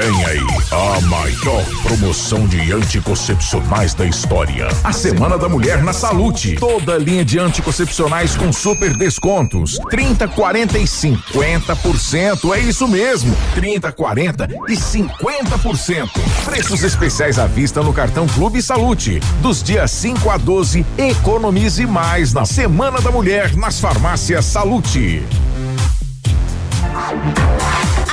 Vem aí a maior promoção de anticoncepcionais da história. A Semana da Mulher na Salute. Toda linha de anticoncepcionais com super descontos. 30, 40 e 50%. É isso mesmo. 30, 40 e 50%. Preços especiais à vista no cartão Clube Salute. Dos dias 5 a 12, economize mais na Semana da Mulher nas farmácias Salute.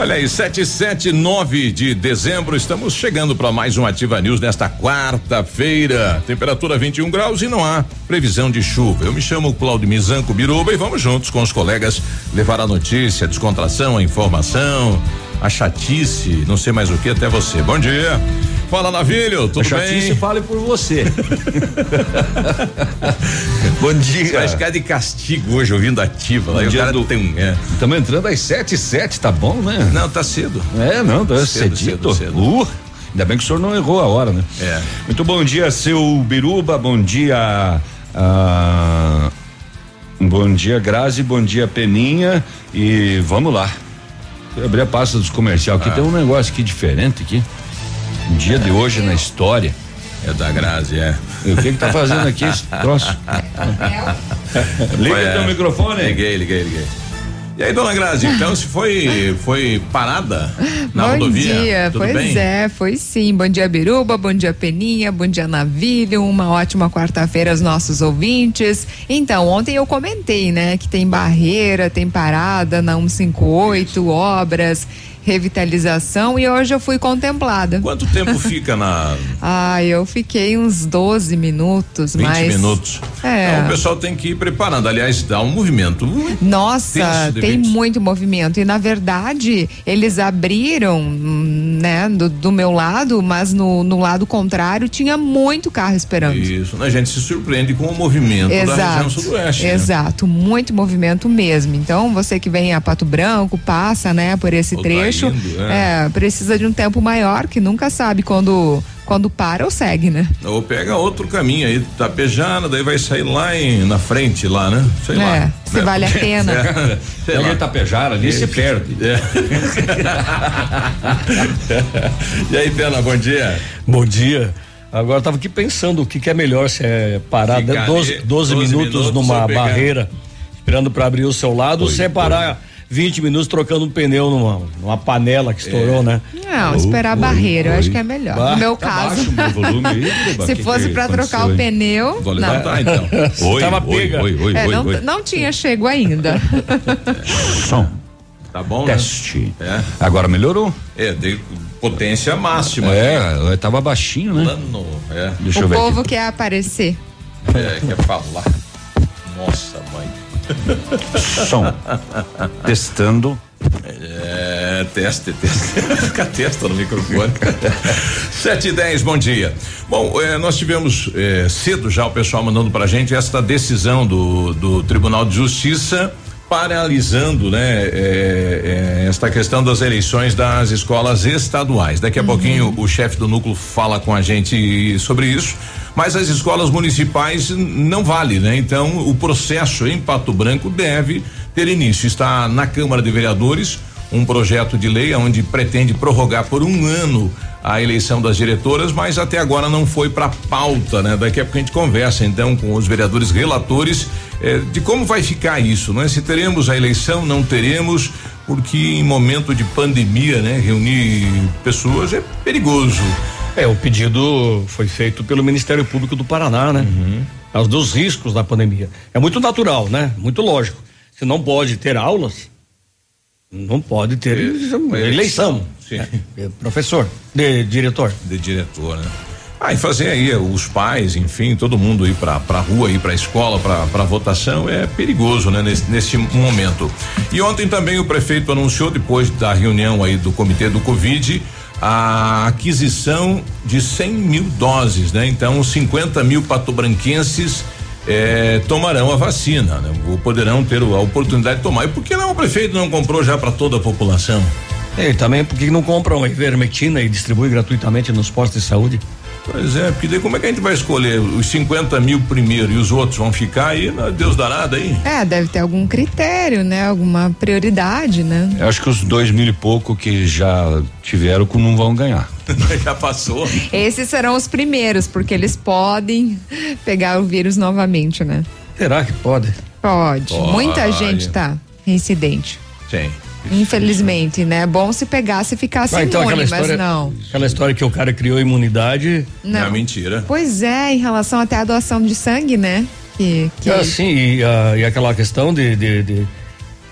Olha aí, 7 7 9 de dezembro, estamos chegando para mais um Ativa News nesta quarta-feira. Temperatura 21 graus e não há previsão de chuva. Eu me chamo Claudio Mizanco Biruba e vamos juntos com os colegas levar a notícia, a descontração, a informação, a chatice, não sei mais o que, até você. Bom dia. Fala, Navilho, tudo a chatice bem? fale por você. Bom dia. Vai ficar de castigo hoje ouvindo ativa. Lá, Bom o dia cara do- tem um. É. Estamos entrando às sete e sete, tá bom, né? Não, tá cedo. É, não, tá Cedo, cedito. cedo, cedo. Uh, ainda bem que o senhor não errou a hora, né? É. Muito bom dia, seu Biruba, bom dia. ah, bom dia, Grazi, bom dia, Peninha. E vamos lá. Eu abrir a pasta dos comercial. Aqui Ah. tem um negócio aqui diferente aqui. Um dia de hoje na história. É da Grazi, é. E o que que tá fazendo aqui esse troço? Liga É. teu microfone. Liguei, liguei, liguei. E aí, dona Grazi, então se foi foi parada na bom rodovia? dia, Tudo pois bem? é, foi sim. Bom dia, Biruba, bom dia, Peninha, bom dia, Navilho, uma ótima quarta-feira aos nossos ouvintes. Então, ontem eu comentei, né, que tem barreira, tem parada na 158, obras, revitalização e hoje eu fui contemplada. Quanto tempo fica na Ah, eu fiquei uns 12 minutos, 20 mas. minutos? É. Então, o pessoal tem que ir preparando. Aliás, dá um movimento. Nossa, tem muito movimento. E na verdade, eles abriram, né, do, do meu lado, mas no, no lado contrário tinha muito carro esperando. Isso, né? A gente se surpreende com o movimento da região Exato. sudoeste. né? Exato, muito movimento mesmo. Então, você que vem a Pato Branco, passa, né, por esse tá indo, é. é, precisa de um tempo maior, que nunca sabe quando quando para ou segue, né? Ou pega outro caminho aí, tapejando, daí vai sair lá em, na frente, lá, né? Sei lá. É, se né? vale a pena. É, sei Pega lá. Itapejara ali e se perde. É. e aí, Pena, bom dia. Bom dia. Agora eu tava aqui pensando o que, que é melhor se é parar Ficar 12, ali 12 12 minutos, minutos numa barreira esperando para abrir o seu lado, ou se é parar 20 minutos trocando um pneu numa, numa panela que estourou, né? Não, esperar a barreira, eu acho que é melhor. Bah, no meu Tá caso, baixo o meu volume aí, se Que fosse que para trocar o pneu, Vou não. levantar então. Oi, Tava oi, pega. oi, oi, É, oi, não, oi. não tinha chego ainda. Som, Tá bom, né? teste. É. Agora melhorou? É, de potência máxima. É, tava baixinho, né? Plano, é, Deixa eu o ver povo aqui. quer aparecer. é, quer falar. Nossa, mãe. Som. Testando. É, teste, teste. Fica testa no microfone. 7 e 10, bom dia. Bom, eh, nós tivemos eh, cedo já o pessoal mandando pra gente esta decisão do, do Tribunal de Justiça paralisando, né, eh, eh, esta questão das eleições das escolas estaduais. Daqui a pouquinho o chefe do núcleo fala com a gente sobre isso, mas as escolas municipais não vale, né? Então o processo em Pato Branco deve ter início. Está na Câmara de Vereadores um projeto de lei onde pretende prorrogar por um ano a eleição das diretoras, mas até agora não foi para pauta, né? Daqui a pouco a gente conversa então com os vereadores relatores eh, de como vai ficar isso, né? Se teremos a eleição, não teremos, porque em momento de pandemia, né? Reunir pessoas é perigoso. É, o pedido foi feito pelo Ministério Público do Paraná, né? causa dos riscos da pandemia. É muito natural, né? Muito lógico. Se não pode ter aulas, não pode ter Uma eleição. Sim. É, professor, de diretor. De diretor, né? Ah, e fazer aí os pais, enfim, todo mundo ir pra, pra rua, ir pra escola, pra, pra votação é perigoso, né? Nesse, nesse momento. E ontem também o prefeito anunciou, depois da reunião aí do comitê do Covid, a aquisição de 100 mil doses, né? Então, 50 mil patobranquenses eh, tomarão a vacina, né? Poderão ter a oportunidade de tomar. E por que não o prefeito não comprou já para toda a população? E também porque não compram ivermectina e distribui gratuitamente nos postos de saúde? Pois é, porque daí como é que a gente vai escolher os 50 mil primeiro e os outros vão ficar aí? Não, Deus dará aí. É, deve ter algum critério, né? Alguma prioridade, né? Eu acho que os dois mil e pouco que já tiveram que não vão ganhar. Já passou. Esses serão os primeiros, porque eles podem pegar o vírus novamente, né? Será que pode? Pode. Pode. Muita gente tá reincidente. Sim. Infelizmente, né? É bom se pegasse e ficasse Ah, então imune, aquela mas história, não. aquela história que o cara criou imunidade. Não, Não. é mentira. Pois é, em relação até à doação de sangue, né? Que, que Ah, sim, e, ah, e aquela questão de, de- de,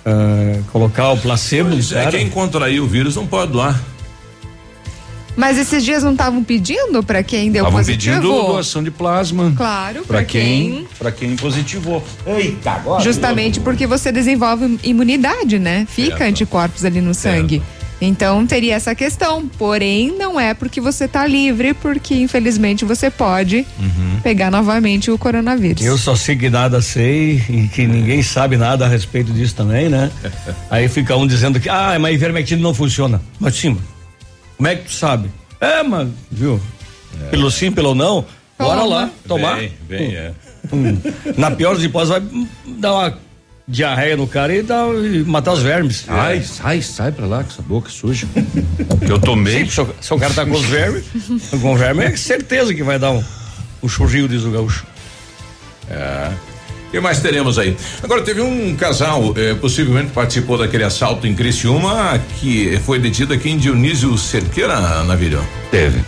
ah, colocar o placebo Pois é, cara. quem contrair o vírus não pode doar. Mas esses dias não estavam pedindo para quem deu Estavam positivo? pedindo doação de plasma. Claro, para quem, quem para quem positivou. Eita, agora. Justamente porque você desenvolve imunidade, né? Fica Certo. anticorpos ali no sangue. Então teria essa questão. Porém, não é porque você tá livre, porque infelizmente você pode pegar novamente o coronavírus. Eu só sei que nada sei e que ninguém sabe nada a respeito disso também, né? Aí fica um dizendo que, ah, mas ivermectina não funciona. Mas sim, como é que tu sabe? É, mas, viu? Pelo sim, pelo não, bora Toma. lá, tomar. Bem, bem, é. Na pior das hipóteses, vai dar uma diarreia no cara e, dar, e matar os vermes. Ai, sai, sai pra lá com essa boca suja. que eu tomei. Sim, se, o- se o cara tá com os vermes, com verme, é certeza que vai dar um, um churril, diz o gaúcho. O que mais teremos aí? Agora, teve um casal, eh, possivelmente participou daquele assalto em Criciúma, que foi detido aqui em Dionísio Cerqueira, Navilho. Teve.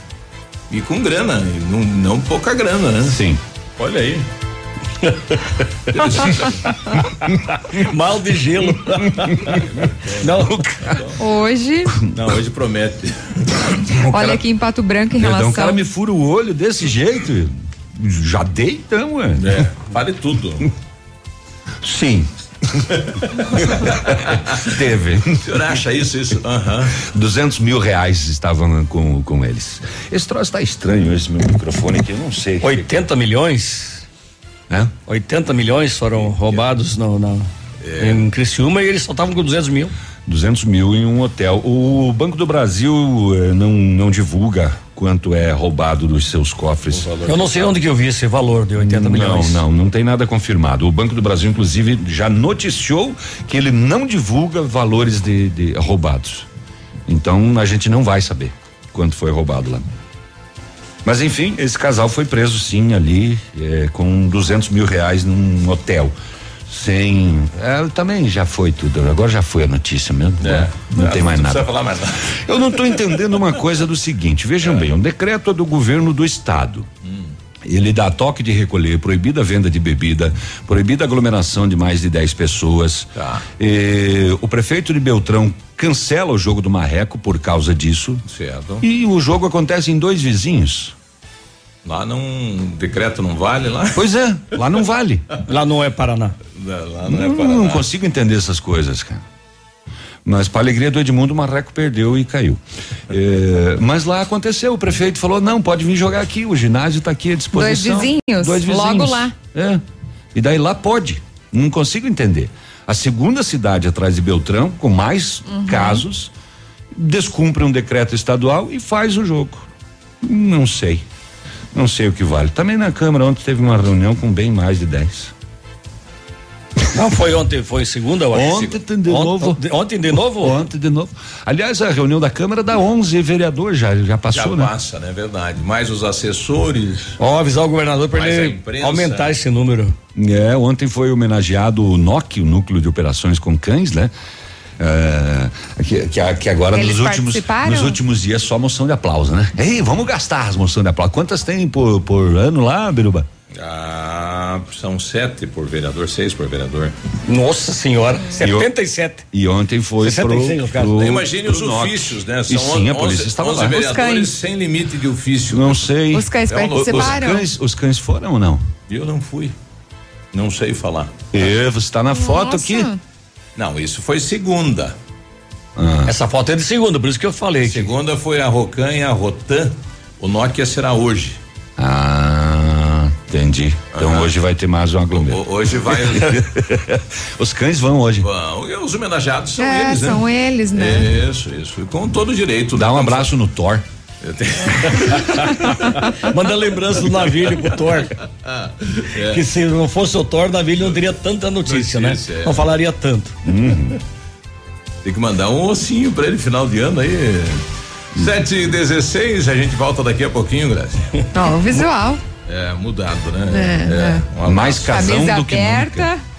E com grana, e não, não pouca grana, né? Sim. Olha aí. Mal de gelo. Não, Hoje, Não, hoje promete. olha aqui em Pato Branco em Perdão, o relação. cara me fura o olho desse jeito. Já dei então, ué. É, vale tudo. Sim. Teve. O senhor acha isso? Isso? Aham. 200 mil reais estavam com, com eles. Esse troço tá estranho, esse meu microfone aqui, eu não sei. 80 milhões. Né? 80 milhões foram roubados no, no- em Criciúma e eles só estavam com 200 mil. 200 mil em um hotel. O Banco do Brasil eh, não, não divulga quanto é roubado dos seus cofres. Eu não sei onde que eu vi esse valor de 80 não, milhões. não, não tem nada confirmado. O Banco do Brasil, inclusive, já noticiou que ele não divulga valores de, de roubados. Então a gente não vai saber quanto foi roubado lá. Mas enfim, esse casal foi preso sim ali eh, com 200 mil reais num hotel. Sem. É, também já foi tudo. Agora já foi a notícia mesmo. É. Não tem mais Não nada. falar mais nada. Eu não estou entendendo uma coisa do seguinte, vejam bem, um decreto é do governo do estado. Ele dá toque de recolher, proibida a venda de bebida, proibida a aglomeração de mais de 10 pessoas. Tá. Eh, o prefeito de Beltrão cancela o jogo do Marreco por causa disso. Certo. E o jogo acontece em dois vizinhos. Lá não. Decreto não vale lá? Pois é, lá não vale. Lá não é Paraná. Lá não, não é não Paraná. consigo entender essas coisas, cara. Mas para alegria do Edmundo, o Marreco perdeu e caiu. É, mas lá aconteceu, o prefeito falou: não, pode vir jogar aqui, o ginásio está aqui à disposição. Dois vizinhos, Dois vizinhos. logo lá. É. E daí lá pode. Não consigo entender. A segunda cidade atrás de Beltrão, com mais Uhum. casos, descumpre um decreto estadual e faz o jogo. Não sei. Não sei o que vale. Também na Câmara ontem teve uma reunião com bem mais de 10. Não, foi ontem, foi segunda, acho. Ontem de novo. Ontem, ontem de novo? Ontem de novo. Aliás, a reunião da Câmara dá 11 vereadores já, já Já passou, né? passa, né? Verdade. Mais os assessores. Ó, avisar o governador para ele imprensa- aumentar esse número. É, ontem foi homenageado o NOC, o Núcleo de Operações com Cães, né? É, que, que, que agora Eles nos últimos, nos últimos dias só moção de aplauso, né? Ei, vamos gastar as moções de aplauso. Quantas tem por, por ano lá, Biruba? Ah, são sete por vereador, seis por vereador. Nossa senhora, 77. E ontem foi 66 no pro, caso. pro, Imagine pro os NOC. ofícios, né? E sim, a polícia 11, estava 11 lá. vereadores cães. sem limite de ofício. Não sei. Os cães É os participaram. Os cães, os cães foram ou não? Eu não fui. Não sei falar. É, você está na foto Nossa. aqui. Não, isso foi segunda. Essa foto é de segunda, por isso que eu falei. que- Segunda foi a Rocan e a Rotan. O Nokia será hoje. Ah, entendi. Então Aham. hoje vai ter mais um aglomero. O- hoje vai. Os cães vão hoje. Bom, e os homenageados são É, eles, né? são eles, né? Isso, isso. Com todo direito. Dá né? um abraço no Thor. Eu tenho- Manda lembrança do navio pro Thor. Que se não fosse o Thor, o navio não teria tanta notícia, Notícia, né? é. Não falaria tanto. Tem que mandar um ossinho pra ele final de ano aí. 7 e 16 a gente volta daqui a pouquinho, Grazi. Ó, o visual. É, mudado, né? É, Um abraço. Mais casão Camisa do que aberta. nunca.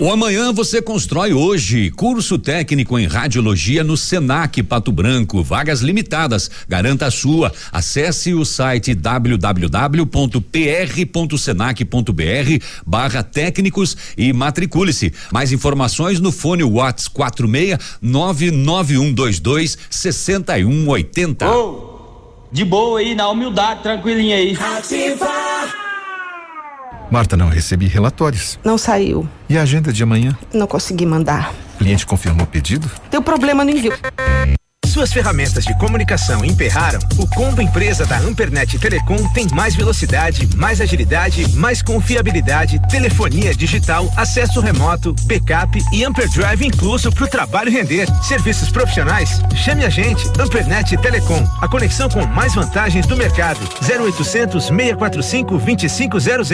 O amanhã você constrói hoje. Curso técnico em radiologia no Senac Pato Branco. Vagas limitadas. Garanta a sua. Acesse o site www.pr.senac.br barra técnicos e matricule-se. Mais informações no fone Whats 46 99122 6180. De boa aí, na humildade, tranquilinha aí. Marta, não recebi relatórios. Não saiu. E a agenda de amanhã? Não consegui mandar. O cliente confirmou o pedido? Deu problema no envio. Suas ferramentas de comunicação emperraram? O combo empresa da Ampernet Telecom tem mais velocidade, mais agilidade, mais confiabilidade, telefonia digital, acesso remoto, backup e Amperdrive incluso para o trabalho render. Serviços profissionais? Chame a gente, Ampernet Telecom, a conexão com mais vantagens do mercado. 0800 645 2500.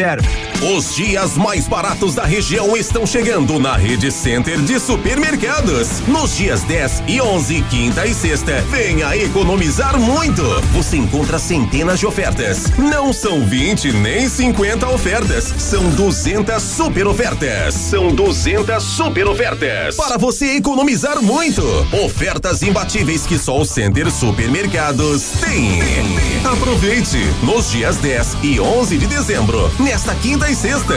Os dias mais baratos da região estão chegando na Rede Center de Supermercados. Nos dias 10 e 11, quinta e sexta, venha economizar muito. Você encontra centenas de ofertas. Não são 20 nem 50 ofertas, são 200 super ofertas. São 200 super ofertas. Para você economizar muito. Ofertas imbatíveis que só o Center Supermercados tem. Aproveite nos dias 10 e 11 de dezembro, nesta quinta e sexta.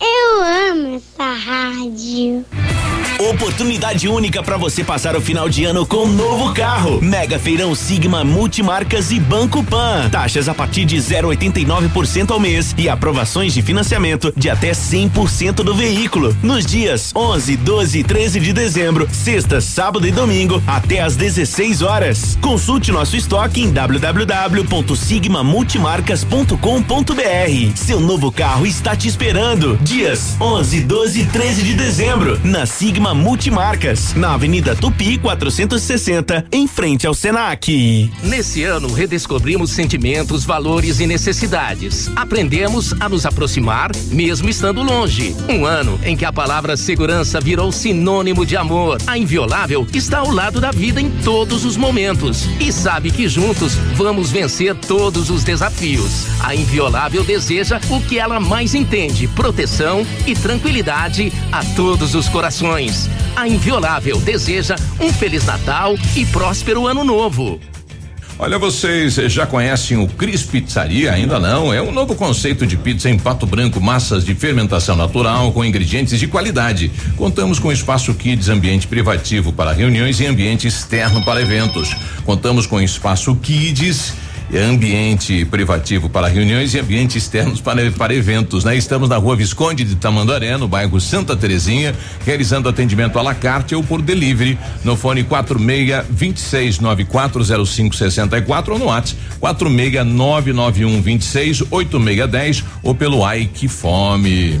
Eu amo essa rádio. Oportunidade única para você passar o final de ano com um novo carro. Mega Feirão Sigma Multimarcas e Banco Pan. Taxas a partir de 0,89% ao mês e aprovações de financiamento de até 100% do veículo. Nos dias 11, 12 e 13 de dezembro, sexta, sábado e domingo, até às 16 horas. Consulte nosso estoque em www.sigmamultimarcas.com.br. Seu novo carro está te esperando. Dias 11, 12 e 13 de dezembro, na Sigma Multimarcas, na Avenida Tupi 460, em frente ao Senac. Nesse ano, redescobrimos sentimentos, valores e necessidades. Aprendemos a nos aproximar, mesmo estando longe. Um ano em que a palavra segurança virou sinônimo de amor. A Inviolável está ao lado da vida em todos os momentos e sabe que juntos vamos vencer todos os desafios. A Inviolável deseja o que ela mais entende: proteção e tranquilidade a todos os corações. A Inviolável deseja um Feliz Natal e próspero Ano Novo. Olha, vocês já conhecem o Cris Pizzaria? Ainda não. É um novo conceito de pizza em pato branco, massas de fermentação natural com ingredientes de qualidade. Contamos com espaço kids, ambiente privativo para reuniões e ambiente externo para eventos. Contamos com espaço kids ambiente privativo para reuniões e ambiente externos para, para eventos, né? Estamos na rua Visconde de Tamandaré, no bairro Santa Terezinha, realizando atendimento à la carte ou por delivery no fone 46 26 9405 64 ou no WhatsApp 46 991 26 8610 ou pelo Ai Que Fome.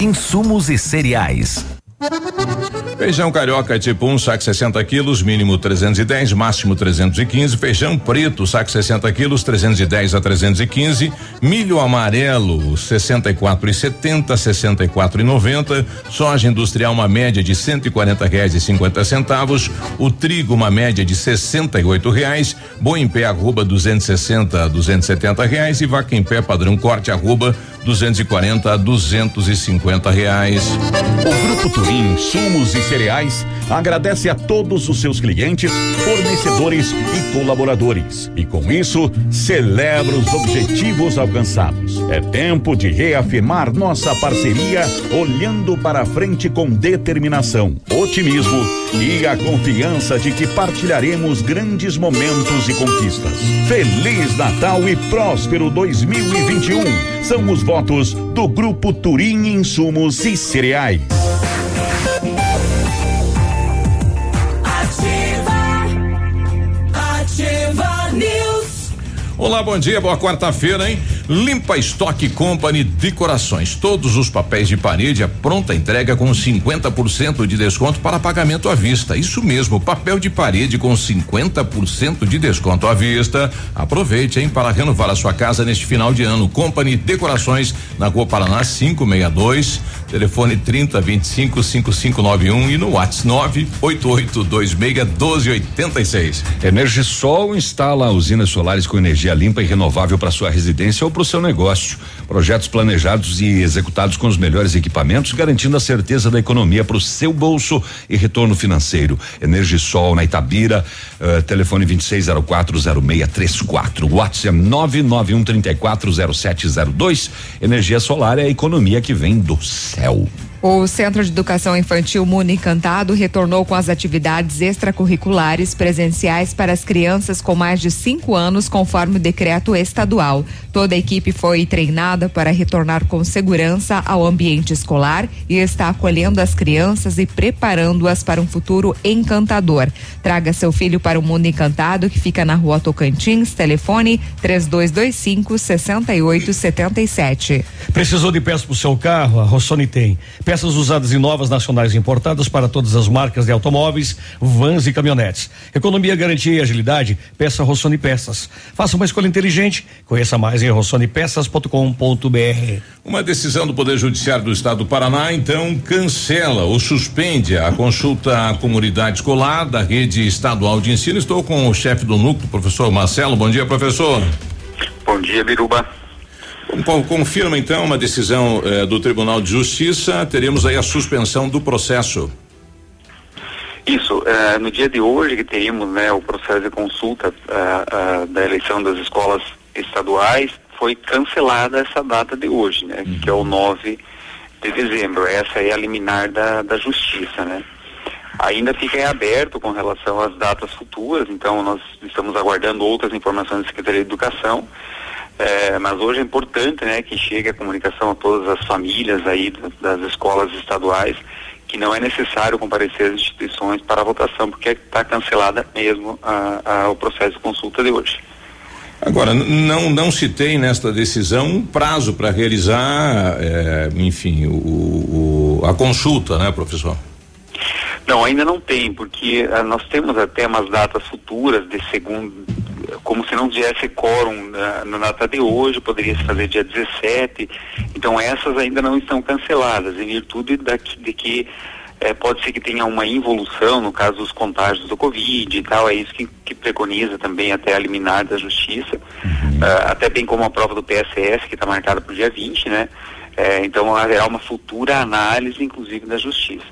Insumos e cereais. Feijão carioca tipo 1, um, saco 60 quilos, mínimo 310, máximo 315. Feijão preto, saco 60 quilos, 310 a 315. Milho amarelo, 64 e 70, 64 e 90. Soja industrial, uma média de 140 reais e 50 centavos. O trigo, uma média de 68 reais. Boi em pé, arroba 260 a 270 reais. E vaca em pé, padrão corte, arroba 240 a 250 reais. O Grupo Turim Insumos e Cereais agradece a todos os seus clientes, fornecedores e colaboradores. E com isso, celebra os objetivos alcançados. É tempo de reafirmar nossa parceria, olhando para frente com determinação, otimismo e a confiança de que partilharemos grandes momentos e conquistas. Feliz Natal e próspero 2021. São os votos do Grupo Turim Insumos e Cereais. Olá, bom dia, boa quarta-feira, hein? Limpa Stock Company Decorações. Todos os papéis de parede, a pronta entrega com 50% de desconto para pagamento à vista. Isso mesmo, papel de parede com 50% de desconto à vista. Aproveite, hein, para renovar a sua casa neste final de ano. Company Decorações, na Rua Paraná 562, telefone 30 25 5591 e no WhatsApp 98826 1286. Energisol instala usinas solares com energia limpa e renovável para sua residência ou para o seu negócio. Projetos planejados e executados com os melhores equipamentos, garantindo a certeza da economia para o seu bolso e retorno financeiro. Energisol na Itabira, uh, telefone 26040634. WhatsApp 991340702. Energia solar é a economia que vem do céu. O Centro de Educação Infantil Muni Encantado retornou com as atividades extracurriculares presenciais para as crianças com mais de cinco anos, conforme o decreto estadual. Toda a equipe foi treinada para retornar com segurança ao ambiente escolar e está acolhendo as crianças e preparando-as para um futuro encantador. Traga seu filho para o Mundo Encantado, que fica na rua Tocantins, telefone 3225 6877. Precisou de peças para o seu carro? A Rossoni tem. Peças usadas e novas nacionais importadas para todas as marcas de automóveis, vans e caminhonetes. Economia, garantia e agilidade, peça Rossoni Peças. Faça uma escolha inteligente. Conheça mais em rossonepeças.com.br. Uma decisão do Poder Judiciário do Estado do Paraná, então, cancela ou suspende a consulta à comunidade escolar da rede estadual de ensino. Estou com o chefe do núcleo, professor Marcelo. Bom dia, professor. Bom dia, Biruba. Confirma então uma decisão eh, do Tribunal de Justiça, teremos aí a suspensão do processo. Isso, eh, no dia de hoje que teríamos né, o processo de consulta eh, da eleição das escolas estaduais, foi cancelada essa data de hoje, né? Uhum. Que é o 9 de dezembro. Essa é a liminar da, da justiça, né? Ainda fica em aberto com relação às datas futuras, então nós estamos aguardando outras informações da Secretaria de Educação. É, mas hoje é importante né, que chegue a comunicação a todas as famílias aí das escolas estaduais que não é necessário comparecer às instituições para a votação, porque está cancelada mesmo a, a, o processo de consulta de hoje. Agora, não, não se tem nesta decisão um prazo para realizar, é, enfim, o, o, a consulta, né, professor? Não, ainda não tem, porque ah, nós temos até umas datas futuras de segundo, como se não tivesse quórum na, na data de hoje, poderia se fazer dia 17. Então essas ainda não estão canceladas, em virtude de que É, pode ser que tenha uma involução no caso dos contágios do Covid e tal, é isso que, que preconiza também até a liminar da Justiça, uh, até bem como a prova do PSS, que está marcada para o dia 20, né? É, então haverá uma futura análise, inclusive, da Justiça.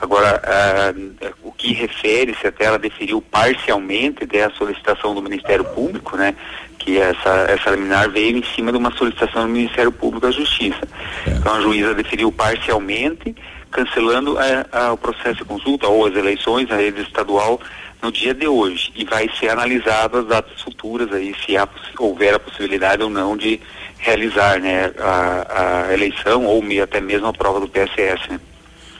Agora, uh, o que refere-se até ela deferiu parcialmente da solicitação do Ministério Público, né? Que essa, essa liminar veio em cima de uma solicitação do Ministério Público à Justiça. É. Então a juíza deferiu parcialmente cancelando a, é, a, o processo de consulta ou as eleições, a rede estadual, no dia de hoje. E vai ser analisado as datas futuras aí, se há, houver a possibilidade ou não de realizar né, a, a eleição ou até mesmo a prova do PSS. Né?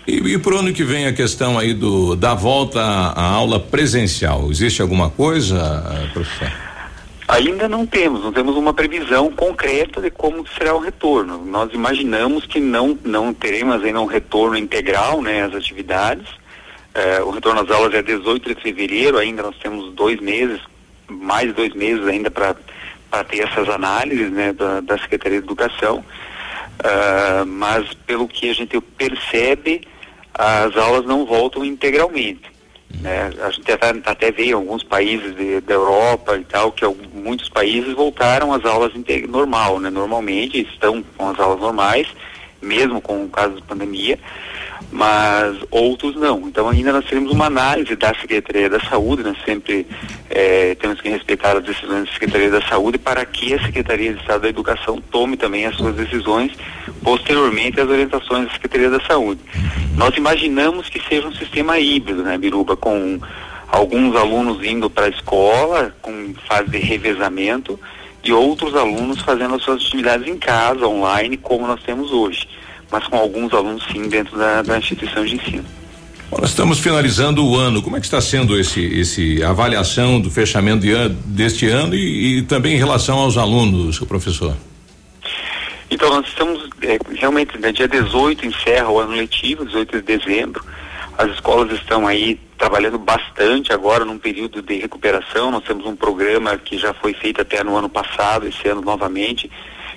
E, e por ano que vem a questão aí do da volta à, aula presencial, existe alguma coisa, professor? Ainda não temos, não temos uma previsão concreta de como será o retorno. Nós imaginamos que não, não teremos ainda um retorno integral, né, às atividades. É, o retorno às aulas é 18 de fevereiro, ainda nós temos dois meses, mais dois meses ainda para ter essas análises, né, da, da Secretaria de Educação. Uh, mas pelo que a gente percebe, as aulas não voltam integralmente. Né? A gente até, até vê alguns países de, da Europa e tal, que muitos países voltaram às aulas normal, né? Normalmente estão com as aulas normais, mesmo com o caso de pandemia, mas outros não. Então ainda nós teremos uma análise da Secretaria da Saúde, nós sempre é, temos que respeitar as decisões da Secretaria da Saúde para que a Secretaria de Estado da Educação tome também as suas decisões posteriormente às orientações da Secretaria da Saúde. Nós imaginamos que seja um sistema híbrido, né, Biruba, com alguns alunos indo para a escola, com fase de revezamento, e outros alunos fazendo as suas atividades em casa, online, como nós temos hoje mas com alguns alunos sim dentro da, da instituição de ensino. Nós estamos finalizando o ano. Como é que está sendo esse, esse avaliação do fechamento de an, deste ano e, e, também em relação aos alunos, professor? Então, nós estamos é, realmente, no né, dia 18 encerra o ano letivo, 18 de dezembro. As escolas estão aí trabalhando bastante agora num período de recuperação. Nós temos um programa que já foi feito até no ano passado, esse ano novamente,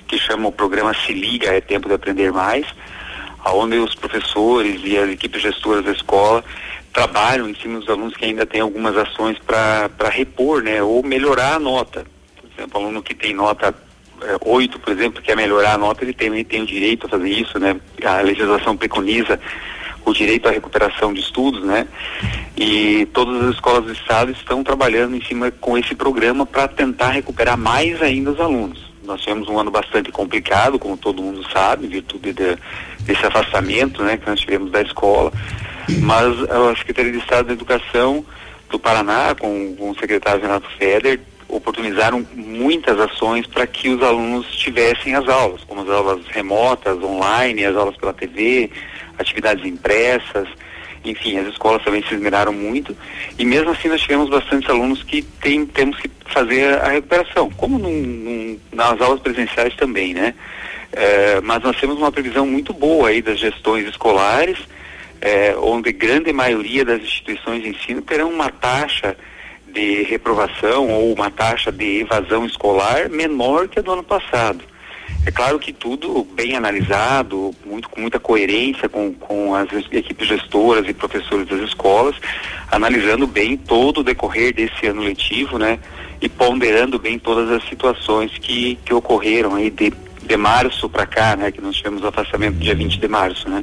que chama o programa Se Liga, é Tempo de Aprender Mais, onde os professores e as equipes gestoras da escola trabalham em cima dos alunos que ainda têm algumas ações para repor, né, ou melhorar a nota. Por exemplo, aluno que tem nota é, 8, por exemplo, quer melhorar a nota, ele tem, tem o direito a fazer isso, né? A legislação preconiza o direito à recuperação de estudos, né? E todas as escolas do estado estão trabalhando em cima com esse programa para tentar recuperar mais ainda os alunos. Nós tivemos um ano bastante complicado, como todo mundo sabe, em virtude de, desse afastamento né, que nós tivemos da escola. Mas a Secretaria de Estado da Educação do Paraná, com, com o secretário Renato Feder, oportunizaram muitas ações para que os alunos tivessem as aulas, como as aulas remotas, online, as aulas pela TV, atividades impressas, enfim, as escolas também se esmeraram muito e mesmo assim nós tivemos bastantes alunos que tem, temos que fazer a recuperação, como num, num, nas aulas presenciais também, né? É, mas nós temos uma previsão muito boa aí das gestões escolares, é, onde grande maioria das instituições de ensino terão uma taxa de reprovação ou uma taxa de evasão escolar menor que a do ano passado. É claro que tudo bem analisado, muito, com muita coerência com, com as equipes gestoras e professores das escolas, analisando bem todo o decorrer desse ano letivo, né? E ponderando bem todas as situações que, que ocorreram aí de, de março para cá, né? Que nós tivemos o afastamento dia 20 de março, né?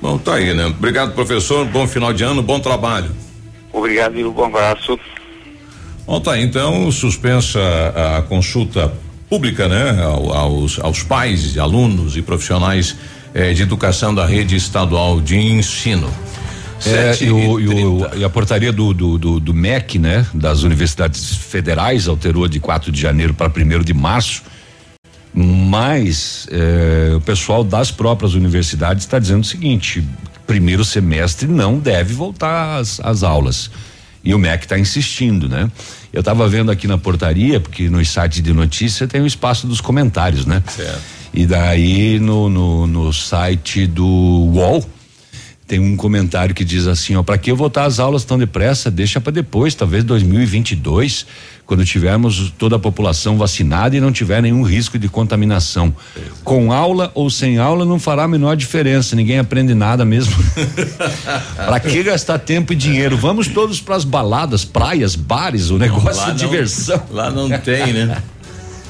Bom, tá aí, né? Obrigado, professor. Bom final de ano, bom trabalho. Obrigado e um bom abraço. Bom, tá aí, então, suspensa a consulta pública, né? Aos, aos pais, alunos e profissionais eh, de educação da rede estadual de ensino. É, e, o, e, o, e, a portaria do, do, do, do, MEC, né? Das universidades federais alterou de 4 de janeiro para 1 de março. Mas eh, o pessoal das próprias universidades está dizendo o seguinte: primeiro semestre não deve voltar às, às aulas. E o MEC está insistindo, né? Eu estava vendo aqui na portaria, porque no site de notícia tem o espaço dos comentários, né? Certo. E daí no, no, no site do UOL tem um comentário que diz assim, ó, para que voltar às aulas tão depressa? Deixa para depois, talvez 2022, quando tivermos toda a população vacinada e não tiver nenhum risco de contaminação. Com aula ou sem aula não fará a menor diferença, ninguém aprende nada mesmo. para que gastar tempo e dinheiro? Vamos todos para as baladas, praias, bares, o negócio Lá de não- diversão. Lá não tem, né?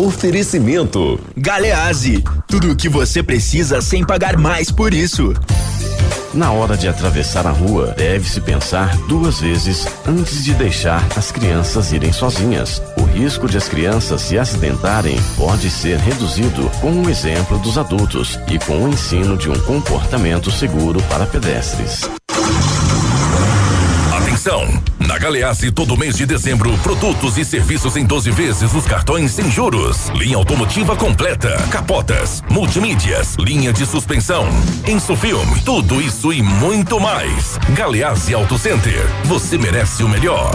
Oferecimento. Galeazzi, tudo o que você precisa sem pagar mais por isso. Na hora de atravessar a rua, deve-se pensar duas vezes antes de deixar as crianças irem sozinhas. O risco de as crianças se acidentarem pode ser reduzido com o exemplo dos adultos e com o ensino de um comportamento seguro para pedestres. Atenção! Na Galeazzi, todo mês de dezembro, produtos e serviços em 12 vezes nos cartões sem juros. Linha automotiva completa, capotas, multimídias, linha de suspensão, Insufilm, tudo isso e muito mais. Galeazzi Auto Center, você merece o melhor.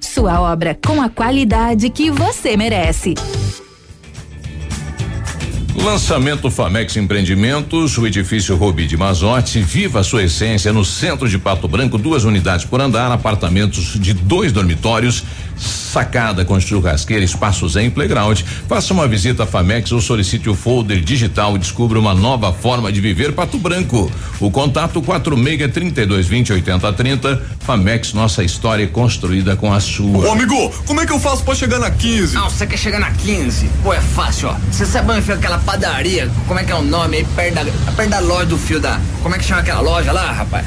Sua obra com a qualidade que você merece. Lançamento Famex Empreendimentos, o edifício Rubi de Mazotti, viva a sua essência no centro de Pato Branco, duas unidades por andar, apartamentos de dois dormitórios, sacada com churrasqueira, espaços em playground. Faça uma visita à Famex ou solicite o folder digital e descubra uma nova forma de viver Pato Branco. O contato 46 32 20 80 30. Famex, nossa história é construída com a sua. Ô amigo, como é que eu faço pra chegar na 15? Não, você quer chegar na 15? Pô, é fácil, ó. Você sabe onde fica aquela padaria? Como é que é o nome aí? Perto da, perto da loja do fio da. Como é que chama aquela loja lá, rapaz?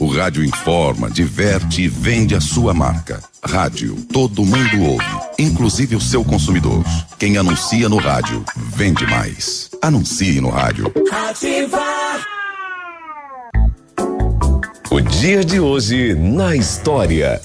O rádio informa, diverte e vende a sua marca. Rádio, todo mundo ouve, inclusive o seu consumidor. Quem anuncia no rádio, vende mais. Anuncie no rádio. Ativar. O dia de hoje na história.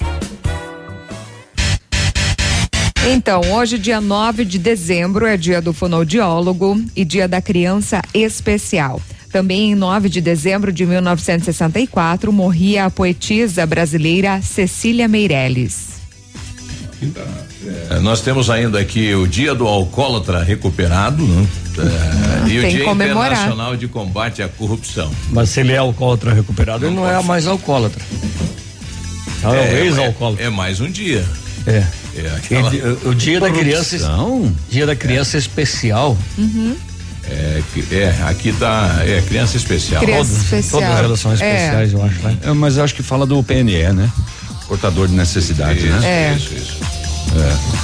Então, hoje, dia 9 de dezembro, é dia do fonoaudiólogo e dia da criança especial. Também em 9 de dezembro de 1964, morria a poetisa brasileira Cecília Meirelles. É, nós temos ainda aqui o dia do alcoólatra recuperado, né? É, e o dia comemorar. internacional de combate à corrupção. Mas se ele é alcoólatra recuperado, ele não é mais alcoólatra. É, um ex-alcoólatra. É, mais um dia. É. É aquela- E, o, o dia da criança. Dia da criança especial. Uhum. É, que- é, aqui tá, é criança especial. Criança Todas- especial. Todas elas são É. especiais, eu acho, né? É, mas eu acho que fala do PNE, né? Portador de necessidade, Isso, né? É. isso, isso. É.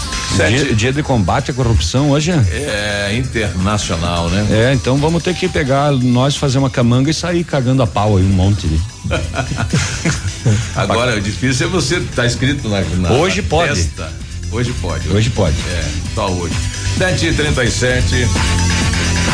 Dia, dia de combate à corrupção hoje? É internacional, né? É, então vamos ter que pegar nós fazer uma camanga e sair cagando a pau aí um monte. né? Agora, o difícil é você, tá escrito na, na Hoje na pode. testa. Hoje pode. Hoje pode. É, só hoje. 7 e 37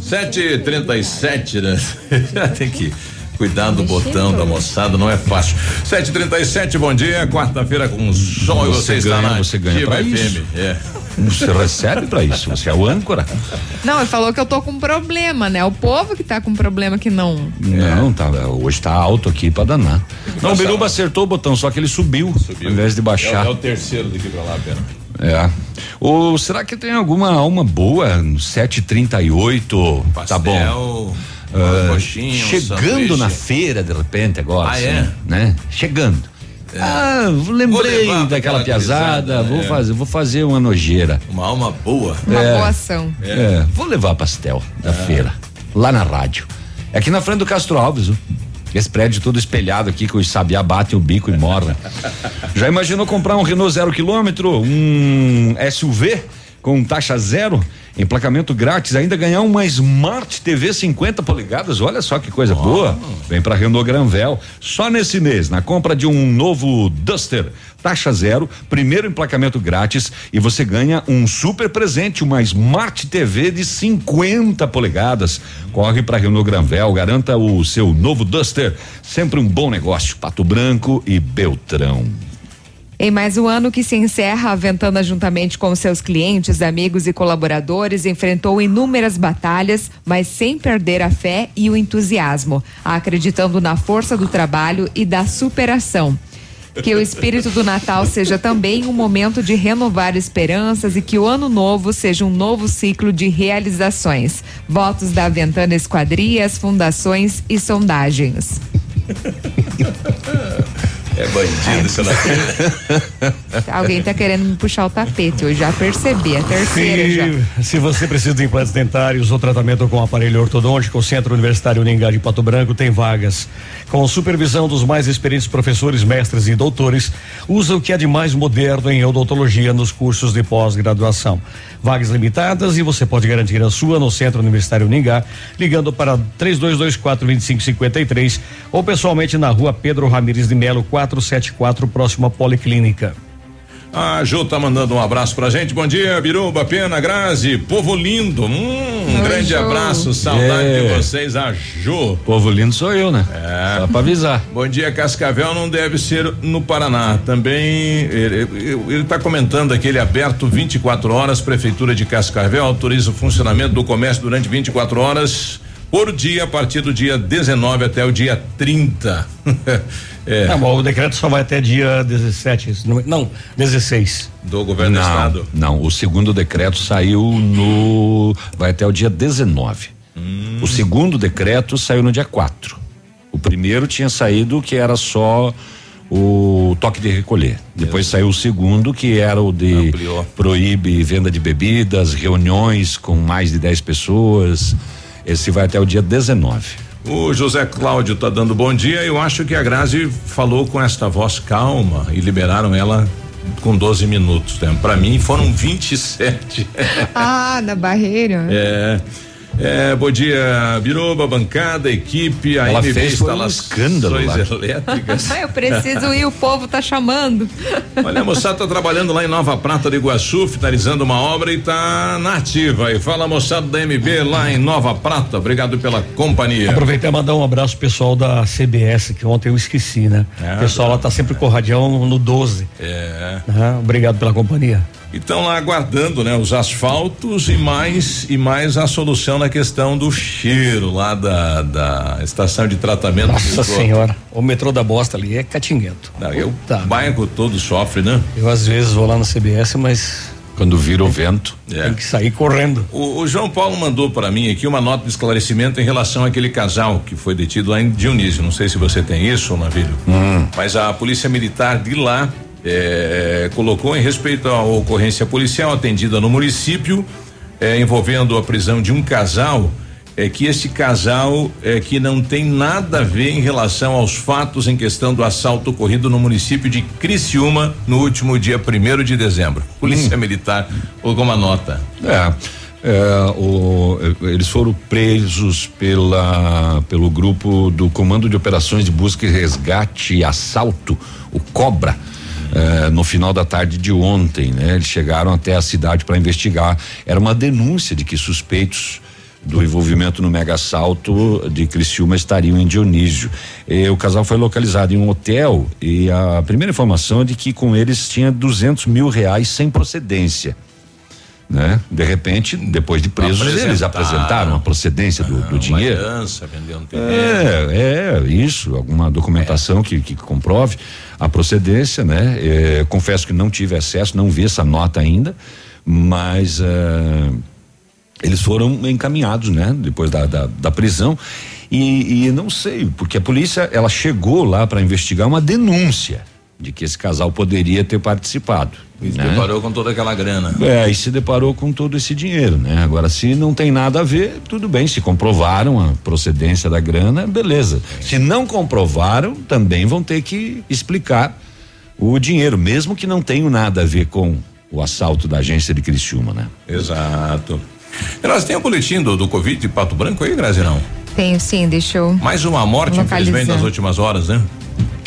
7 e 37 né? Tem que cuidar do botão da moçada, não é fácil. 7 e 37 bom dia. Quarta-feira com sol e você, Você está ganha, na você ganha pra FM. isso. É. Você recebe pra isso, você é o âncora. Não, ele falou que eu tô com problema, né? O povo que tá com problema que não. Não, tá, hoje tá alto aqui pra danar. Não, o Biruba acertou o botão, só que ele subiu, ao invés de baixar. É, o- é o terceiro daqui pra lá, pera. É. O, será que tem alguma alma boa no 738? tá bom. uma Ah, coxinha, um chegando sanduíche. na feira de repente agora, Ah, assim, é? né? Chegando. Ah, lembrei daquela aquela piazada, vou é. fazer, vou fazer uma nojeira. Uma alma boa. Uma É. boa ação. É, vou levar pastel da feira, lá na rádio. É aqui na frente do Castro Alves, viu? Esse prédio todo espelhado aqui, que os sabiá batem o bico e morrem. Já imaginou comprar um Renault zero quilômetro, um SUV com taxa zero, emplacamento grátis, ainda ganhar uma Smart TV 50 polegadas? Olha só que coisa boa. Vem para Renault Granvel. Só nesse mês, na compra de um novo Duster, taxa zero, primeiro emplacamento grátis e você ganha um super presente, uma Smart TV de 50 polegadas. Corre para Renault Granvel, garanta o seu novo Duster. Sempre um bom negócio. Pato Branco e Beltrão. Em mais um ano que se encerra, a Ventana, juntamente com seus clientes, amigos e colaboradores, enfrentou inúmeras batalhas, mas sem perder a fé e o entusiasmo, acreditando na força do trabalho e da superação. Que o espírito do Natal seja também um momento de renovar esperanças e que o ano novo seja um novo ciclo de realizações. Votos da Ventana Esquadrias, fundações e sondagens. É bandido isso daqui. Alguém tá querendo me puxar o tapete, eu já percebi, a terceira já. Se, se você precisa de implantes dentários ou tratamento com aparelho ortodôntico, o Centro Universitário Uningá de Pato Branco tem vagas. Com supervisão dos mais experientes professores, mestres e doutores, usa o que há de mais moderno em odontologia nos cursos de pós-graduação. Vagas limitadas e você pode garantir a sua no Centro Universitário Uningá, ligando para 3224-2553 ou pessoalmente na rua Pedro Ramires de Melo, 474, próximo à Policlínica. A Ju tá mandando um abraço pra gente. Bom dia, Biruba, Pena, Grazi, povo lindo. Hum, um Oi, grande Ju. abraço, saudade É. de vocês, a Ju. Povo lindo sou eu, né? É. Só pra avisar. Bom dia, Cascavel não deve ser no Paraná. Também ele, ele tá comentando aqui, ele é aberto 24 horas, Prefeitura de Cascavel autoriza o funcionamento do comércio durante 24 horas por dia, a partir do dia 19 até o dia 30. é. Não, bom, o decreto só vai até dia 17. isso Não, não 16. Do governo não, do estado? Não, o segundo decreto saiu no. vai até o dia 19. Hum. O segundo decreto saiu no dia 4. O primeiro tinha saído que era só o toque de recolher. Depois saiu o segundo, que era o de proíbe venda de bebidas, reuniões com mais de 10 pessoas. Esse vai até o dia 19. O José Cláudio tá dando bom dia. Eu acho que a Grazi falou com esta voz calma e liberaram ela com 12 minutos. Né? Para mim foram 27. Ah, na barreira. É. É, bom dia, Biroba, bancada, equipe, a Ela MB fez foi um escândalo lá. elétricas. Eu preciso ir, o povo tá chamando. Olha, a moçada tá trabalhando lá em Nova Prata de Iguaçu, finalizando uma obra e tá na ativa. E fala moçada da MB lá em Nova Prata, obrigado pela companhia. Aproveitar e mandar um abraço pro pessoal da CBS, que ontem eu esqueci, né? É, o pessoal lá tá sempre com o radião no 12. É. né? Obrigado pela companhia. E estão lá aguardando, né, os asfaltos e mais e mais a solução na questão do cheiro lá da, da estação de tratamento. Nossa senhora, o metrô da bosta ali é catinguento. Não, eu, o bairro todo sofre, né? Eu às vezes vou lá na CBS, mas quando vira o vento, tem que sair correndo. O, o João Paulo mandou para mim aqui uma nota de esclarecimento em relação àquele casal que foi detido lá em Dionísio. Não sei se você tem isso, Navilho. Mas a polícia militar de lá eh, colocou em respeito à ocorrência policial atendida no município eh, envolvendo a prisão de um casal. É que esse casal é que não tem nada a ver em relação aos fatos em questão do assalto ocorrido no município de Criciúma no último dia primeiro de dezembro. Polícia Militar colocou uma nota. É. é, o- eles foram presos pela, pelo grupo do Comando de Operações de Busca e Resgate e Assalto, o Cobra. É, no final da tarde de ontem, né? Eles chegaram até a cidade para investigar. Era uma denúncia de que suspeitos do envolvimento no mega assalto de Criciúma estariam em Dionísio. E o casal foi localizado em um hotel e a primeira informação é de que com eles tinha 200 mil reais sem procedência. Né? De repente, depois de presos, eles apresentaram a procedência do, do dinheiro. herança, vendendo um. É, é, isso, alguma documentação que, que comprove a procedência, né? É, confesso que não tive acesso, não vi essa nota ainda, mas é, eles foram encaminhados, né? Depois da, da, da prisão e, e não sei, porque a polícia ela chegou lá para investigar uma denúncia de que esse casal poderia ter participado. E se né? deparou com toda aquela grana. É, e se deparou com todo esse dinheiro, né? Agora, se não tem nada a ver, tudo bem. Se comprovaram a procedência da grana, beleza. Se não comprovaram, também vão ter que explicar o dinheiro, mesmo que não tenha nada a ver com o assalto da agência de Criciúma, né? Exato. Grazi, tem um boletim do, do Covid de Pato Branco aí, Grazi, não? Tenho sim, deixa eu. Mais uma morte, infelizmente, nas últimas horas, né?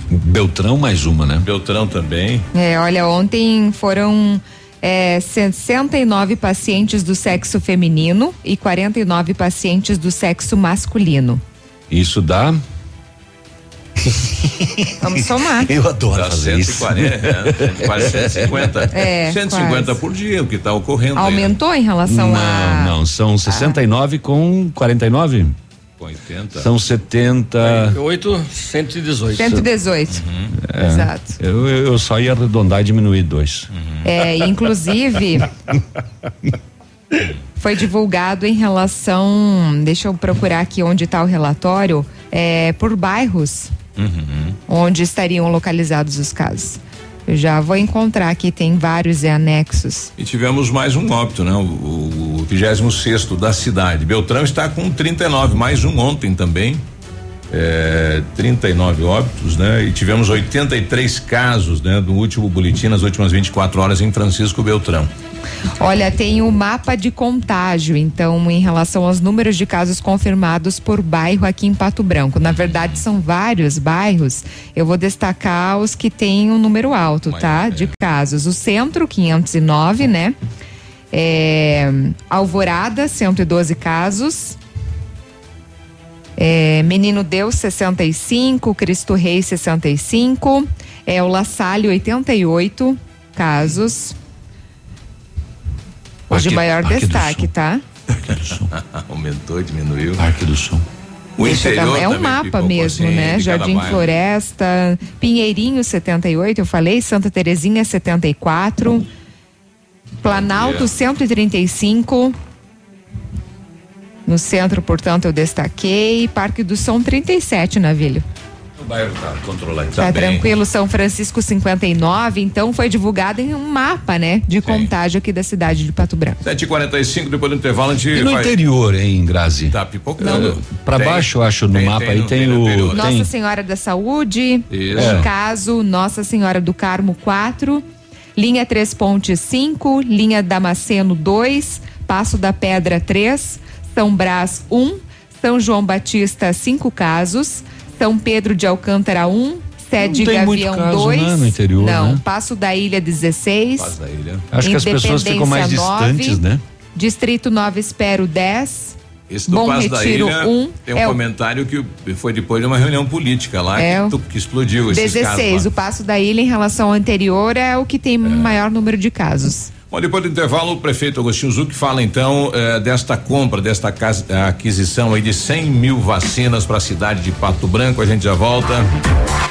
Beltrão mais uma, né? Beltrão também. É, olha, ontem foram é, 69 pacientes do sexo feminino e 49 pacientes do sexo masculino. Isso dá. Vamos somar. Eu adoro Dá fazer 140, isso. é, quase 150. É, 150 quase. por dia, o que está ocorrendo aí. Aumentou em relação a. Não, não, são 69 com 49? Com 80. São 70. 8, 118. 118. É, Exato. Eu, eu eu só ia arredondar e diminuir dois. É, inclusive, foi divulgado em relação. Deixa eu procurar aqui onde está o relatório. É, por bairros Uhum. onde estariam localizados os casos. Eu já vou encontrar aqui, tem vários anexos. E tivemos mais um óbito, né? O, o, o 26 da cidade. Beltrão está com 39, mais um ontem também. É, 39 óbitos, né? E tivemos 83 casos, né? Do último boletim nas últimas 24 horas em Francisco Beltrão. Olha, tem o mapa de contágio, então, em relação aos números de casos confirmados por bairro aqui em Pato Branco. Na verdade, são vários bairros. Eu vou destacar os que têm um número alto, tá? De casos. O centro, 509, né? É, Alvorada, 112 casos. É, Menino Deus 65, Cristo Rei 65, é o La Salle 88 casos. Hoje Parque- maior Parque do destaque, tá? Aumentou, diminuiu. Parque do Sul. O Esse interior é um mapa mesmo, consciente, né? Jardim. Floresta, Pinheirinho 78, eu falei, Santa Terezinha 74, Planalto 135. No centro, portanto, eu destaquei. Parque do Som 37, Navilho. O bairro tá controlado. Tá, Tá, bem. tranquilo, São Francisco 59. Então foi divulgado em um mapa, né? De contágio aqui da cidade de Pato Branco. 7h45, depois do intervalo a gente E no vai- interior, hein, Grazi? Tá pipocando. Pra Tem. baixo, eu acho, no Tem, mapa tem aí tem, o. Nossa Senhora da Saúde, Isso. no É. caso, Nossa Senhora do Carmo 4, linha 3 Ponte 5, linha Damasceno 2, Passo da Pedra 3, São Brás 1, São João Batista 5 casos, São Pedro de Alcântara 1, Sede Não tem muito Gavião caso, 2, né, no interior, não, né? Passo da Ilha 16, Paz da ilha. Acho que as pessoas ficam mais Independência distantes, 9, né? Distrito 9 Espero 10, Esse do Bom da Retiro Ilha 1 tem um é comentário que foi depois de uma reunião política lá É que, que explodiu esses 16. casos O. Passo da Ilha, em relação ao anterior, é o que tem maior número de casos. Bom, depois do intervalo, o prefeito Agostinho Zuc fala então eh, desta compra, desta cas- aquisição aí de 100 mil vacinas para a cidade de Pato Branco. A gente já volta.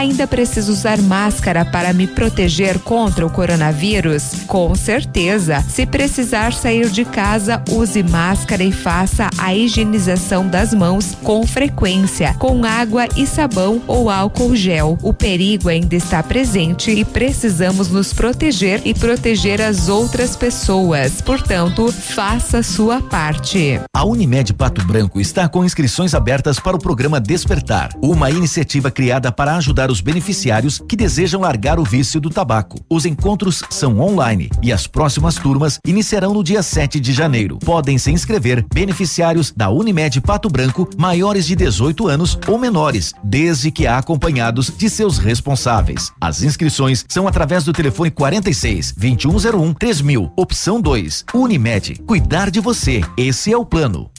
Ainda preciso usar máscara para me proteger contra o coronavírus? Com certeza. Se precisar sair de casa, use máscara e faça a higienização das mãos com frequência, com água e sabão ou álcool gel. O perigo ainda está presente e precisamos nos proteger e proteger as outras pessoas. Portanto, faça sua parte. A Unimed Pato Branco está com inscrições abertas para o programa Despertar, uma iniciativa criada para ajudar os beneficiários que desejam largar o vício do tabaco. Os encontros são online e as próximas turmas iniciarão no dia 7 de janeiro. Podem se inscrever beneficiários da Unimed Pato Branco maiores de 18 anos ou menores, desde que acompanhados de seus responsáveis. As inscrições são através do telefone 46 2101 3000, opção 2. Unimed, cuidar de você. Esse é o plano.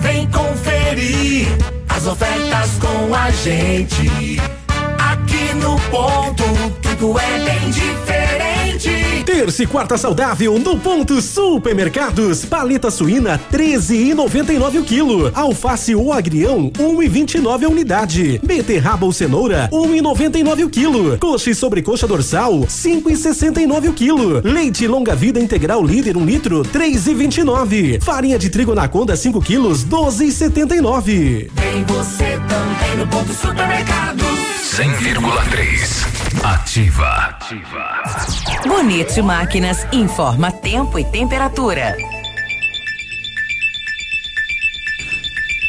Vem conferir as ofertas com a gente. No ponto, tudo é bem diferente. Terça e quarta saudável no ponto Supermercados. Paleta suína 13,99 o quilo. Alface ou agrião 1,29 a unidade. Beterraba ou cenoura 1,99 o quilo. Coxa e sobrecoxa dorsal 5,69 o quilo. Leite longa vida integral líder 1 litro 3,29. Farinha de trigo anaconda 5 quilos 12,79. Vem você também no ponto supermercados. 100,3. Ativa. Bonito Máquinas informa tempo e temperatura.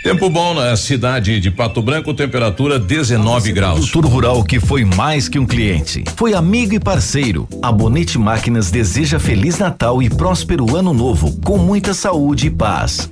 Tempo bom na cidade de Pato Branco, temperatura 19 graus. Produtor rural que foi mais que um cliente. Foi amigo e parceiro. A Bonete Máquinas deseja Feliz Natal e próspero Ano Novo, com muita saúde e paz.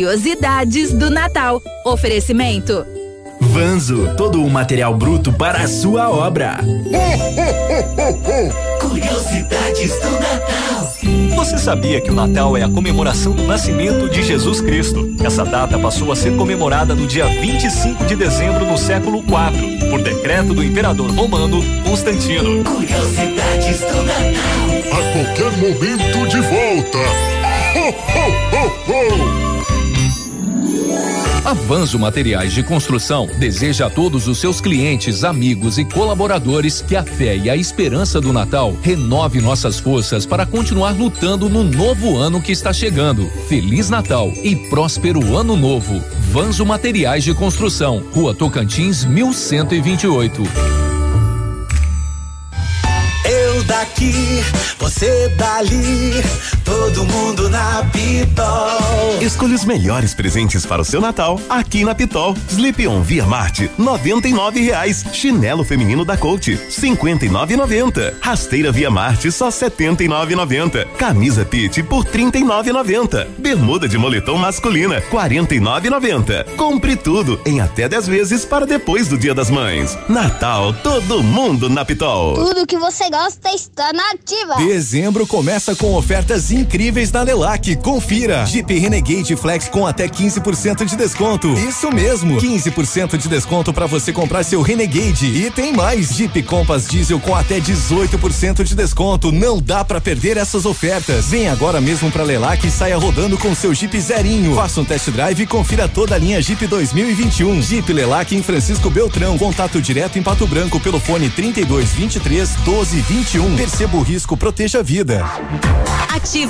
curiosidades do Natal. Oferecimento Vanzo, todo o material bruto para a sua obra. Curiosidades do Natal. Você sabia que o Natal é a comemoração do nascimento de Jesus Cristo? Essa data passou a ser comemorada no dia 25 de dezembro no século IV, por decreto do imperador romano Constantino. Curiosidades do Natal. A qualquer momento de volta. Ho, ho, ho, ho. Avanço Materiais de Construção deseja a todos os seus clientes, amigos e colaboradores que a fé e a esperança do Natal renove nossas forças para continuar lutando no novo ano que está chegando. Feliz Natal e próspero ano novo. Vanzo Materiais de Construção, Rua Tocantins, 1128. Eu daqui, você dali, todo mundo na Pitol. Escolha os melhores presentes para o seu Natal aqui na Pitol. Sleep On Via Marte, noventa e nove reais. Chinelo feminino da Coach, cinquenta e nove noventa. Rasteira Via Marte, só setenta e nove noventa. Camisa Pit por trinta e nove noventa. Bermuda de moletom masculina, quarenta e nove noventa. Compre tudo em até 10 vezes para depois do Dia das Mães. Natal, todo mundo na Pitol. Tudo que você gosta está na ativa. Dezembro começa com ofertas incríveis da Lelac. Confira. Jeep Renegade Flex com até 15% de desconto. Isso mesmo, 15% de desconto para você comprar seu Renegade. E tem mais. Jeep Compass Diesel com até 18% de desconto. Não dá para perder essas ofertas. Vem agora mesmo para Lelac e saia rodando com seu Jeep zerinho. Faça um test drive e confira toda a linha Jeep 2021. Jeep Lelac em Francisco Beltrão. Contato direto em Pato Branco pelo fone 32 23 12 21. Perceba o risco, proteja a vida. Ativa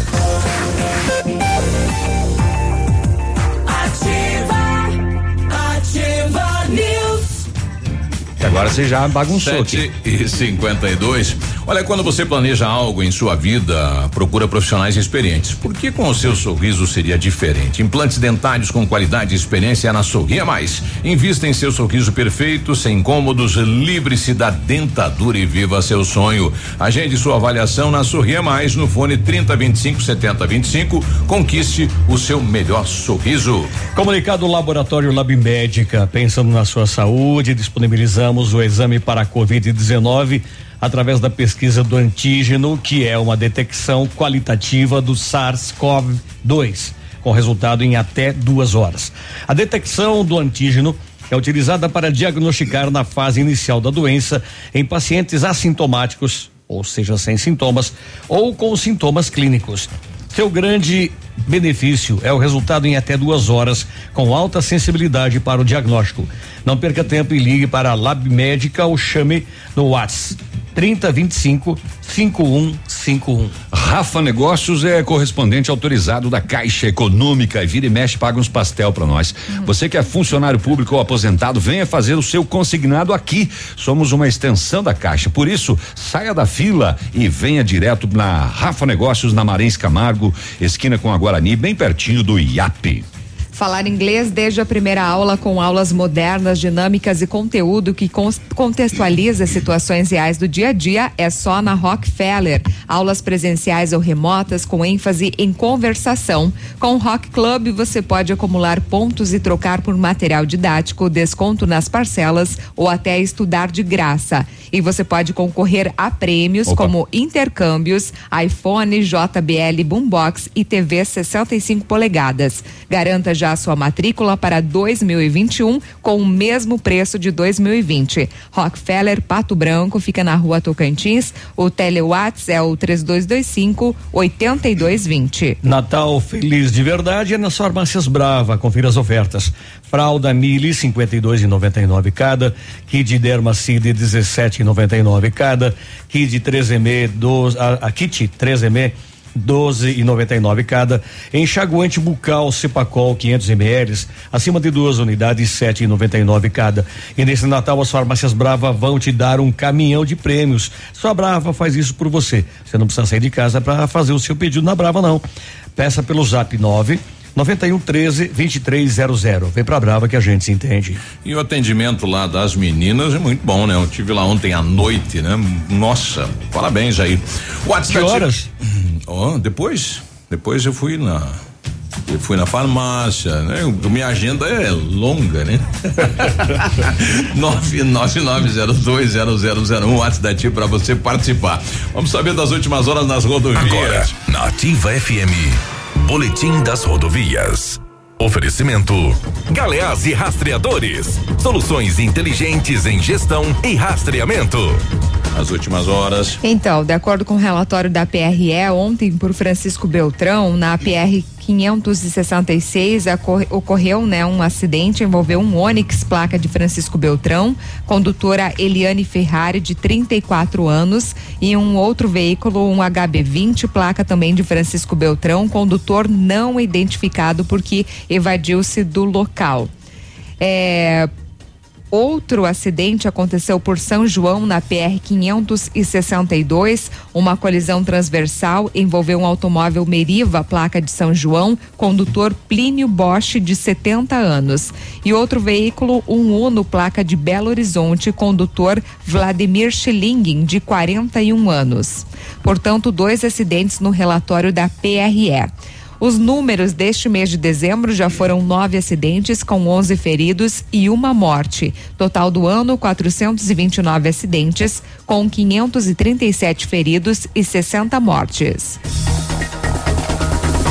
Agora você já bagunçou Sete e 52. Olha, quando você planeja algo em sua vida, procura profissionais experientes. Por que com o seu sorriso seria diferente? Implantes dentários com qualidade e experiência é na Sorria Mais. Invista em seu sorriso perfeito, sem incômodos, livre-se da dentadura e viva seu sonho. Agende sua avaliação na Sorria Mais no fone 3025 7025. Conquiste o seu melhor sorriso. Comunicado Laboratório Lab Médica, pensando na sua saúde, disponibilizamos o exame para a Covid-19 através da pesquisa do antígeno, que é uma detecção qualitativa do SARS-CoV-2, com resultado em até duas horas. A detecção do antígeno é utilizada para diagnosticar na fase inicial da doença em pacientes assintomáticos, ou seja, sem sintomas, ou com sintomas clínicos. Seu grande benefício é o resultado em até duas horas, com alta sensibilidade para o diagnóstico. Não perca tempo e ligue para a Lab Médica ou chame no WhatsApp 3025 5151. Rafa Negócios é correspondente autorizado da Caixa Econômica e vira e mexe paga uns pastel para nós. Você que é funcionário público ou aposentado, venha fazer o seu consignado aqui. Somos uma extensão da Caixa. Por isso, saia da fila e venha direto na Rafa Negócios na Marens Camargo, esquina com a Guarani, bem pertinho do IAP. Falar inglês desde a primeira aula com aulas modernas, dinâmicas e conteúdo que contextualiza situações reais do dia a dia é só na Rockefeller. Aulas presenciais ou remotas com ênfase em conversação. Com o Rock Club você pode acumular pontos e trocar por material didático, desconto nas parcelas ou até estudar de graça. E você pode concorrer a prêmios Opa. como intercâmbios, iPhone, JBL, Boombox e TV 65 polegadas. Garanta já sua matrícula para 2021 com o mesmo preço de 2020. Rockefeller Pato Branco fica na rua Tocantins. O Telewatts é o 3225 8220. Natal feliz de verdade é nas farmácias Brava. Confira as ofertas. Fralda Mili 52,99 cada, Kid Dermacide 17,99 cada, Kid 3M 12, a, a Kit 3M 12 e 99 cada. Enxaguante bucal Cepacol 500 ml, acima de duas unidades 7 e 99 cada. E nesse Natal as farmácias Brava vão te dar um caminhão de prêmios. Só a Brava faz isso por você. Você não precisa sair de casa para fazer o seu pedido na Brava não. Peça pelo Zap 9 91 13 2300. Vem pra Brava que a gente se entende. E o atendimento lá das meninas é muito bom, né? Eu tive lá ontem à noite, né? Nossa, parabéns aí. WhatsApp. Que horas? Oh, depois, depois eu fui na eu fui na farmácia, né? Minha agenda é longa, né? 999020001 WhatsApp da TIM para você participar. Vamos saber das últimas horas nas rodovias. Agora, na Ativa FM, Boletim das Rodovias. Oferecimento: Galeás e Rastreadores. Soluções inteligentes em gestão e rastreamento. As últimas horas. Então, de acordo com o relatório da PRE, ontem por Francisco Beltrão, na PR 566 acor- ocorreu né, um acidente, envolveu um Onix, placa de Francisco Beltrão, condutora Eliane Ferrari, de 34 anos, e um outro veículo, um HB20, placa também de Francisco Beltrão, condutor não identificado porque evadiu-se do local. É, Outro acidente aconteceu por São João na PR 562. Uma colisão transversal envolveu um automóvel Meriva, placa de São João, condutor Plínio Bosch, de 70 anos. E outro veículo, um Uno, placa de Belo Horizonte, condutor Vladimir Schillingen, de 41 anos. Portanto, dois acidentes no relatório da PRE. Os números deste mês de dezembro já foram nove acidentes, com 11 feridos e uma morte. Total do ano, 429 acidentes, com 537 feridos e 60 mortes.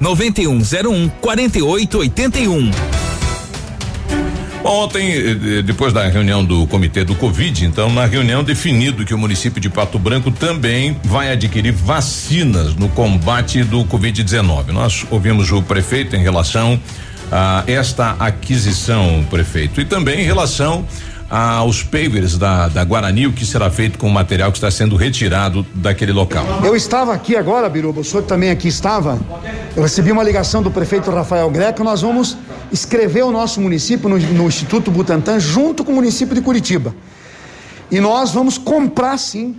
99101 4881. Ontem, eh, depois da reunião do comitê do Covid, então, na reunião definido que o município de Pato Branco também vai adquirir vacinas no combate do Covid-19. Nós ouvimos o prefeito em relação a esta aquisição, prefeito, e também em relação aos pavers da, da Guarani, o que será feito com o material que está sendo retirado daquele local. Eu estava aqui agora, Biruba, o senhor também aqui estava. Eu recebi uma ligação do prefeito Rafael Greco. Nós vamos escrever o nosso município no, no Instituto Butantan junto com o município de Curitiba. E nós vamos comprar sim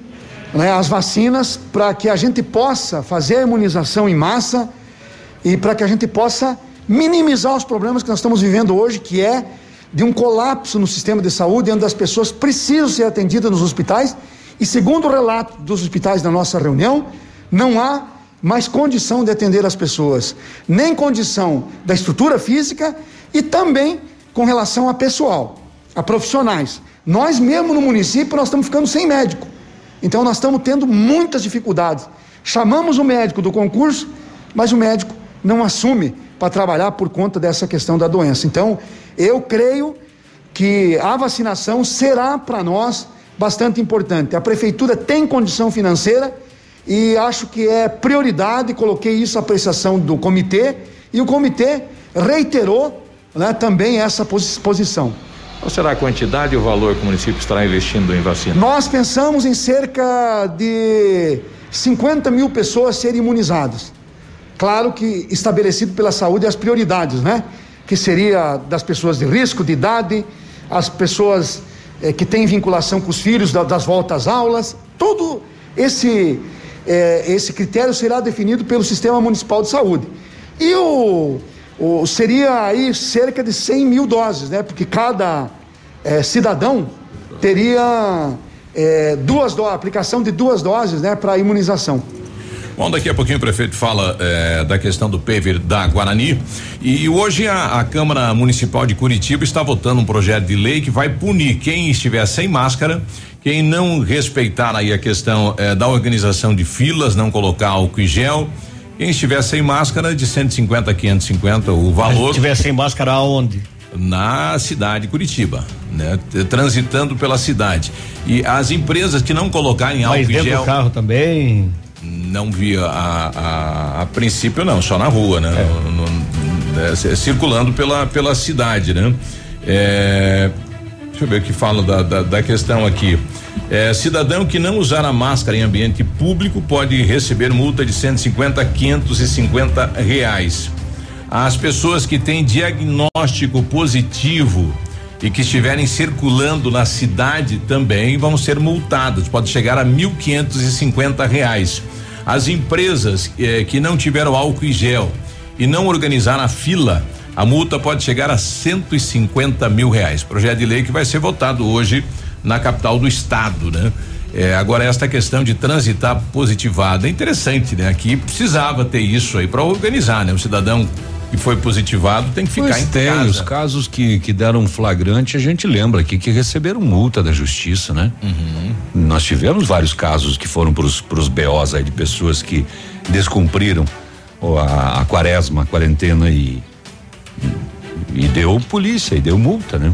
né, as vacinas para que a gente possa fazer a imunização em massa e para que a gente possa minimizar os problemas que nós estamos vivendo hoje, que é de um colapso no sistema de saúde, onde as pessoas precisam ser atendidas nos hospitais. E segundo o relato dos hospitais da nossa reunião, não há mais condição de atender as pessoas, nem condição da estrutura física e também com relação a pessoal, a profissionais. Nós mesmo no município nós estamos ficando sem médico. Então nós estamos tendo muitas dificuldades. Chamamos o médico do concurso, mas o médico não assume para trabalhar por conta dessa questão da doença. Então, eu creio que a vacinação será para nós bastante importante. A prefeitura tem condição financeira e acho que é prioridade, coloquei isso à apreciação do comitê e o comitê reiterou né, também essa posi- posição. Qual será a quantidade e o valor que o município estará investindo em vacina? Nós pensamos em cerca de 50 mil pessoas serem imunizadas. Claro que estabelecido pela saúde as prioridades, né? Que seria das pessoas de risco, de idade, as pessoas eh, que têm vinculação com os filhos da- das voltas às aulas, todo esse eh, esse critério será definido pelo Sistema Municipal de Saúde. E o, o- seria aí cerca de 100 mil doses, né? Porque cada eh, cidadão teria duas doses, aplicação de duas doses, né? Para imunização. Bom, daqui a pouquinho o prefeito fala eh, da questão do paver da Guarani. E hoje a, a Câmara Municipal de Curitiba está votando um projeto de lei que vai punir quem estiver sem máscara, quem não respeitar aí a questão eh, da organização de filas, não colocar álcool e gel Quem estiver sem máscara, de 150 a 550 o valor. Se estiver sem máscara, aonde? Na cidade de Curitiba, né? Transitando pela cidade. E as empresas que não colocarem álcool Mas dentro gel. do carro também. Não via a, a, a princípio não, só na rua, né? No- no- é, c- circulando pela, pela cidade, né? É, deixa eu ver o que fala da, da, da questão aqui. É, cidadão que não usar a máscara em ambiente público pode receber multa de 150 a 550 reais. As pessoas que têm diagnóstico positivo e que estiverem circulando na cidade também vão ser multadas, pode chegar a mil quinhentos e cinquenta reais. As empresas eh, que não tiveram álcool e gel e não organizaram a fila, a multa pode chegar a 150 mil reais. Projeto de lei que vai ser votado hoje na capital do estado, né? É, agora esta questão de transitar positivado é interessante, né? Aqui precisava ter isso aí para organizar, né? O cidadão que foi positivado tem que ficar Pois em tem, casa. os casos que, que deram flagrante, a gente lembra aqui que receberam multa da justiça, né? Uhum. Nós tivemos vários casos que foram pros, pros BOs aí de pessoas que descumpriram a, a quaresma, a quarentena e, e deu polícia e deu multa, né?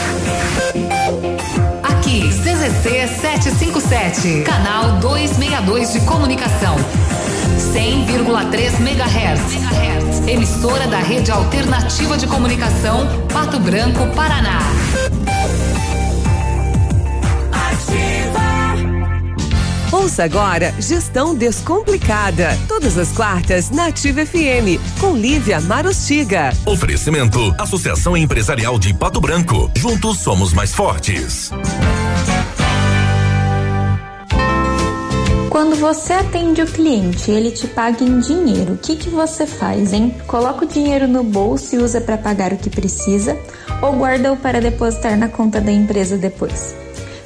Aqui, CZC 757, canal 262 de comunicação. 100,3 MHz. Emissora da Rede Alternativa de Comunicação, Pato Branco, Paraná. Ouça agora Gestão Descomplicada. Todas as quartas na Ativa FM, com Lívia Marostiga. Oferecimento Associação Empresarial de Pato Branco. Juntos somos mais fortes. Quando você atende o cliente e ele te paga em dinheiro, o que, que você faz, hein? Coloca o dinheiro no bolso e usa para pagar o que precisa ou guarda-o para depositar na conta da empresa depois?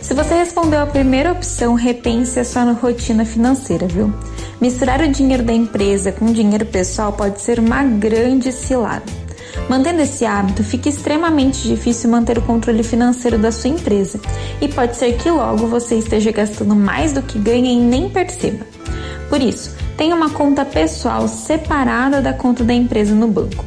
Se você respondeu a primeira opção, repense a sua rotina financeira, viu? Misturar o dinheiro da empresa com o dinheiro pessoal pode ser uma grande cilada. Mantendo esse hábito, fica extremamente difícil manter o controle financeiro da sua empresa e pode ser que logo você esteja gastando mais do que ganha e nem perceba. Por isso, tenha uma conta pessoal separada da conta da empresa no banco.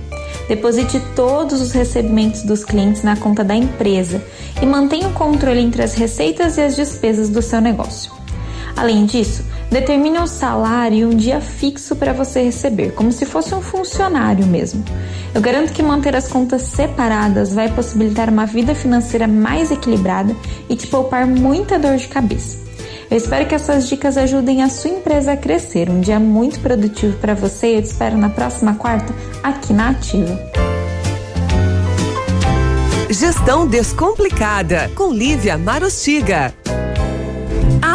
Deposite todos os recebimentos dos clientes na conta da empresa e mantenha o controle entre as receitas e as despesas do seu negócio. Além disso, determine um salário e um dia fixo para você receber, como se fosse um funcionário mesmo. Eu garanto que manter as contas separadas vai possibilitar uma vida financeira mais equilibrada e te poupar muita dor de cabeça. Eu espero que essas dicas ajudem a sua empresa a crescer. Um dia muito produtivo para você e eu te espero na próxima quarta aqui na Ativa. Gestão Descomplicada, com Lívia Marostiga.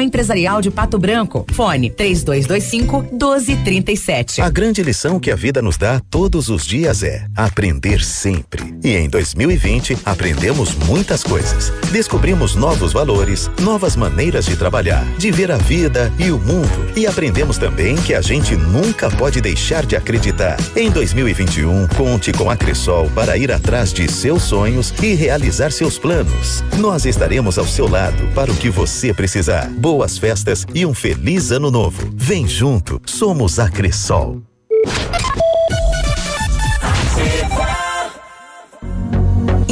Empresarial de Pato Branco. Fone 3225 1237. A grande lição que a vida nos dá todos os dias é aprender sempre. E em 2020 aprendemos muitas coisas. Descobrimos novos valores, novas maneiras de trabalhar, de ver a vida e o mundo. E aprendemos também que a gente nunca pode deixar de acreditar. Em 2021, conte com a Cressol para ir atrás de seus sonhos e realizar seus planos. Nós estaremos ao seu lado para o que você precisar. Boas festas e um feliz ano novo. Vem junto, somos a Cressol.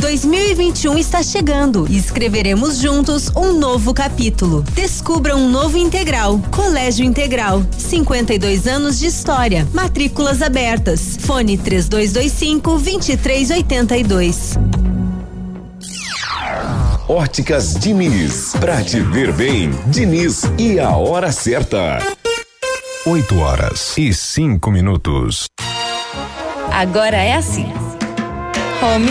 2021 está chegando e escreveremos juntos um novo capítulo. Descubra um novo integral. Colégio Integral. 52 anos de história. Matrículas abertas. Fone 3225 2382. Óticas Diniz. Pra te ver bem, Diniz e a hora certa. 8 horas e 5 minutos. Agora é assim. Home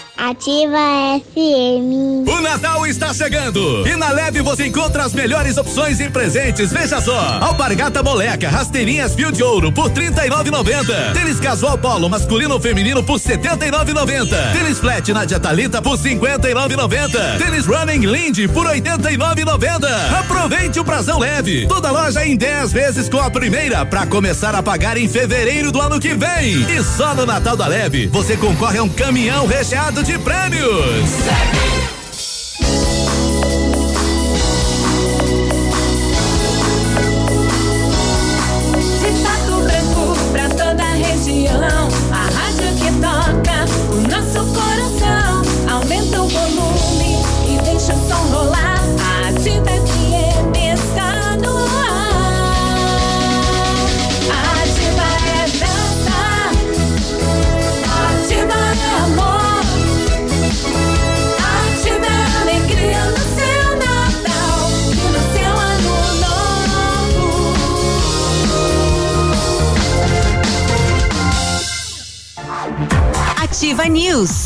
Ativa FM. O Natal está chegando e na Leve você encontra as melhores opções em presentes. Veja só: alpargata moleca, rasteirinhas fio de ouro por 39,90. Tênis casual polo masculino ou feminino por 79,90. Tênis flat Nadia Talita por 59,90. Tênis running Lindy por 89,90. Aproveite o prazão leve. Toda loja em 10 vezes com a primeira para começar a pagar em fevereiro do ano que vem. E só no Natal da Leve você concorre a um caminhão recheado de prêmios.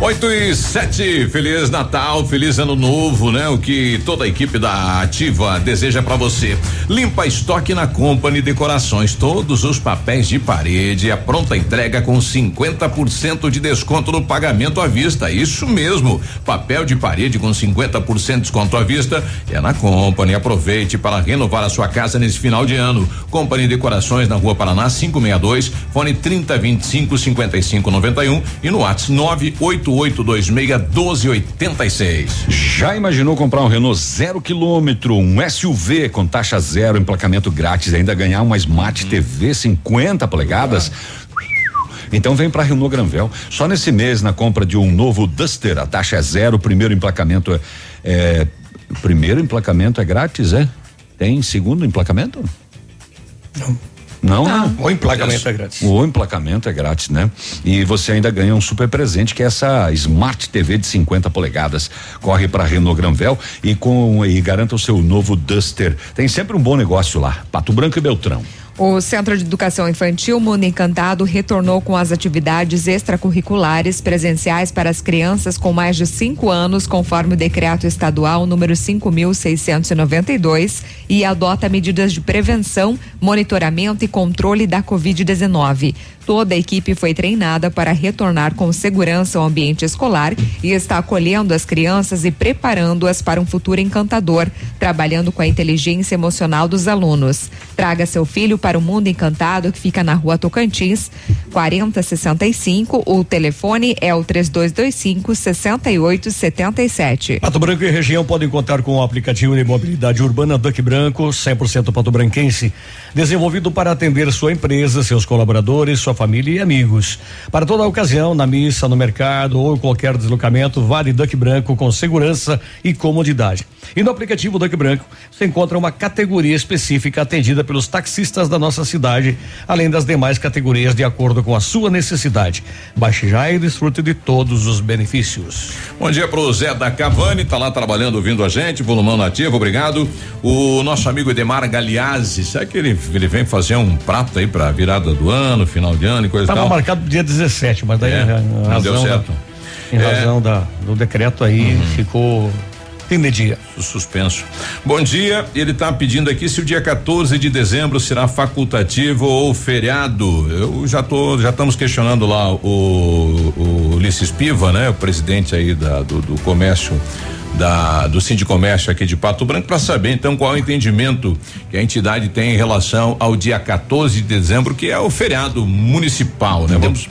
8 e 7, Feliz Natal, feliz ano novo, né? O que toda a equipe da Ativa deseja para você. Limpa estoque na Company Decorações, todos os papéis de parede, a pronta entrega com 50% de desconto no pagamento à vista. Isso mesmo, papel de parede com 50% de desconto à vista é na Company. Aproveite para renovar a sua casa nesse final de ano. Company Decorações na Rua Paraná 562, fone 3025 5591 e no WhatsApp 988261286. Já imaginou comprar um Renault zero quilômetro, um SUV com taxa zero, emplacamento grátis, e ainda ganhar uma Smart TV 50 polegadas? Então vem para Renault Granvel. Só nesse mês, na compra de um novo Duster, a taxa é zero, o primeiro emplacamento é, é. Primeiro emplacamento é grátis, é? Tem segundo emplacamento? Não. Não, Não. O emplacamento é grátis. O emplacamento é grátis, né? E você ainda ganha um super presente que é essa Smart TV de 50 polegadas. Corre para Renault Granvel e com e garanta o seu novo Duster. Tem sempre um bom negócio lá. Pato Branco e Beltrão. O Centro de Educação Infantil Mundo Encantado retornou com as atividades extracurriculares presenciais para as crianças com mais de cinco anos, conforme o decreto estadual número 5.692 e adota medidas de prevenção, monitoramento e controle da Covid-19. Toda a equipe foi treinada para retornar com segurança ao ambiente escolar e está acolhendo as crianças e preparando-as para um futuro encantador, trabalhando com a inteligência emocional dos alunos. Traga seu filho para para o Mundo Encantado, que fica na rua Tocantins, 4065. O telefone é o 3225 6877. Pato Branco e região podem contar com o aplicativo de mobilidade urbana Duck Branco, 100% pato branquense, desenvolvido para atender sua empresa, seus colaboradores, sua família e amigos. Para toda ocasião, na missa, no mercado ou qualquer deslocamento, vale Duck Branco com segurança e comodidade. E no aplicativo Duck Branco, você encontra uma categoria específica atendida pelos taxistas da nossa cidade, além das demais categorias de acordo com a sua necessidade. Baixe já e desfrute de todos os benefícios. Bom dia pro Zé da Cavani, tá lá trabalhando, ouvindo a gente, volumão nativo, obrigado. O nosso amigo Edemar Galiazzi, sabe que ele, ele vem fazer um prato aí pra virada do ano, final de ano e coisa e Estava tal? marcado pro dia 17, mas daí É, em não deu da- certo. em É. Uhum. razão da, do decreto aí ficou fim de dia. Suspenso. Bom dia, ele está pedindo aqui se o dia 14 de dezembro será facultativo ou feriado. Eu já tô, já estamos questionando lá o, o Ulisses Piva, né? O presidente aí da, do, do comércio da, do Sindicomércio aqui de Pato Branco para saber então qual é o entendimento que a entidade tem em relação ao dia 14 de dezembro, que é o feriado municipal, né? Vamos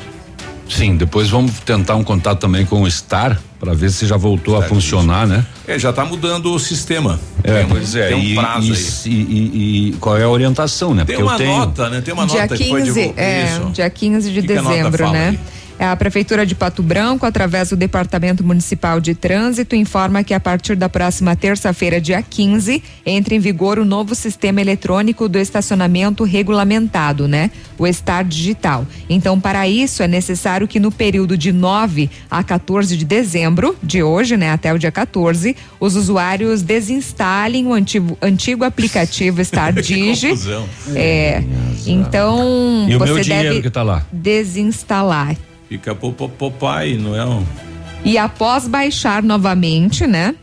Sim, depois vamos tentar um contato também com o Star para ver se já voltou a funcionar, né? É, já está mudando o sistema. É, tem, pois é. tem um e, prazo e, e- e qual é a orientação, né? Tem Porque uma eu tenho nota, né? Tem uma dia nota que foi 15, divulgada. é, Isso. dia 15 de Que que a nota dezembro, fala né? aí? A Prefeitura de Pato Branco, através do Departamento Municipal de Trânsito, informa que a partir da próxima terça-feira, dia 15, entra em vigor o novo sistema eletrônico do estacionamento regulamentado, né? O Estar Digital. Então, para isso, é necessário que no período de 9 a 14 de dezembro, de hoje, né, até o dia 14, os usuários desinstalem o antigo, antigo aplicativo Estar Digi. confusão. É. Então, E o você meu dinheiro deve que tá lá? desinstalar. Fica pro pro- pro pai, não é um. E após baixar novamente, né?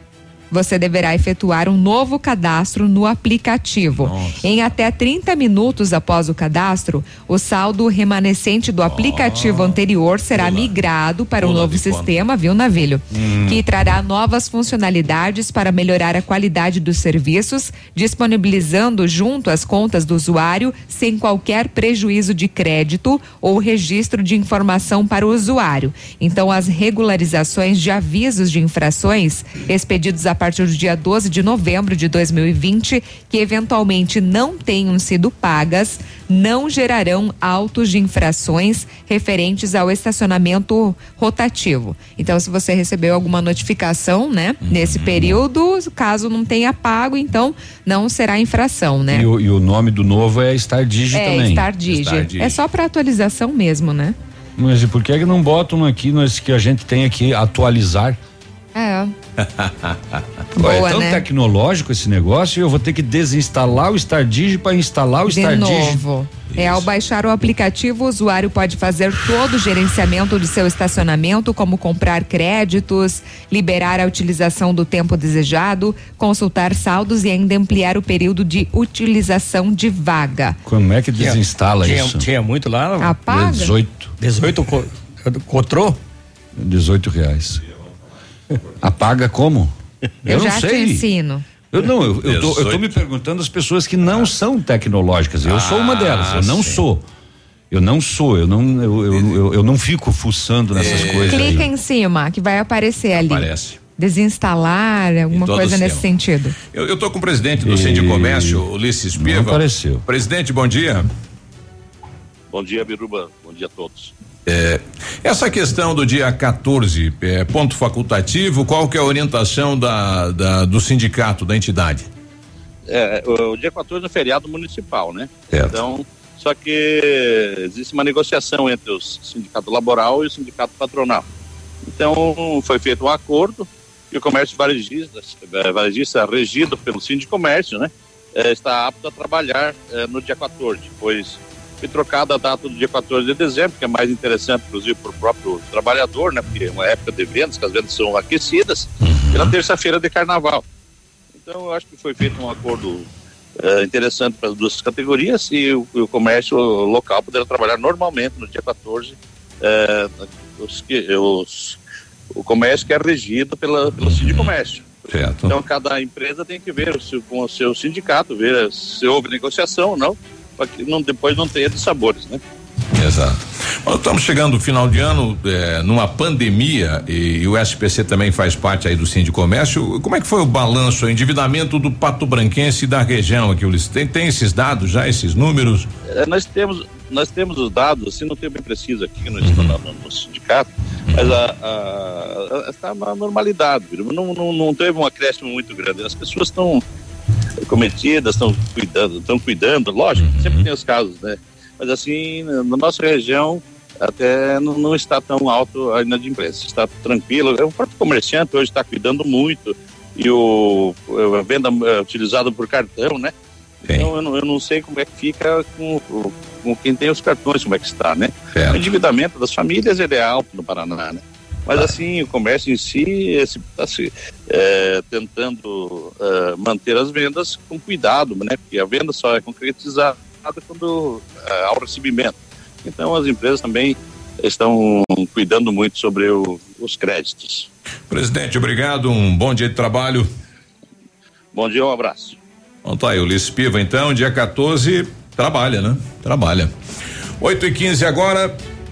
Você deverá efetuar um novo cadastro no aplicativo. Em até 30 minutos após o cadastro, o saldo remanescente do aplicativo anterior será migrado para o Pula novo de conta. sistema, viu, Navilho? Hum. Que trará novas funcionalidades para melhorar a qualidade dos serviços, disponibilizando junto às contas do usuário sem qualquer prejuízo de crédito ou registro de informação para o usuário. Então, as regularizações de avisos de infrações expedidos a partir do dia 12 de novembro de 2020, que eventualmente não tenham sido pagas, não gerarão autos de infrações referentes ao estacionamento rotativo. Então, se você recebeu alguma notificação, né, nesse período, caso não tenha pago, então não será infração, né? E o, e o nome do novo é Star Digi é, também. Star Digi. É só para atualização mesmo, né? Mas e por que que não botam aqui nesse que a gente tem aqui atualizar? É. Pô, é Boa, tão né? tecnológico esse negócio e eu vou ter que desinstalar o Star Digi para instalar o De Star Digi. novo. É, ao baixar o aplicativo, o usuário pode fazer todo o gerenciamento do seu estacionamento, como comprar créditos, liberar a utilização do tempo desejado, consultar saldos e ainda ampliar o período de utilização de vaga. Como é que desinstala tinha, isso? Tinha muito lá. Apaga. 18. 18 co, cotrô? 18 reais. Apaga como? Eu, não já te sei. ensino. Eu não, eu, eu, tô, eu tô me perguntando as pessoas que não são tecnológicas. Eu sou uma delas, eu não Ah, sim. sou. Eu não sou, eu não, eu, eu, eu, eu não fico fuçando nessas É. coisas. Clica aí. em cima, que vai aparecer ali. Aparece. Desinstalar, alguma coisa nesse sentido. Eu, eu tô com o presidente do E- Sindicomércio, Ulisses Piva. apareceu. Presidente, bom dia. Bom dia, Biruba. Bom dia a todos. É, essa questão do dia 14, é, ponto facultativo, qual que é a orientação da, da- do sindicato, da entidade? É, o, o dia 14 é feriado municipal, né? Certo. Então, só que existe uma negociação entre o sindicato laboral e o sindicato patronal. Então, foi feito um acordo e o comércio varejista, eh, varejista regido pelo Sindicomércio, né? eh, está apto a trabalhar eh, no dia 14, pois trocada a data do dia 14 de dezembro, que é mais interessante, inclusive, para o próprio trabalhador, né? Porque é uma época de vendas, que as vendas são aquecidas, pela terça-feira de carnaval. Então, eu acho que foi feito um acordo eh, interessante para as duas categorias e o, o comércio local poderá trabalhar normalmente no dia 14. eh, os, os- o comércio que é regido pela, pelo Sindicomércio. Certo. Então, cada empresa tem que ver o seu- com o seu sindicato, ver se houve negociação ou não, para que não, depois não tenha sabores, né? Exato. Nós estamos chegando no final de ano, eh, numa pandemia, e, e o SPC também faz parte aí do Sim de Comércio. Como é que foi o balanço, o endividamento do Pato Branquense e da região aqui, Ulisses? Tem, tem esses dados já, esses números? É, nós temos nós temos os dados, assim, não tem bem preciso aqui no, no, no sindicato, mas a, está uma normalidade, não, não, não teve um acréscimo muito grande. As pessoas estão cometidas, estão cuidando, estão cuidando, lógico, sempre tem os casos, né? Mas assim, na nossa região até não, não está tão alto a inadimplência, está tranquilo. O próprio comerciante hoje está cuidando muito e o, a venda é, utilizada por cartão, né? Então eu não, eu não, sei como é que fica com, com, quem tem os cartões, como é que está, né? É. O endividamento das famílias ele é alto no Paraná, né? Mas assim, o comércio em si está se é, tentando é, manter as vendas com cuidado, né? Porque a venda só é concretizada quando é, há o recebimento. Então as empresas também estão cuidando muito sobre o, os créditos. Presidente, obrigado, um bom dia de trabalho. Bom dia, um abraço. Então tá aí, Ulisses Piva, então, dia 14, trabalha, né? Trabalha. 8 e 15 agora,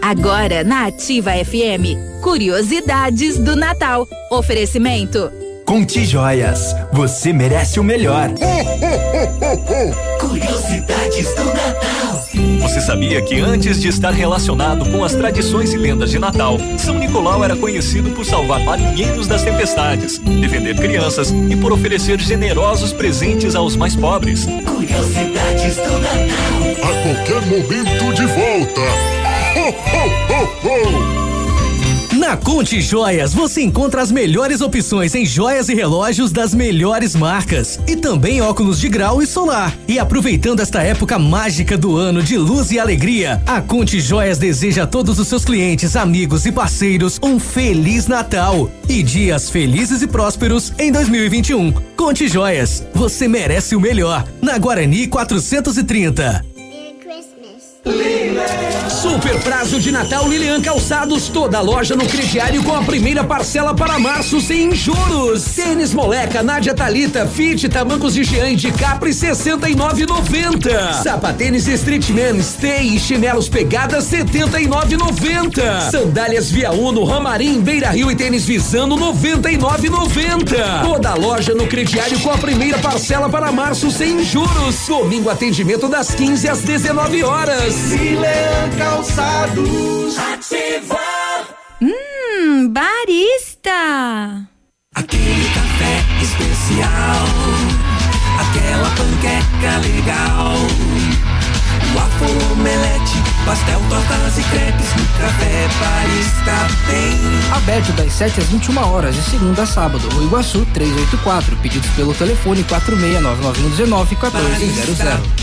Agora na Ativa FM, curiosidades do Natal. Oferecimento. Conte Joias, você merece o melhor. Curiosidades do Natal. Você sabia que antes de estar relacionado com as tradições e lendas de Natal, São Nicolau era conhecido por salvar marinheiros das tempestades, defender crianças e por oferecer generosos presentes aos mais pobres? Curiosidades do Natal. A qualquer momento de volta. Na Conte Joias você encontra as melhores opções em joias e relógios das melhores marcas e também óculos de grau e solar. E aproveitando esta época mágica do ano de luz e alegria, a Conte Joias deseja a todos os seus clientes, amigos e parceiros um feliz Natal e dias felizes e prósperos em 2021. Conte Joias, você merece o melhor. Na Guarani 430. Super prazo de Natal Lilian Calçados, toda loja no crediário com a primeira parcela para março sem juros. Tênis Moleca, Nádia Talita, Fit, Tamancos de Jean de Capri 69,90. Sapatênis Streetman, Stay e chinelos pegadas 79,90. Sandálias Via Uno, Ramarim, Beira Rio e tênis Visano 99,90. Toda loja no crediário com a primeira parcela para março sem juros. Domingo atendimento das 15 às 19 horas. Milan Calçados. Ativa. Hum, barista. Aquele café especial. Aquela panqueca legal. Waffle, omelete, pastel, tortas e crepes. No café barista tem. Aberto das 7 às 21 horas, de segunda a sábado. Rua Iguaçu 384. Pedidos pelo telefone 469919 1400.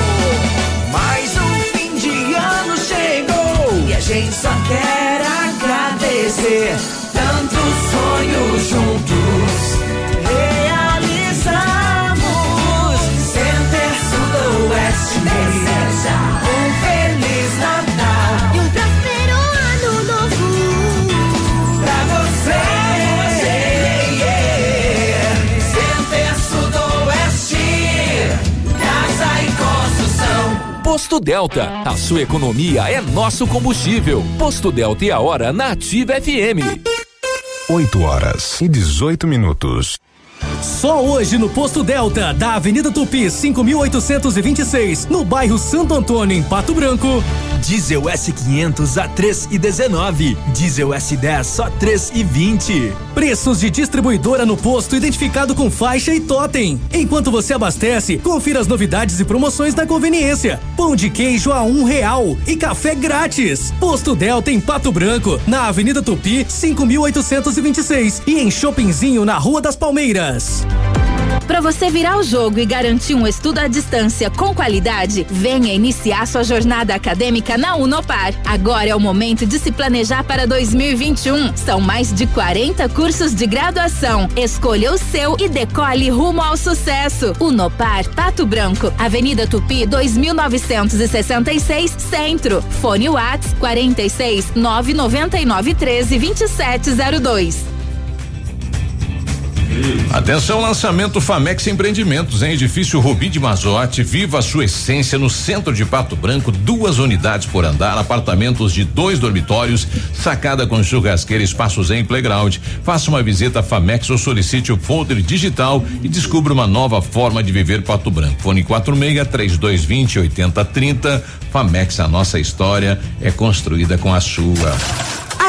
só quer agradecer tantos sonhos juntos. Realizamos. Center Sudoeste deseja Posto Delta, a sua economia é nosso combustível. Posto Delta e a hora na Ativa FM. 8 horas e 18 minutos. Só hoje no Posto Delta, da Avenida Tupi, 5826, no bairro Santo Antônio, em Pato Branco. Diesel S500 a 3 e 19. Diesel S10 só 3 e 20. Preços de distribuidora no posto identificado com faixa e totem. Enquanto você abastece, confira as novidades e promoções da conveniência. Pão de queijo a um real e café grátis. Posto Delta em Pato Branco, na Avenida Tupi, 5826 e em Shoppingzinho na Rua das Palmeiras. Para você virar o jogo e garantir um estudo à distância com qualidade, venha iniciar sua jornada acadêmica na Unopar. Agora é o momento de se planejar para 2021. São mais de 40 cursos de graduação. Escolha o seu e decole rumo ao sucesso. Unopar Pato Branco, Avenida Tupi 2966, Centro. Fone Whats 46 999 13 2702. Atenção, lançamento Famex Empreendimentos em edifício Rubi de Mazote. Viva a sua essência no centro de Pato Branco. Duas unidades por andar, apartamentos de dois dormitórios, sacada com churrasqueira, espaços em playground. Faça uma visita a Famex ou solicite o folder digital e descubra uma nova forma de viver Pato Branco. Fone 46 3220 8030. Famex, a nossa história é construída com a sua.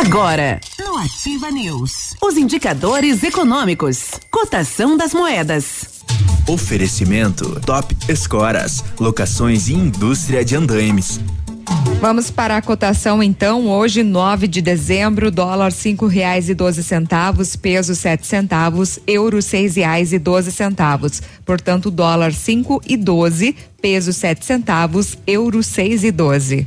Agora, no Ativa News, os indicadores econômicos, cotação das moedas. Oferecimento Top Escoras, locações e indústria de andaimes. Vamos para a cotação então. Hoje, 9 de dezembro, dólar cinco reais e doze centavos, peso sete centavos, euro seis reais e doze centavos. Portanto, dólar cinco e doze, peso sete centavos, euro seis e doze.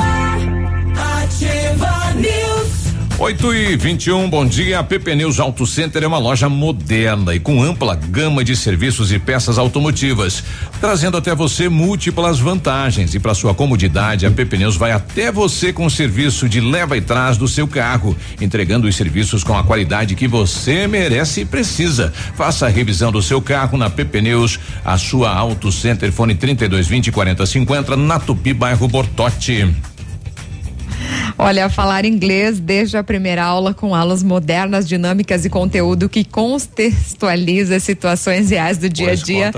8 e 21, bom dia. A PP Neus Auto Center é uma loja moderna e com ampla gama de serviços e peças automotivas, trazendo até você múltiplas vantagens. E para sua comodidade, a PP Neus vai até você com o serviço de leva e trás do seu carro, entregando os serviços com a qualidade que você merece e precisa. Faça a revisão do seu carro na PP Neus, a sua Auto Center, fone 3220 4050, na Tupi, bairro Bortote. Olha, falar inglês desde a primeira aula com aulas modernas, dinâmicas e conteúdo que contextualiza situações reais do dia a dia.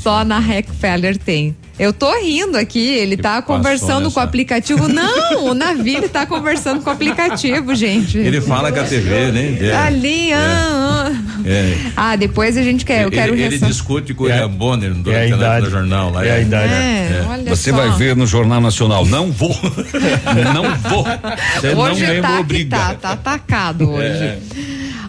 Só né? na Rockefeller tem. Eu tô rindo aqui, ele tá passou conversando com o aplicativo. Não, o Navi tá conversando com o aplicativo, gente. Ele fala com a TV, né? É, Ali, ah, ah. é. Ah, depois a gente quer, eu ele, quero ele ressam- discute com o William Bonner durante é a a idade. do jornal lá. É a idade. É, olha Você só. vai ver no Jornal Nacional. Não vou. não vou. Você hoje não tá que obriga. tá, tá atacado hoje.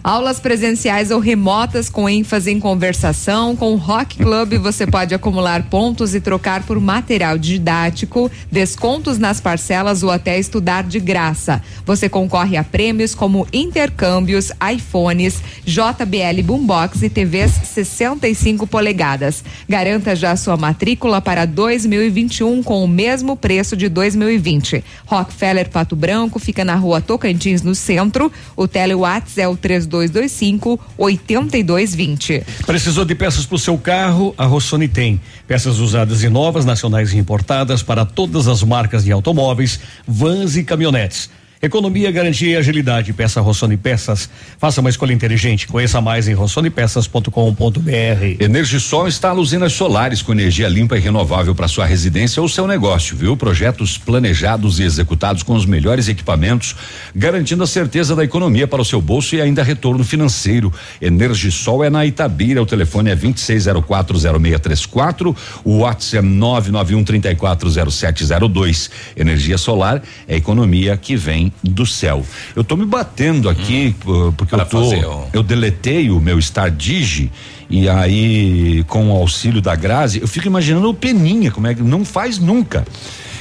Aulas presenciais ou remotas com ênfase em conversação. Com o Rock Club você pode acumular pontos e trocar por material didático, descontos nas parcelas ou até estudar de graça. Você concorre a prêmios como intercâmbios, iPhones, JBL Boombox e TVs 65 polegadas. Garanta já sua matrícula para 2021 com o mesmo preço de 2020. Rockefeller Pato Branco fica na rua Tocantins, no centro. O Telewatts é o 3225 8220. Precisou de peças para o seu carro? A Rossoni tem. Peças usadas e novas, nacionais e importadas para todas as marcas de automóveis, vans e caminhonetes. Economia, garantia e agilidade. Peça Rossoni Peças. Faça uma escolha inteligente. Conheça mais em rossonepeças.com.br. Energisol instala usinas solares com energia limpa e renovável para sua residência ou seu negócio, viu? Projetos planejados e executados com os melhores equipamentos, garantindo a certeza da economia para o seu bolso e ainda retorno financeiro. Energisol é na Itabira, o telefone é 26040634, o WhatsApp é 991340702. Energia solar é economia que vem do céu. Eu tô me batendo aqui uh, porque eu tô fazer o- eu deletei o meu Star Digi e aí com o auxílio da Grazi, eu fico imaginando o Peninha, como é que não faz nunca.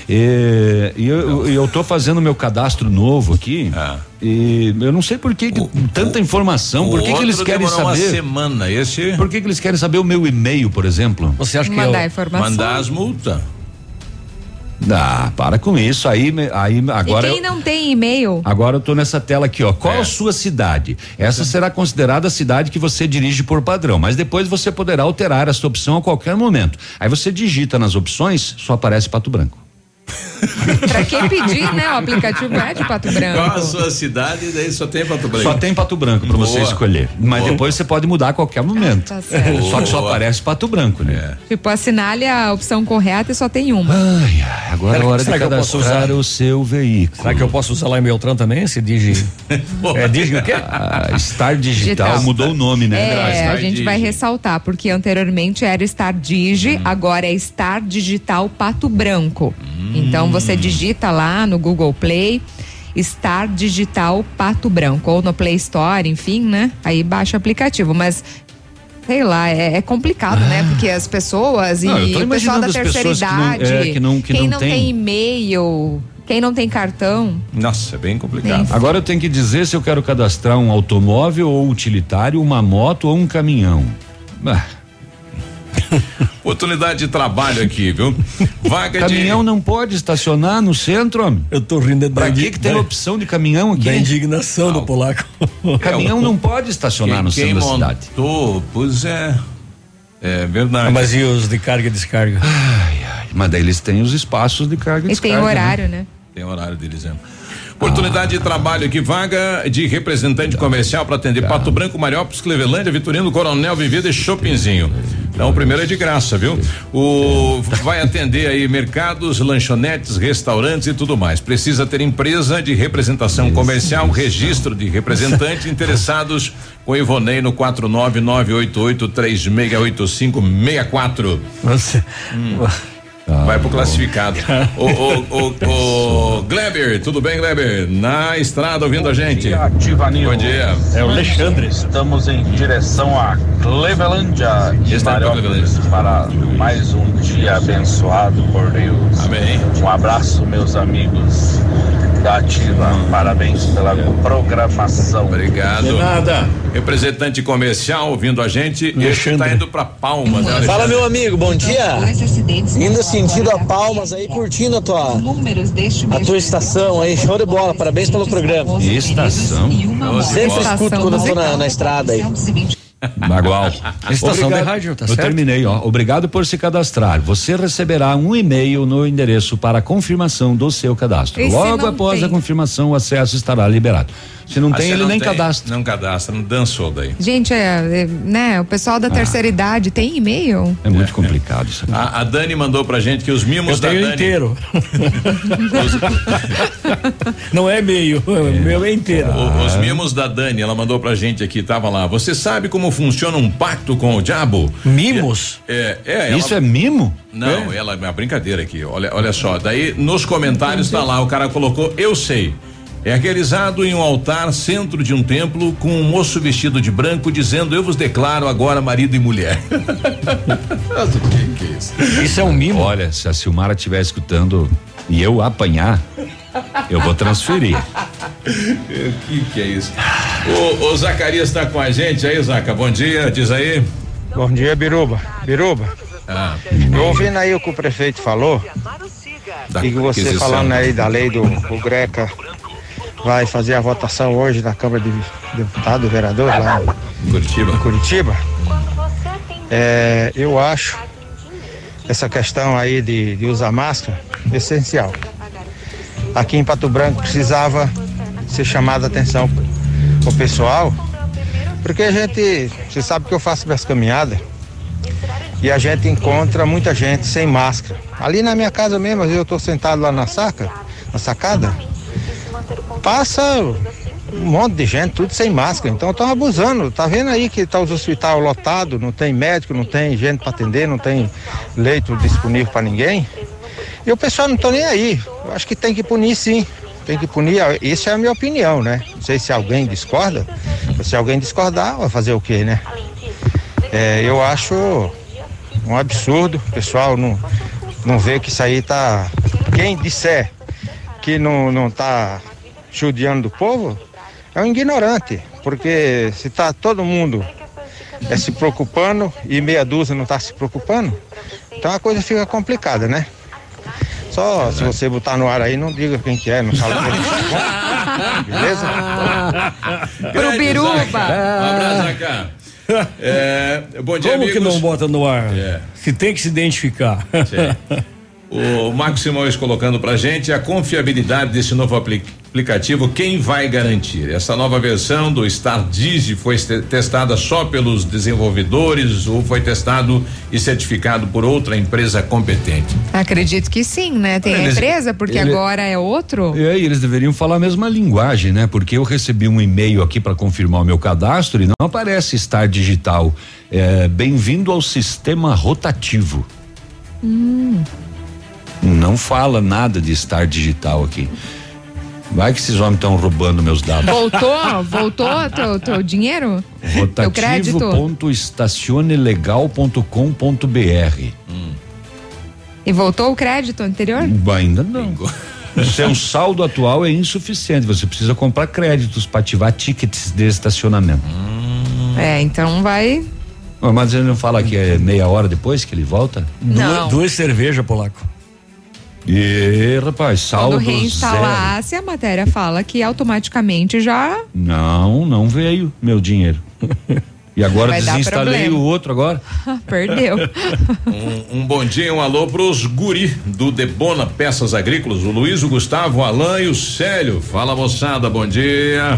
É, E eu, eu tô fazendo meu cadastro novo aqui. E eu não sei por que, que tanta informação, por que, que eles querem demorou uma saber? semana, esse. Por que, que eles querem saber o meu e-mail, por exemplo? Você acha que Mandar eu- informação. Mandar as multas. Ah, para com isso. Aí, aí agora. e quem eu- não tem e-mail? Agora eu tô nessa tela aqui, ó. Qual a sua cidade? Essa será considerada a cidade que você dirige por padrão, mas depois você poderá alterar essa opção a qualquer momento. Aí você digita nas opções, só aparece Pato Branco. Pra quem pedir, né? O aplicativo é de Pato Branco. Qual a sua cidade? Daí só tem Pato Branco. Só tem Pato Branco pra você Boa. escolher. Mas Boa. depois você pode mudar a qualquer momento. tá certo. Só que só aparece Pato Branco, né? Tipo, assinale a opção correta e só tem uma. Agora é Será- hora de será que eu posso cadastrar usar? o seu veículo. Será que eu posso usar lá em Beltrão também? Esse Digi. é Digi o quê? Ah, Star Digital, Digital. mudou o nome, né? É, a gente vai ressaltar, porque anteriormente era Star Digi, agora é Star Digital Pato Branco. Então você digita lá no Google Play. Star Digital Pato Branco, ou no Play Store, enfim, né? Aí baixa o aplicativo, mas sei lá, é, é complicado, né? Porque as pessoas e Não, o pessoal da terceira pessoas que não- idade, é, que não- que quem não tem, tem. e-mail, quem não tem cartão, Nossa, é bem complicado. Agora eu tenho que dizer se eu quero cadastrar um automóvel ou utilitário, uma moto ou um caminhão. Ah, Oportunidade de trabalho aqui, viu? Vaga caminhão não pode estacionar no centro, homem. Eu tô rindo Pra da que indi- que tem da- opção de caminhão aqui? Da indignação do polaco. Caminhão não pode estacionar no quem centro da cidade. montou, pois é. É verdade. Mas e os de carga e descarga? Mas daí eles têm os espaços de carga e e tem descarga, horário, né? Tem horário deles, é. Oportunidade de trabalho aqui, vaga de representante comercial para atender Pato Branco, Mariópolis, Clevelândia, Vitorino, Coronel, Vivida e Shoppingzinho. Então o primeiro é de graça, viu? O vai atender aí mercados, lanchonetes, restaurantes e tudo mais. Precisa ter empresa de representação comercial, registro de representantes interessados com Ivonei no 49988368564. Nossa. Vai pro classificado. ô, ô, ô, ô, Gleber, tudo bem, Gleber? Na estrada ouvindo a gente. Ativa News. Bom dia. É o Alexandre. Estamos em direção a Clevelândia Mariópolis para mais um dia abençoado por Deus. Amém. Um abraço, meus amigos da Ativa. Parabéns pela programação. Obrigado. De nada. Representante comercial ouvindo a gente. Esse tá indo pra Palmas, né, Alexandre? Fala, meu amigo, bom dia. Indo sentido a Palmas aí, curtindo a tua, a tua estação aí, show de bola, parabéns pelo programa. Estação? Sempre escuto quando eu tô na, na estrada aí. Bagual. Estação de rádio, tá eu certo? terminei, ó. Obrigado por se cadastrar. Você receberá um e-mail no endereço para confirmação do seu cadastro. E se Logo após tem? a confirmação, o acesso estará liberado. Se não Ah, tem, ele não nem tem, cadastra. Não cadastra, não dançou daí. Gente, é, é, né? O pessoal da terceira idade tem e-mail? É muito complicado isso. A, a Dani mandou pra gente que os mimos Eu da tenho Dani. inteiro. Não é meio, o meu é inteiro. O- Os mimos da Dani, ela mandou pra gente aqui, tava lá. Você sabe como funciona um pacto com o diabo? Mimos? É, é. ela- Isso é mimo? Não, ela é uma brincadeira aqui. Olha, olha só. Daí nos comentários tá lá, o cara colocou, eu sei. É realizado em um altar, centro de um templo, com um moço vestido de branco dizendo: Eu vos declaro agora marido e mulher. Mas o que, que é isso? Isso é um mimo? Olha, se a Silmara estiver escutando e eu apanhar, eu vou transferir. O que, que é isso? O, o Zacarias tá com a gente aí, Zaca. Bom dia, diz aí. Bom dia, Biruba. Biruba, Ah, eu ouvindo aí o que o prefeito falou, da e que você falando aí da lei do o Greca vai fazer a votação hoje na Câmara de Deputados, vereador, lá Curitiba. em Curitiba. É, eu acho essa questão aí de, de usar máscara essencial. Aqui em Pato Branco precisava ser chamada a atenção o pessoal, porque a gente, você sabe que eu faço minhas caminhadas e a gente encontra muita gente sem máscara. Ali na minha casa mesmo, às vezes eu estou sentado lá na saca, na sacada, passa um monte de gente, tudo sem máscara. Então estão abusando. Tá vendo aí que tá os hospitais lotados, não tem médico, não tem gente para atender, não tem leito disponível para ninguém. E o pessoal não tá nem aí. Eu acho que tem que punir sim. Tem que punir. Isso é a minha opinião, né? Não sei se alguém discorda. Se alguém discordar, vai fazer o quê, né? É, eu acho um absurdo. O pessoal não, não vê que isso aí tá. Quem disser que não, não tá judiando do povo é um ignorante. Porque se tá todo mundo é, se preocupando e meia dúzia não está se preocupando, então a coisa fica complicada, né? Só se você botar no ar aí, não diga quem que é, não fala quem que é. Beleza? Pro Biruba. Um abraço. É, bom dia, Como amigos. que não bota no ar? É. Se tem que se identificar. O Marcos Simões colocando pra gente a confiabilidade desse novo apli- aplicativo, quem vai garantir? Essa nova versão do Star Digi foi te- testada só pelos desenvolvedores ou foi testado e certificado por outra empresa competente? Acredito que sim, né? Tem a Eles- empresa, porque ele- agora é outro. E aí, eles deveriam falar a mesma linguagem, né? Porque eu recebi um e-mail aqui para confirmar o meu cadastro e não aparece Star Digital. É, Bem-vindo ao sistema rotativo. Hum. Não fala nada de Star Digital aqui. Vai que esses homens estão roubando meus dados. Voltou? Voltou teu, teu dinheiro? Rotativo.estacionelegal.com.br. E voltou o crédito anterior? Ainda não. O seu saldo atual é insuficiente. Você precisa comprar créditos para ativar tickets de estacionamento. É, então vai. Mas ele não fala que é meia hora depois que ele volta? Não. Duas, duas cervejas, polaco. E, rapaz, saldo Quando zero. reinstalasse, a matéria fala que automaticamente já Não, não veio meu dinheiro. E agora Vai desinstalei o outro agora. perdeu. Um, um bom dia, um alô pros guri do Debona Peças Agrícolas, o Luiz, o Gustavo, o Alain e o Célio. Fala moçada, bom dia.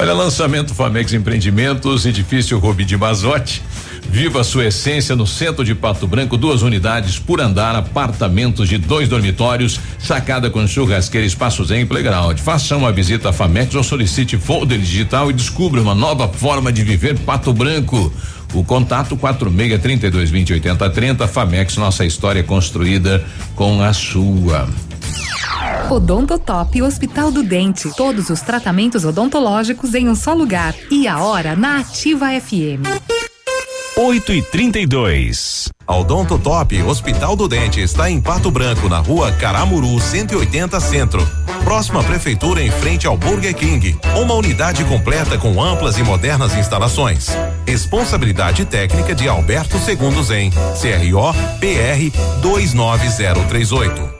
Olha, lançamento Famex Empreendimentos, edifício Rubi de Mazote. Viva a sua essência no centro de Pato Branco, duas unidades por andar, apartamentos de dois dormitórios, sacada com churrasqueira, espaços em playground. Faça uma visita à Famex ou solicite folder digital e descubra uma nova forma de viver Pato Branco. O contato 46 32 20 80 30 Famex, nossa história construída com a sua. Odontotop Hospital do Dente. Todos os tratamentos odontológicos em um só lugar. E a hora na Ativa FM. 8 e 32 A Odonto Top Hospital do Dente está em Pato Branco, na rua Caramuru 180 Centro. Próxima prefeitura em frente ao Burger King. Uma unidade completa com amplas e modernas instalações. Responsabilidade técnica de Alberto Segundos em CRO PR 29038.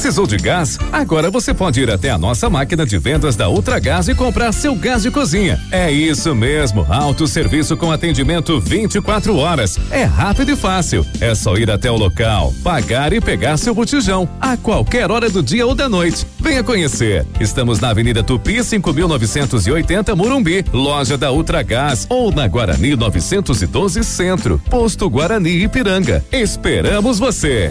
Precisou de gás? Agora você pode ir até a nossa máquina de vendas da Ultragás e comprar seu gás de cozinha. É isso mesmo, autosserviço com atendimento 24 horas. É rápido e fácil. É só ir até o local, pagar e pegar seu botijão a qualquer hora do dia ou da noite. Venha conhecer. Estamos na Avenida Tupi, 5980 Morumbi, loja da Ultragás ou na Guarani 912 Centro, posto Guarani Ipiranga. Esperamos você.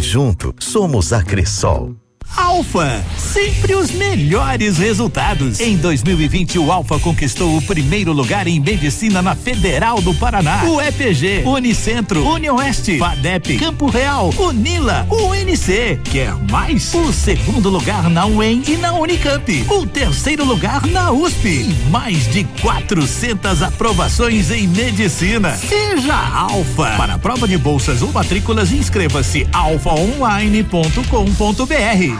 junto, somos a Cressol. Alfa, sempre os melhores resultados. Em 2020, o Alfa conquistou o primeiro lugar em medicina na Federal do Paraná. O EPG, Unicentro, Unioeste, FADEP, Campo Real, Unila, UNC. Quer mais? O segundo lugar na UEM e na Unicamp. O terceiro lugar na USP. E mais de 400 aprovações em medicina. Seja Alfa. Para prova de bolsas ou matrículas, inscreva-se alfaonline.com.br.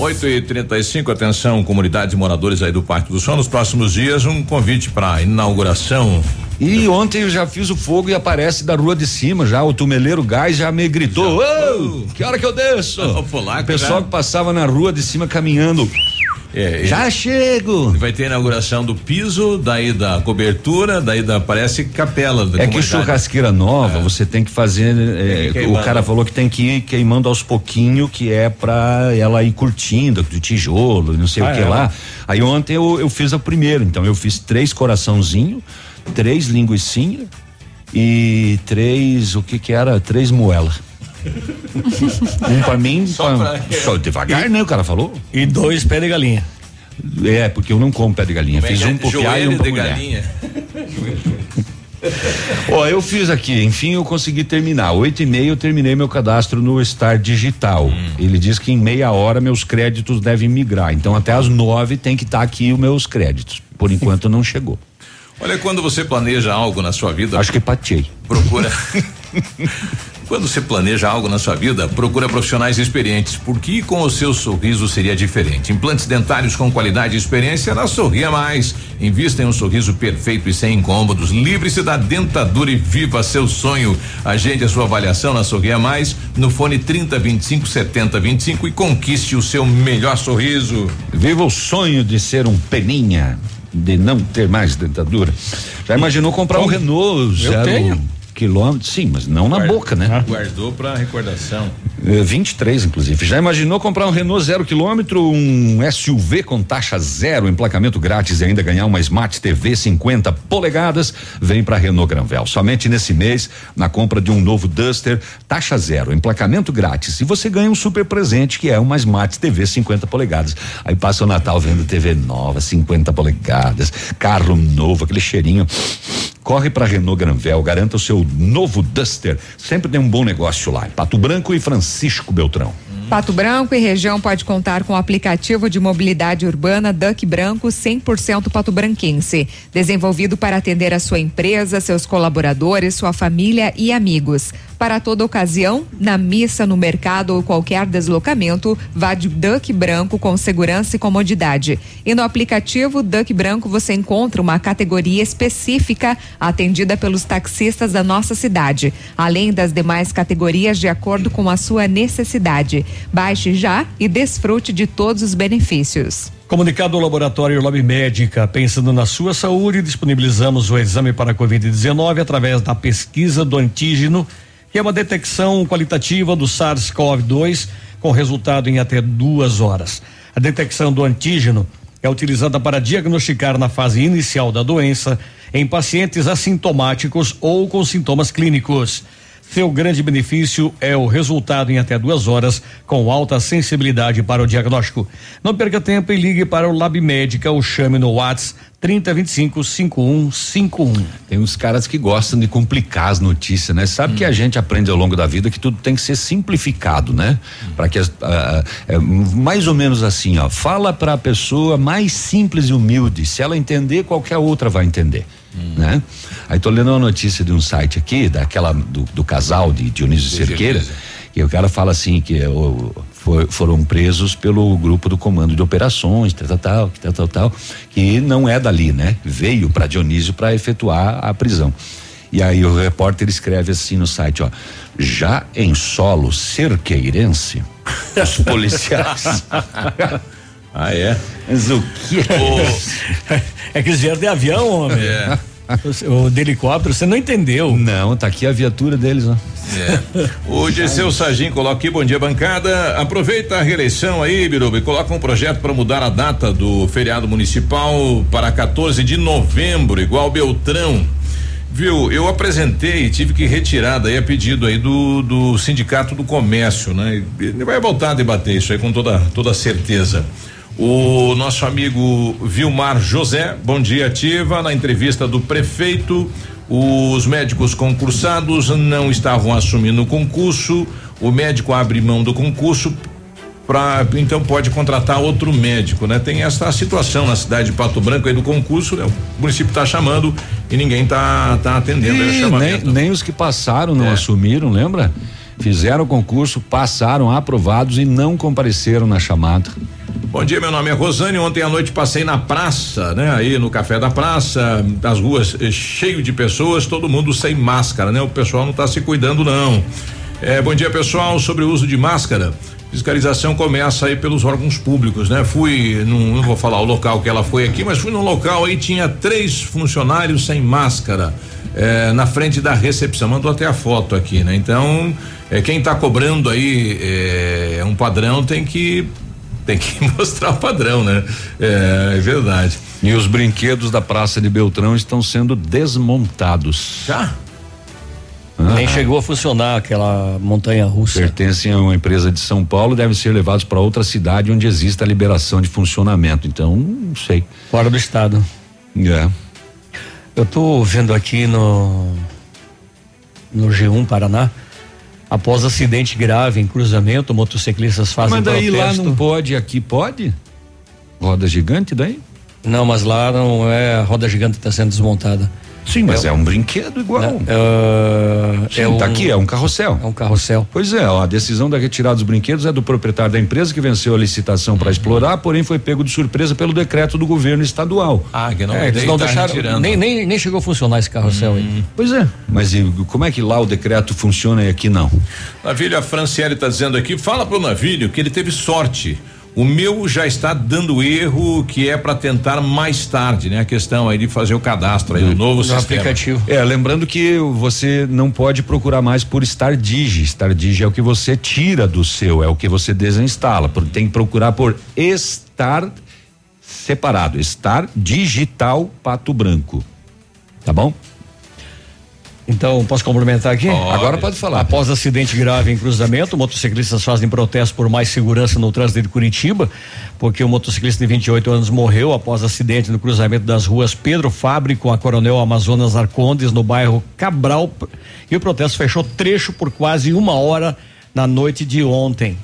8 e 35 atenção, comunidade de moradores aí do Parque do Sol. Nos próximos dias, um convite para inauguração. E ontem eu já fiz o fogo e aparece da rua de cima já, o tumeleiro gás já me gritou, ô, que hora que eu desço? O pessoal já. que passava na rua de cima caminhando. É, Já chego. Vai ter a inauguração do piso, daí da cobertura, daí da parece capela. Da É que churrasqueira nova, você tem que fazer. é, Tem que o cara falou que tem que ir queimando aos pouquinho, que é pra ela ir curtindo, do tijolo, não sei Ah, o que é? lá. Aí ontem eu, eu fiz a primeira, então eu fiz três coraçãozinho, três linguicinha e três, o que que era? Três moela. Um pra mim, Só pra- só devagar, né? O cara falou. E dois pé de galinha. É, porque eu não como pé de galinha. Como é Fiz é? um pro piá e um pra de mulher. galinha. Ó, eu fiz aqui, enfim, eu consegui terminar. Oito e meia eu terminei meu cadastro no Star Digital. Hum. Ele diz que em meia hora meus créditos devem migrar. Então até às nove tem que estar aqui os meus créditos. Por enquanto não chegou. Olha, quando você planeja algo na sua vida. Acho que patei. Procura. Quando você planeja algo na sua vida, procura profissionais experientes, porque com o seu sorriso seria diferente. Implantes dentários com qualidade e experiência na Sorria Mais. Invista em um sorriso perfeito e sem incômodos. Livre-se da dentadura e viva seu sonho. Agende a sua avaliação na Sorria Mais no fone 30 25 70 25 e conquiste o seu melhor sorriso. Viva o sonho de ser um peninha, de não ter mais dentadura. Já imaginou comprar um Renault zero tenho. Quilômetro? Sim, mas não na boca, né? Guardou para recordação. É, 23, inclusive. Já imaginou comprar um Renault zero quilômetro, um SUV com taxa zero, emplacamento grátis e ainda ganhar uma Smart TV 50 polegadas? Vem para Renault Granvel. Somente nesse mês, na compra de um novo Duster, taxa zero, emplacamento grátis. E você ganha um super presente que é uma Smart TV 50 polegadas. Aí passa o Natal vendo TV nova, 50 polegadas, carro novo, aquele cheirinho. Corre para Renault Granvel, garanta o seu novo Duster. Sempre tem um bom negócio lá. Pato Branco e Francisco Beltrão. Pato Branco e região pode contar com o aplicativo de mobilidade urbana Duck Branco 100% pato branquense, desenvolvido para atender a sua empresa, seus colaboradores, sua família e amigos. Para toda ocasião, na missa, no mercado ou qualquer deslocamento, vá de Duck Branco com segurança e comodidade. E no aplicativo Duck Branco você encontra uma categoria específica atendida pelos taxistas da nossa cidade, além das demais categorias de acordo com a sua necessidade. Baixe já e desfrute de todos os benefícios. Comunicado ao Laboratório Lab Médica, pensando na sua saúde, disponibilizamos o exame para a Covid-19 através da pesquisa do antígeno, que é uma detecção qualitativa do SARS-CoV-2 com resultado em até duas horas. A detecção do antígeno é utilizada para diagnosticar na fase inicial da doença em pacientes assintomáticos ou com sintomas clínicos. Seu grande benefício é o resultado em até duas horas, com alta sensibilidade para o diagnóstico. Não perca tempo e ligue para o Lab Médica ou chame no WhatsApp 3025 5151. Tem uns caras que gostam de complicar as notícias, né? Sabe que a gente aprende ao longo da vida que tudo tem que ser simplificado, né? Para que as, ah, é, mais ou menos assim, ó, fala para a pessoa mais simples e humilde. Se ela entender, qualquer outra vai entender. Né? Aí tô lendo uma notícia de um site aqui, daquela do, do casal de Dionísio Cerqueira, que o cara fala assim que o, foi- foram presos pelo grupo do comando de operações, tal, tal, tal, tal, tal, tal, que não é dali, né? Veio para Dionísio para efetuar a prisão. E aí o repórter escreve assim no site, ó, já em solo cerqueirense, os policiais. ah, é? Mas o que É que eles vieram de avião, homem. É. O, o de helicóptero, você não entendeu. Não, tá aqui a viatura deles, ó. É. O Dirceu Sagim coloca aqui, bom dia bancada. Aproveita a reeleição aí, Biruba, e coloca um projeto para mudar a data do feriado municipal para 14 de novembro, igual Beltrão. Viu, eu apresentei e tive que retirar daí a pedido aí do, do Sindicato do Comércio, né? Ele vai voltar a debater isso aí com toda, toda certeza. O nosso amigo Vilmar José, bom dia ativa, na entrevista do prefeito, os médicos concursados não estavam assumindo o concurso, o médico abre mão do concurso para então pode contratar outro médico, né? Tem essa situação na cidade de Pato Branco aí do concurso, né? O município está chamando e ninguém tá tá atendendo Ih, nem, nem os que passaram não É. assumiram, lembra? Fizeram o concurso, passaram aprovados e não compareceram na chamada. Bom dia, meu nome é Rosane. Ontem à noite passei na praça, né? Aí no café da praça, as ruas eh, cheio de pessoas, todo mundo sem máscara, né? O pessoal não está se cuidando, não. Eh, bom dia, pessoal. Sobre o uso de máscara. Fiscalização começa aí pelos órgãos públicos, né? Fui, num, não vou falar o local que ela foi aqui, mas fui num local aí tinha três funcionários sem máscara eh, na frente da recepção. Mandou até a foto aqui, né? Então, eh, quem está cobrando aí eh, um padrão tem que tem que mostrar o padrão, né? É, é verdade. E os brinquedos da Praça de Beltrão estão sendo desmontados. Já? Nem chegou a funcionar aquela montanha russa. Pertencem a uma empresa de São Paulo, devem ser levados para outra cidade onde exista a liberação de funcionamento. Então, não sei. Fora do estado. É. Eu tô vendo aqui no no G1 Paraná, após acidente grave em cruzamento, motociclistas fazem Mas daí lá protesto. não pode, aqui pode? Roda gigante daí? Não, mas lá não é a roda gigante que está sendo desmontada. Sim, mas é um brinquedo igual. É, Sim, é tá um- aqui, é um carrossel. É um carrossel. Pois é, ó, a decisão da retirada dos brinquedos é do proprietário da empresa que venceu a licitação para explorar, porém foi pego de surpresa pelo decreto do governo estadual. Ah, que É, eles não deixaram, nem, nem, nem chegou a funcionar esse carrossel aí. Pois é. Mas e como é que lá o decreto funciona e aqui não? Navilho, a Franciele está dizendo aqui, fala pro Navilho que ele teve sorte. O meu já está dando erro que é para tentar mais tarde, né? A questão aí de fazer o cadastro aí, o novo sistema. É, lembrando que você não pode procurar mais por Star Digi. Star Digi é o que você tira do seu, é o que você desinstala. Por- Tem que procurar por Star separado, Star Digital Pato Branco. Tá bom? Então, posso complementar aqui? Agora pode falar. Após acidente grave em cruzamento, motociclistas fazem protesto por mais segurança no trânsito de Curitiba, porque o motociclista de 28 anos morreu após acidente no cruzamento das ruas Pedro Fabre com a Coronel Amazonas Arcondes, no bairro Cabral. E o protesto fechou trecho por quase uma hora na noite de ontem.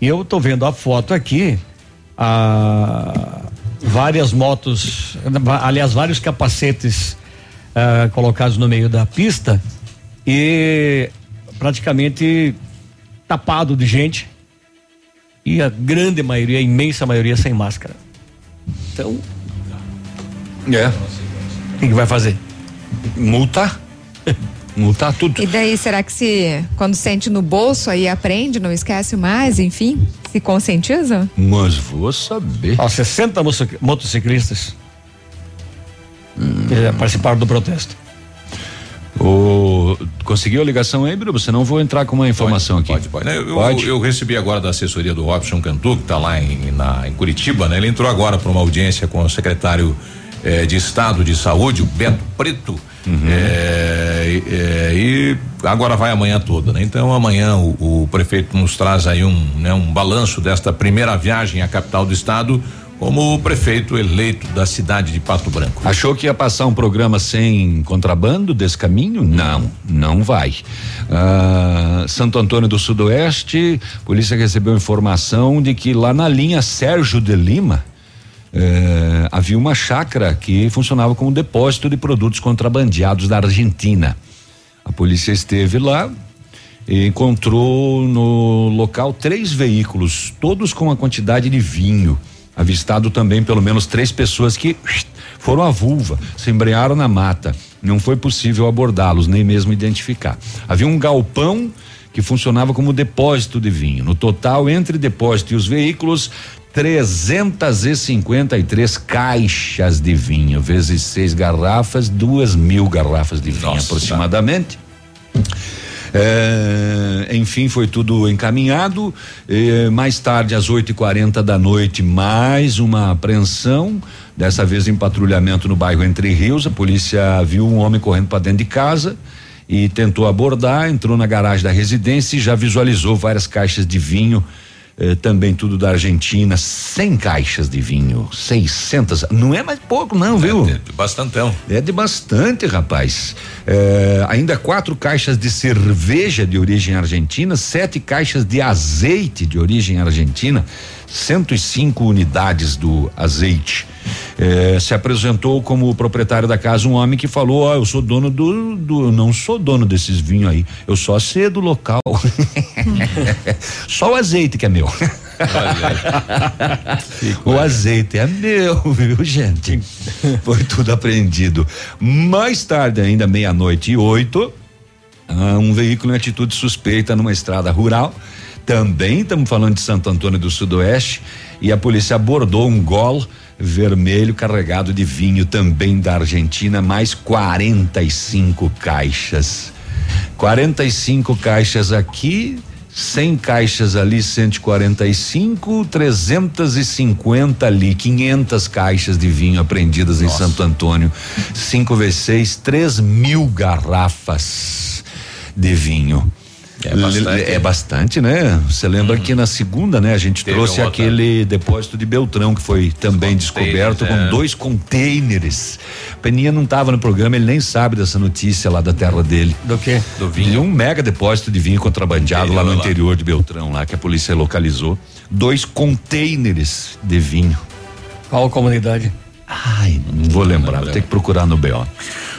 E eu estou vendo a foto aqui, a várias motos, aliás, vários capacetes ah, colocados no meio da pista e praticamente tapado de gente e a grande maioria, a imensa maioria sem máscara. Então, É. o que, que vai fazer? Multar. Multar tudo. E daí, será que se quando sente no bolso aí aprende, não esquece mais, enfim? Se conscientiza? Mas vou saber. Ó, 60 moça- motociclistas eh, participaram do protesto. O, conseguiu a ligação aí, Bruno? Senão eu vou entrar com uma informação aqui. Pode, pode. Eu, Pode? eu recebi agora da assessoria do Robson Cantu, que está lá em, na- em Curitiba, né? Ele entrou agora para uma audiência com o secretário eh, de Estado de Saúde, o Beto Preto. Uhum. eh, e- eh, e agora vai amanhã toda, né? Então amanhã o, o prefeito nos traz aí um, né, um balanço desta primeira viagem à capital do estado como prefeito eleito da cidade de Pato Branco. Achou que ia passar um programa sem contrabando desse caminho? Não, não vai. Ah, Santo Antônio do Sudoeste, polícia recebeu informação de que lá na linha Sérgio de Lima eh, havia uma chácara que funcionava como depósito de produtos contrabandeados da Argentina. A polícia esteve lá e encontrou no local três veículos, todos com a quantidade de vinho. Avistado também pelo menos três pessoas que foram à vulva, se embrearam na mata. Não foi possível abordá-los, nem mesmo identificar. Havia um galpão que funcionava como depósito de vinho. No total, entre depósito e os veículos, 353 caixas de vinho, vezes seis garrafas, duas mil garrafas de vinho aproximadamente. É, enfim, foi tudo encaminhado. É, mais tarde, às 8h40 da noite, mais uma apreensão. Dessa vez em patrulhamento no bairro Entre Rios. A polícia viu um homem correndo para dentro de casa e tentou abordar. Entrou na garagem da residência e já visualizou várias caixas de vinho. Eh, também tudo da Argentina, 100 caixas de vinho, 600, não é mais pouco não, viu? Bastantão. É de bastante, rapaz. É, ainda quatro caixas de cerveja de origem argentina, sete caixas de azeite de origem argentina, 105 unidades do azeite. É, se apresentou como proprietário da casa um homem que falou: Ó, eu sou dono do, do. Não sou dono desses vinhos aí, eu só sei do local. só o azeite que é meu. o azeite é meu, viu, gente? Foi tudo apreendido. Mais tarde, ainda meia-noite e oito, ah, um veículo em atitude suspeita numa estrada rural. Também estamos falando de Santo Antônio do Sudoeste e a polícia abordou um gol vermelho carregado de vinho também da Argentina, mais 45 caixas. 45 caixas aqui, 100 caixas ali, 145, 350 ali, 500 caixas de vinho apreendidas em Santo Antônio. 5 vezes 6, 3 mil garrafas de vinho. É bastante. É bastante, né? Você lembra que na segunda, né, a gente Teve trouxe outra. aquele depósito de Beltrão que foi também descoberto com é. dois containers. Peninha não estava no programa, ele nem sabe dessa notícia lá da terra dele. Do quê? Do vinho. um mega depósito de vinho contrabandeado lá no Interior lá. interior de Beltrão, lá que a polícia localizou. Dois containers de vinho. Qual comunidade? Ai, não vou lembrar, vou ter que procurar no BO.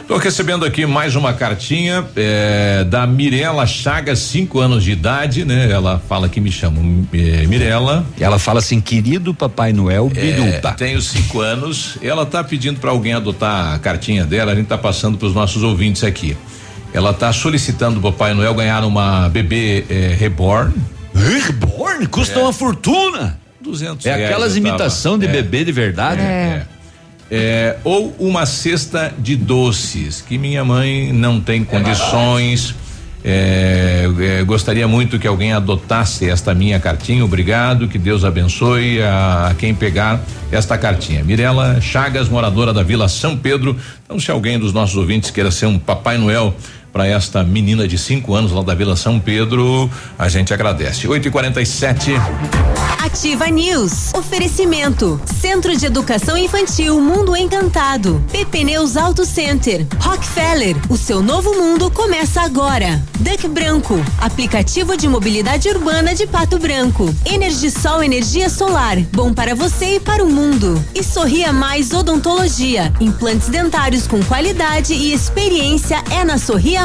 Estou recebendo aqui mais uma cartinha eh, da Mirela Chagas, cinco anos de idade, né? Ela fala que me chama eh, Mirela. E ela fala assim, querido Papai Noel É, Biruta. tenho cinco anos. Ela está pedindo para alguém adotar a cartinha dela. A gente está passando para os nossos ouvintes aqui. Ela está solicitando o Papai Noel ganhar uma bebê eh, reborn. Reborn? Custa uma fortuna. 200 É aquelas eu tava- imitação de é. bebê de verdade. É. É, ou uma cesta de doces que minha mãe não tem condições. É, é, gostaria muito que alguém adotasse esta minha cartinha. Obrigado, que Deus abençoe a, a quem pegar esta cartinha. Mirela Chagas, moradora da Vila São Pedro. Então, se alguém dos nossos ouvintes queira ser um Papai Noel para esta menina de cinco anos lá da Vila São Pedro, a gente agradece. 8 e 47 Ativa News. Oferecimento. Centro de Educação Infantil Mundo Encantado. PP Neus Auto Center. Rockefeller. O seu novo mundo começa agora. Duck Branco. Aplicativo de mobilidade urbana de Pato Branco. Energisol Energia Solar. Bom para você e para o mundo. E Sorria Mais Odontologia. Implantes dentários com qualidade e experiência é na Sorria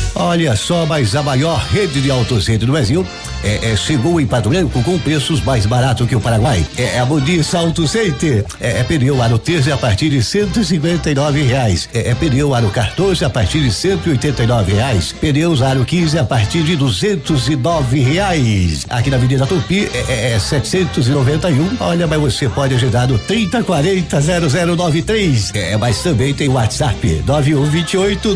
Olha só, mas a maior rede de autocentro do Brasil é, é, chegou em Pato Branco com preços mais baratos que o Paraguai. É, é a Modis Auto. É, é pneu aro 13 a partir de 159 reais. É, é pneu aro 14 a partir de 189 reais. Pneus aro 15 a partir de 209 reais. Aqui na Avenida Tupi é, é 791. Olha, mas você pode ajudar no 3040 0093. É, mas também tem WhatsApp 9128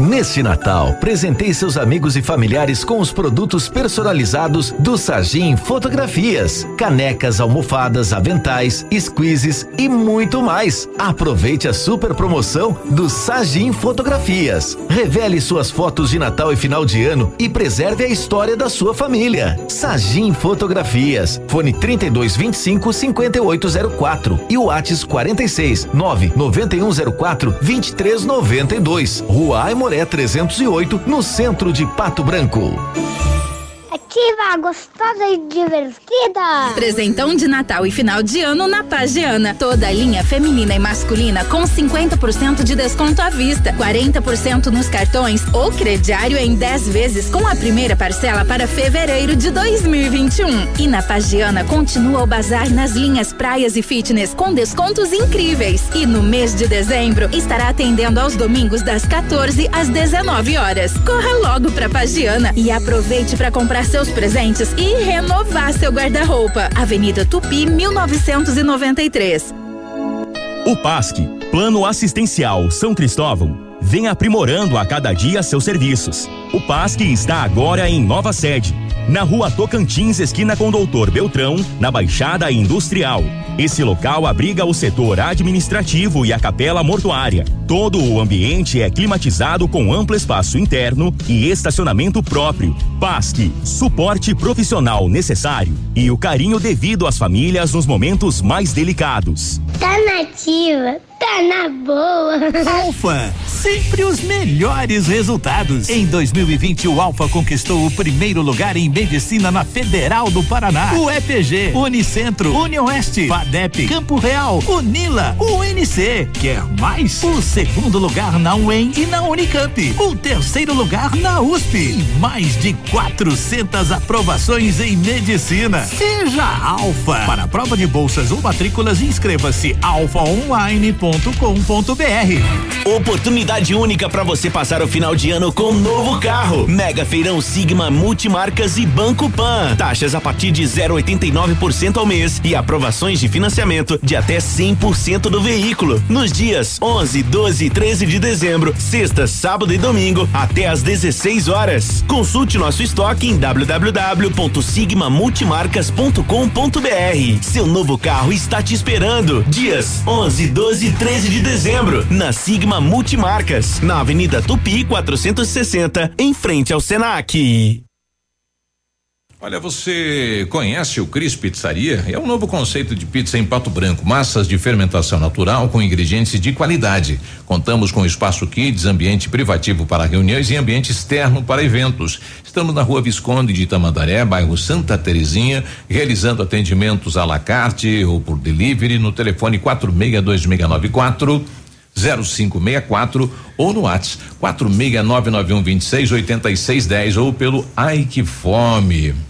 Neste Natal, presenteie seus amigos e familiares com os produtos personalizados do Sagim Fotografias. Canecas, almofadas, aventais, squeezes e muito mais. Aproveite a super promoção do Sagim Fotografias. Revele suas fotos de Natal e final de ano e preserve a história da sua família. Sagim Fotografias. Fone 3225 5804 e o WhatsApp 46 9 9104 2392. Rua Aimoré Aimoré 308, no centro de Pato Branco. Ativa, gostosa e divertida. Presentão de Natal e final de ano na Pagiana. Toda a linha feminina e masculina com 50% de desconto à vista, 40% nos cartões ou crediário em 10 vezes com a primeira parcela para fevereiro de 2021. E na Pagiana continua o bazar nas linhas praias e fitness com descontos incríveis. E no mês de dezembro estará atendendo aos domingos das 14 às 19 horas. Corra logo para Pagiana e aproveite para comprar seus presentes e renovar seu guarda-roupa. Avenida Tupi, 1993. O PASC, Plano Assistencial São Cristóvão, vem aprimorando a cada dia seus serviços. O PASC está agora em nova sede na rua Tocantins, esquina com Doutor Beltrão, na Baixada Industrial. Esse local abriga o setor administrativo e a capela mortuária. Todo o ambiente é climatizado com amplo espaço interno e estacionamento próprio. PASC, suporte profissional necessário e o carinho devido às famílias nos momentos mais delicados. Tá nativa, tá na boa. Alfa, sempre os melhores resultados. Em 2020, o Alfa conquistou o primeiro lugar em medicina na Federal do Paraná. O EPG, Unicentro, Unioeste, FADEP, Campo Real, Unila, UNC. Quer mais? O segundo lugar na UEM e na Unicamp. O terceiro lugar na USP. E mais de 400 aprovações em medicina. Seja Alfa. Para a prova de bolsas ou matrículas, inscreva-se alfaonline.com.br. Oportunidade única para você passar o final de ano com um novo carro. Mega Feirão Sigma Multimarcas e Banco Pan. Taxas a partir de 0,89% ao mês e aprovações de financiamento de até 100% do veículo. Nos dias 11, 12 e 13 de dezembro, sexta, sábado e domingo, até às 16 horas. Consulte nosso estoque em www.sigmamultimarcas.com.br. Seu novo carro está te esperando. Dias 11, 12 e 13 de dezembro, na Sigma Multimarcas, na Avenida Tupi 460, em frente ao Senac. Olha, você conhece o Cris Pizzaria? É um novo conceito de pizza em Pato Branco, massas de fermentação natural com ingredientes de qualidade. Contamos com espaço kids, ambiente privativo para reuniões e ambiente externo para eventos. Estamos na Rua Visconde de Tamandaré, bairro Santa Terezinha, realizando atendimentos à la carte ou por delivery no telefone 462694 0564 ou no WhatsApp 46991268610 ou pelo Ai que Fome.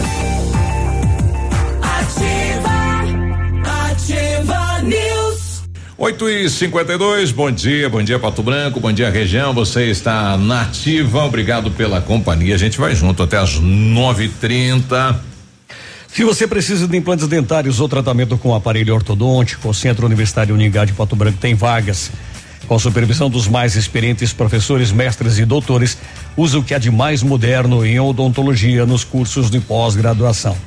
8 e 52 bom dia, bom dia Pato Branco, bom dia região. Você está na ativa, obrigado pela companhia. A gente vai junto até as 9 e 30 Se você precisa de implantes dentários ou tratamento com aparelho ortodôntico, o Centro Universitário Uningá de Pato Branco tem vagas. Com a supervisão dos mais experientes professores, mestres e doutores, usa o que há de mais moderno em odontologia nos cursos de pós-graduação.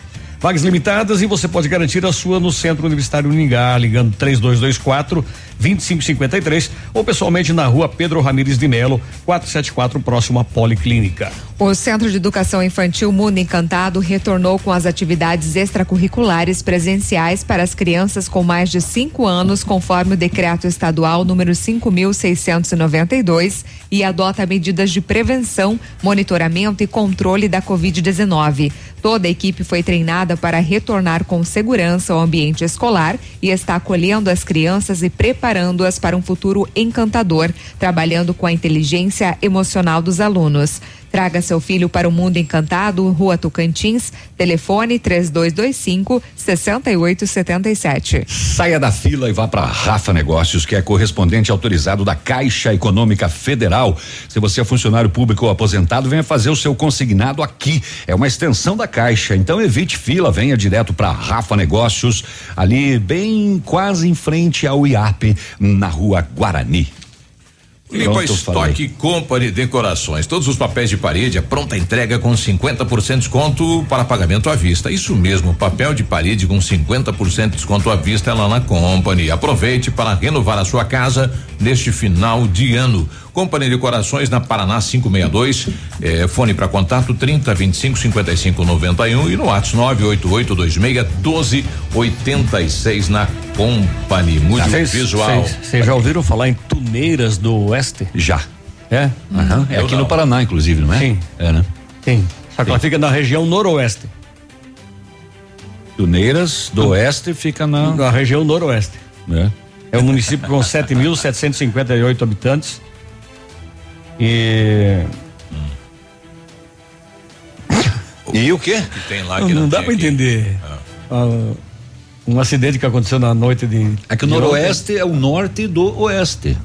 Vagas limitadas e você pode garantir a sua no Centro Universitário Uningá, ligando 3224 2553 ou pessoalmente na rua Pedro Ramires de Melo, 474, próximo à Policlínica. O Centro de Educação Infantil Mundo Encantado retornou com as atividades extracurriculares presenciais para as crianças com mais de cinco anos, conforme o decreto estadual número 5.692 e adota medidas de prevenção, monitoramento e controle da Covid-19. Toda a equipe foi treinada para retornar com segurança ao ambiente escolar e está acolhendo as crianças e preparando-as para um futuro encantador, trabalhando com a inteligência emocional dos alunos. Traga seu filho para o mundo encantado, Rua Tocantins, telefone 3225 6877. Saia da fila e vá para Rafa Negócios, que é correspondente autorizado da Caixa Econômica Federal. Se você é funcionário público ou aposentado, venha fazer o seu consignado aqui. É uma extensão da Caixa. Então evite fila, venha direto para Rafa Negócios, ali bem quase em frente ao IAP, na Rua Guarani. Limpa Estoque Company Decorações. Todos os papéis de parede, a pronta entrega com 50% de desconto para pagamento à vista. Isso mesmo, papel de parede com 50% de desconto à vista é lá na Company. Aproveite para renovar a sua casa neste final de ano. Company Decorações na Paraná 562. Eh, fone para contato 30 25 55 91 e no WhatsApp 988 26 12 86 na Company. Muito Cês- visual. cês- Vocês já ouviram falar em Tuneiras do Oeste? Já. É? Aham, é Eu aqui não. no Paraná, inclusive, não é? Sim. É, né? Tem. Só que ela fica na região noroeste. Tuneiras do Oeste fica na. Na região noroeste. É. É um município com 7.758 habitantes. E. E o quê? Que tem lá Não, que não não dá para entender. Ah, um acidente que aconteceu na noite de. É que o Noroeste é o norte do Oeste.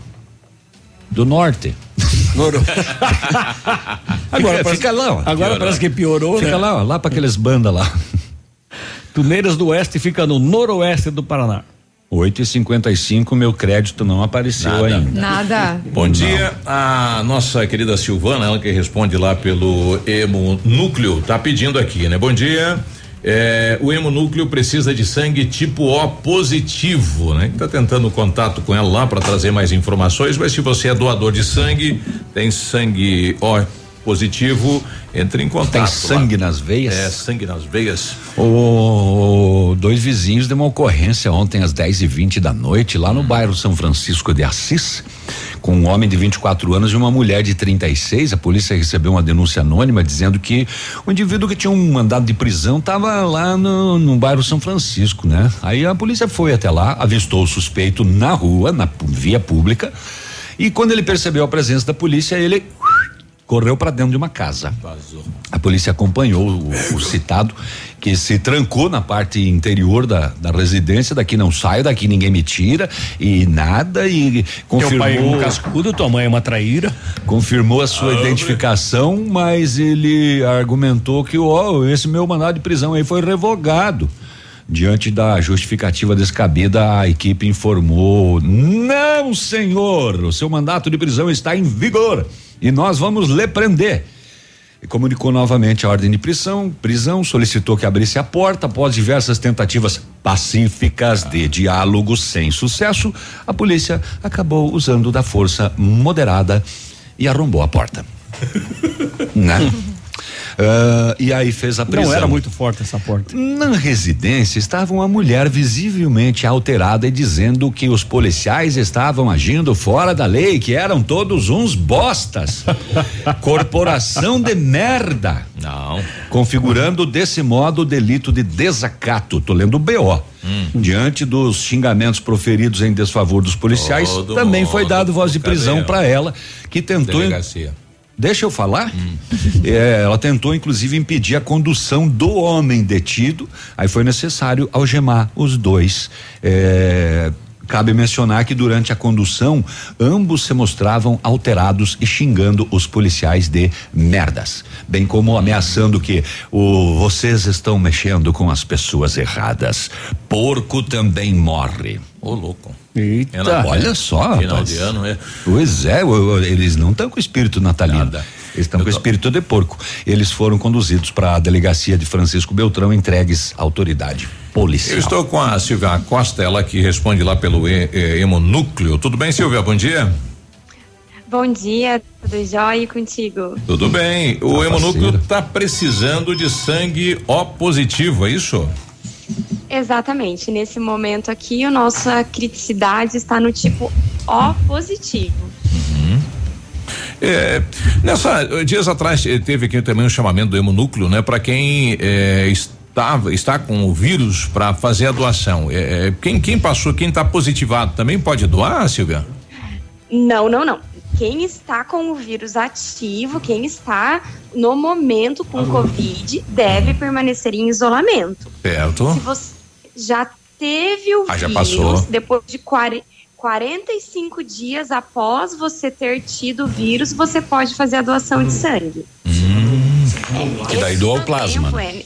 Do norte. Noro... Agora fica, parece- fica lá, ó. Agora parece que piorou, Fica né? lá, ó, lá para aqueles bandas lá. Tuneiras do Oeste fica no noroeste do Paraná. 8 e 55 meu crédito não apareceu Nada. ainda. Nada. Bom dia, a nossa querida Silvana, ela que responde lá pelo Emo Núcleo, tá pedindo aqui, né? Bom dia. É, o hemonúcleo precisa de sangue tipo O positivo, né? Tá tentando contato com ela lá para trazer mais informações, mas se você é doador de sangue, tem sangue O positivo, entre em contato. Tem lá. sangue nas veias? É, sangue nas veias. O, dois vizinhos de uma ocorrência ontem às 10 e 20 da noite, lá no bairro São Francisco de Assis, com um homem de 24 anos e uma mulher de 36. A polícia recebeu uma denúncia anônima dizendo que o indivíduo que tinha um mandado de prisão estava lá no, no bairro São Francisco, né? Aí a polícia foi até lá, avistou o suspeito na rua, na via pública, e quando ele percebeu a presença da polícia, ele correu para dentro de uma casa. Vazou. A polícia acompanhou o, o citado, que se trancou na parte interior da, da residência, daqui não saio, daqui ninguém me tira e nada e confirmou. Teu pai é um cascudo, tua mãe é uma traíra. Confirmou a sua Ah, identificação, mas ele argumentou que ó, esse meu mandado de prisão aí foi revogado. Diante da justificativa descabida, a equipe informou: não, senhor, o seu mandato de prisão está em vigor e nós vamos lhe prender. E comunicou novamente a ordem de prisão, prisão, solicitou que abrisse a porta. Após diversas tentativas pacíficas de diálogo sem sucesso, a polícia acabou usando da força moderada e arrombou a porta. né? Ah, e aí fez a prisão. Não era muito forte essa porta. Na residência estava uma mulher visivelmente alterada e dizendo que os policiais estavam agindo fora da lei, que eram todos uns bostas. Corporação de merda. Não. Configurando desse modo o delito de desacato. Tô lendo o BO. Diante dos xingamentos proferidos em desfavor dos policiais, Todo também foi dado voz de prisão para ela, que tentou. Delegacia. Deixa eu falar? É, ela tentou, inclusive, impedir a condução do homem detido. Aí foi necessário algemar os dois. É, Cabe mencionar que durante a condução, ambos se mostravam alterados e xingando os policiais de merdas, bem como ameaçando que o vocês estão mexendo com as pessoas erradas. Porco também morre. Ô, louco. Eita, É, olha só. Final rapaz. de ano, é. Pois é, o- o- eles não estão com espírito natalino. Eles estão com espírito de porco. Eles foram conduzidos para a delegacia de Francisco Beltrão, entregues à autoridade policial. Eu estou com a Silvia Costa, ela que responde lá pelo e, e, Hemonúcleo. Tudo bem, Silvia? Bom dia. Bom dia, tudo jóia e contigo? Tudo bem. O Hemonúcleo está precisando de sangue O positivo, é isso? Exatamente. Nesse momento aqui, a nossa criticidade está no tipo O positivo. É, nessa dias atrás eh, teve aqui também um chamamento do hemonúcleo, né, para quem eh, estava está com o vírus para fazer a doação. Eh, quem quem passou, quem está positivado também pode doar, Silvia? Não, não, não. Quem está com o vírus ativo, quem está no momento com Covid, deve permanecer em isolamento. Certo. Se você já teve o Ah, já vírus, passou. depois de 40, 45 dias após você ter tido o vírus, você pode fazer a doação de sangue. Que daí doa o plasma. tempo é-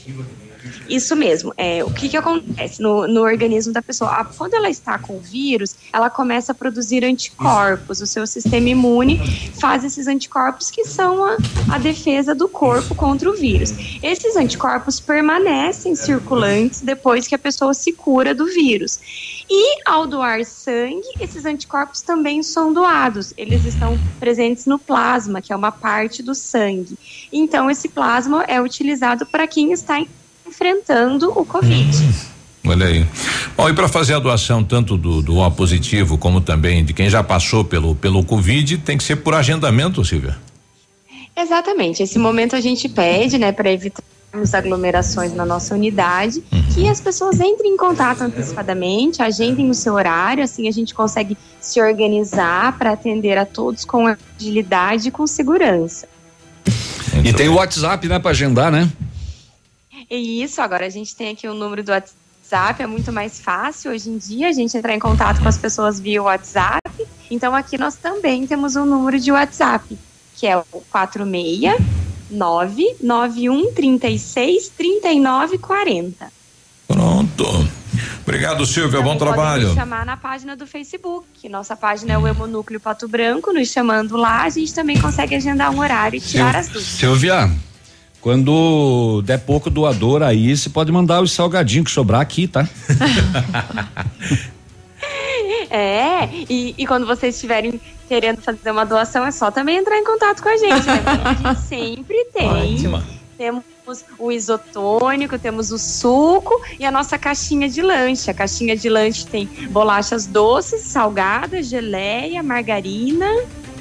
Isso mesmo. É, o que, que acontece no, no organismo da pessoa? A- Quando ela está com o vírus, ela começa a produzir anticorpos. O seu sistema imune faz esses anticorpos que são a, a defesa do corpo contra o vírus. Esses anticorpos permanecem circulantes depois que a pessoa se cura do vírus. E ao doar sangue, esses anticorpos também são doados. Eles estão presentes no plasma, que é uma parte do sangue. Então, esse plasma é utilizado para quem está enfrentando o Covid. Olha aí. Bom, e para fazer a doação tanto do, do O positivo como também de quem já passou pelo pelo Covid, tem que ser por agendamento, Silvia. Exatamente. Esse momento a gente pede, né, para evitarmos aglomerações na nossa unidade, que as pessoas entrem em contato antecipadamente, agendem o seu horário, assim a gente consegue se organizar para atender a todos com agilidade e com segurança. E tem o WhatsApp, né, para agendar, né? E isso, agora a gente tem aqui o número do WhatsApp, é muito mais fácil hoje em dia a gente entrar em contato com as pessoas via WhatsApp. Então aqui nós também temos um número de WhatsApp, que é o 469 9136 3940. Pronto. Obrigado, Silvia. Bom Podem trabalho. nos chamar na página do Facebook. Nossa página é o Hemonúcleo Pato Branco. Nos chamando lá, a gente também consegue agendar um horário e tirar as dúvidas. Silvia, quando der pouco doador aí, você pode mandar os salgadinhos que sobrar aqui, tá? É, e, e quando vocês estiverem querendo fazer uma doação, é só também entrar em contato com a gente. Né? A gente sempre tem. Temos o isotônico, temos o suco e a nossa caixinha de lanche. A caixinha de lanche tem bolachas doces, salgadas, geleia, margarina.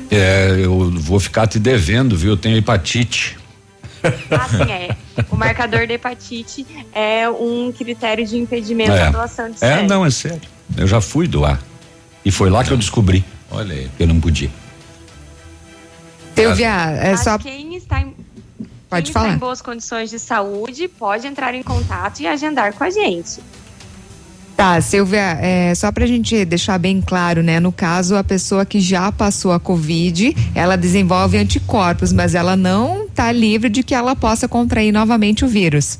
É, eu vou ficar te devendo, viu? Eu tenho hepatite. Assim é. O marcador de hepatite é um critério de impedimento É. da doação de É, sangue. não, é sério. Eu já fui doar. E foi lá que eu descobri. Olha aí. Que eu não podia. Silvia, é Mas só. quem está em Pode quem falar. está em boas condições de saúde pode entrar em contato e agendar com a gente. Tá, Silvia, é, só pra gente deixar bem claro, né? No caso, a pessoa que já passou a Covid, ela desenvolve anticorpos, mas ela não tá livre de que ela possa contrair novamente o vírus.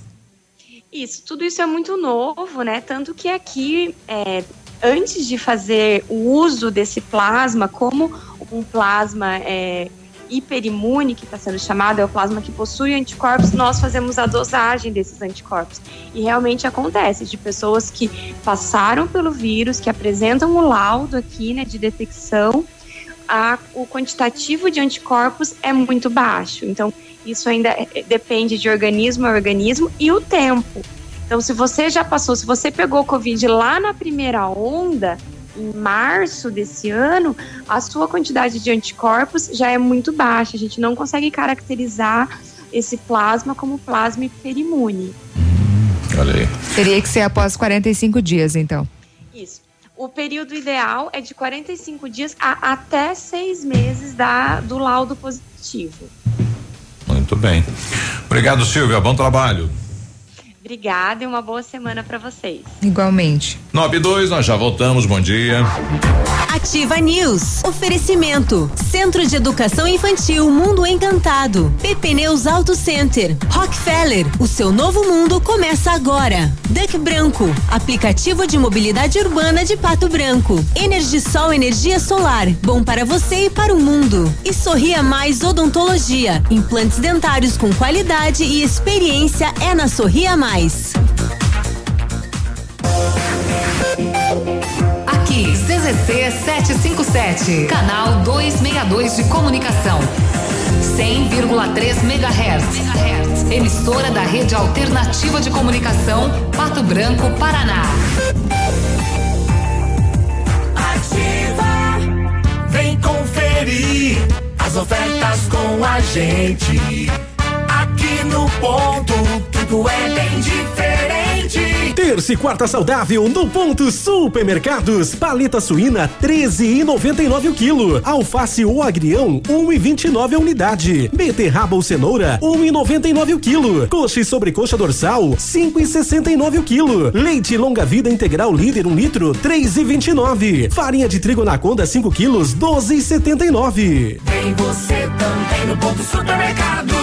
Isso, tudo isso é muito novo, né? Tanto que aqui, é, antes de fazer o uso desse plasma, como um plasma é, hiperimune, que está sendo chamado, é o plasma que possui anticorpos, nós fazemos a dosagem desses anticorpos. E realmente acontece de pessoas que passaram pelo vírus, que apresentam o laudo aqui, né, de detecção, a- o quantitativo de anticorpos é muito baixo. Então, isso ainda é- depende de organismo a organismo e o tempo. Então, se você já passou, se você pegou Covid lá na primeira onda, em março desse ano, a sua quantidade de anticorpos já é muito baixa. A gente não consegue caracterizar esse plasma como plasma hiperimune. Olha aí. Teria que ser após 45 dias, então. Isso. O período ideal é de 45 dias a até seis meses da, do laudo positivo. Muito bem. Obrigado, Silvia. Bom trabalho. Obrigada e uma boa semana para vocês. Igualmente. 9 e 2, nós já voltamos. Bom dia. Ativa News. Oferecimento. Centro de Educação Infantil Mundo Encantado. PP Neus Auto Center. Rockefeller. O seu novo mundo começa agora. Duck Branco. Aplicativo de mobilidade urbana de Pato Branco. Energisol Energia Solar. Bom para você e para o mundo. E Sorria Mais Odontologia. Implantes dentários com qualidade e experiência é na Sorria Mais. Aqui, CZC 757, canal 262 de comunicação. 100,3 MHz. Emissora da Rede Alternativa de Comunicação, Pato Branco, Paraná. Ativa, vem conferir as ofertas com a gente. Aqui no ponto, tudo é bem diferente. Terça e quarta saudável no ponto Supermercados. Paleta suína 13,99 o quilo. Alface ou agrião 1,29 a unidade. Beterraba ou cenoura 1,99 o quilo. Coxa e sobrecoxa dorsal 5,69 o quilo. Leite longa vida integral líder 1 litro 3,29. Farinha de trigo Anaconda 5 quilos 12,79. Vem você também no ponto supermercados.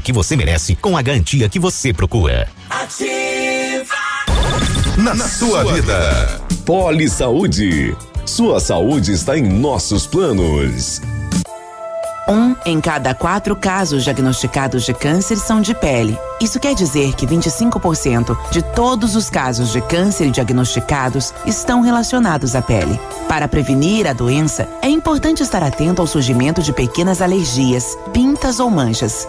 que você merece com a garantia que você procura. Na, sua vida. Poli Saúde. Sua saúde está em nossos planos. Um em cada quatro casos diagnosticados de câncer são de pele. Isso quer dizer que 25% de todos os casos de câncer diagnosticados estão relacionados à pele. Para prevenir a doença, é importante estar atento ao surgimento de pequenas alergias, pintas ou manchas.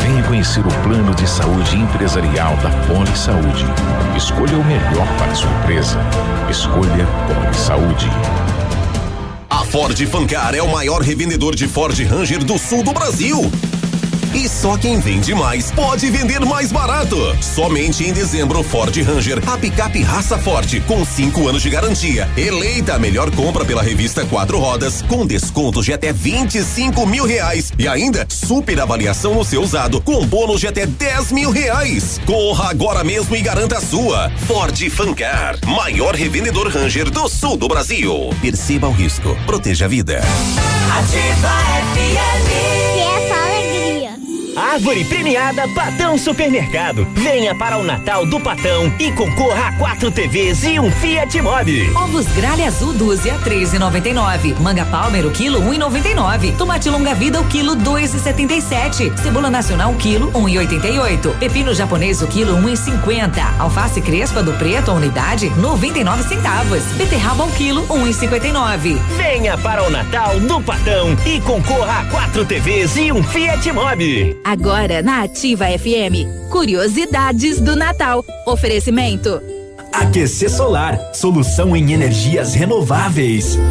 Venha conhecer o plano de saúde empresarial da Poli Saúde. Escolha o melhor para sua empresa. Escolha Poli Saúde. A Ford Fancar é o maior revendedor de Ford Ranger do sul do Brasil. E só quem vende mais pode vender mais barato. Somente em dezembro, Ford Ranger, a picape raça forte, com 5 anos de garantia. Eleita a melhor compra pela revista Quatro Rodas, com descontos de até 25 mil reais. E ainda, super avaliação no seu usado, com bônus de até 10 mil reais. Corra agora mesmo e garanta a sua. Ford Fancar, maior revendedor Ranger do sul do Brasil. Perceba o risco, proteja a vida. Ativa FM. E. Árvore premiada Patão Supermercado. Venha para o Natal do Patão e concorra a quatro TVs e um Fiat Mobi. Ovos gralha azul dúzia 13,99. Manga palmer o quilo 1,99. Tomate longa vida o quilo 2,77. Cebola nacional o quilo 1,88. Pepino japonês o quilo 1,50. Alface crespa do preto a unidade 99 centavos. Beterraba ao quilo 1,59. Venha para o Natal do Patão e concorra a quatro TVs e um Fiat Mobi. Agora na Ativa FM, curiosidades do Natal. Oferecimento. Aquecer Solar, solução em energias renováveis.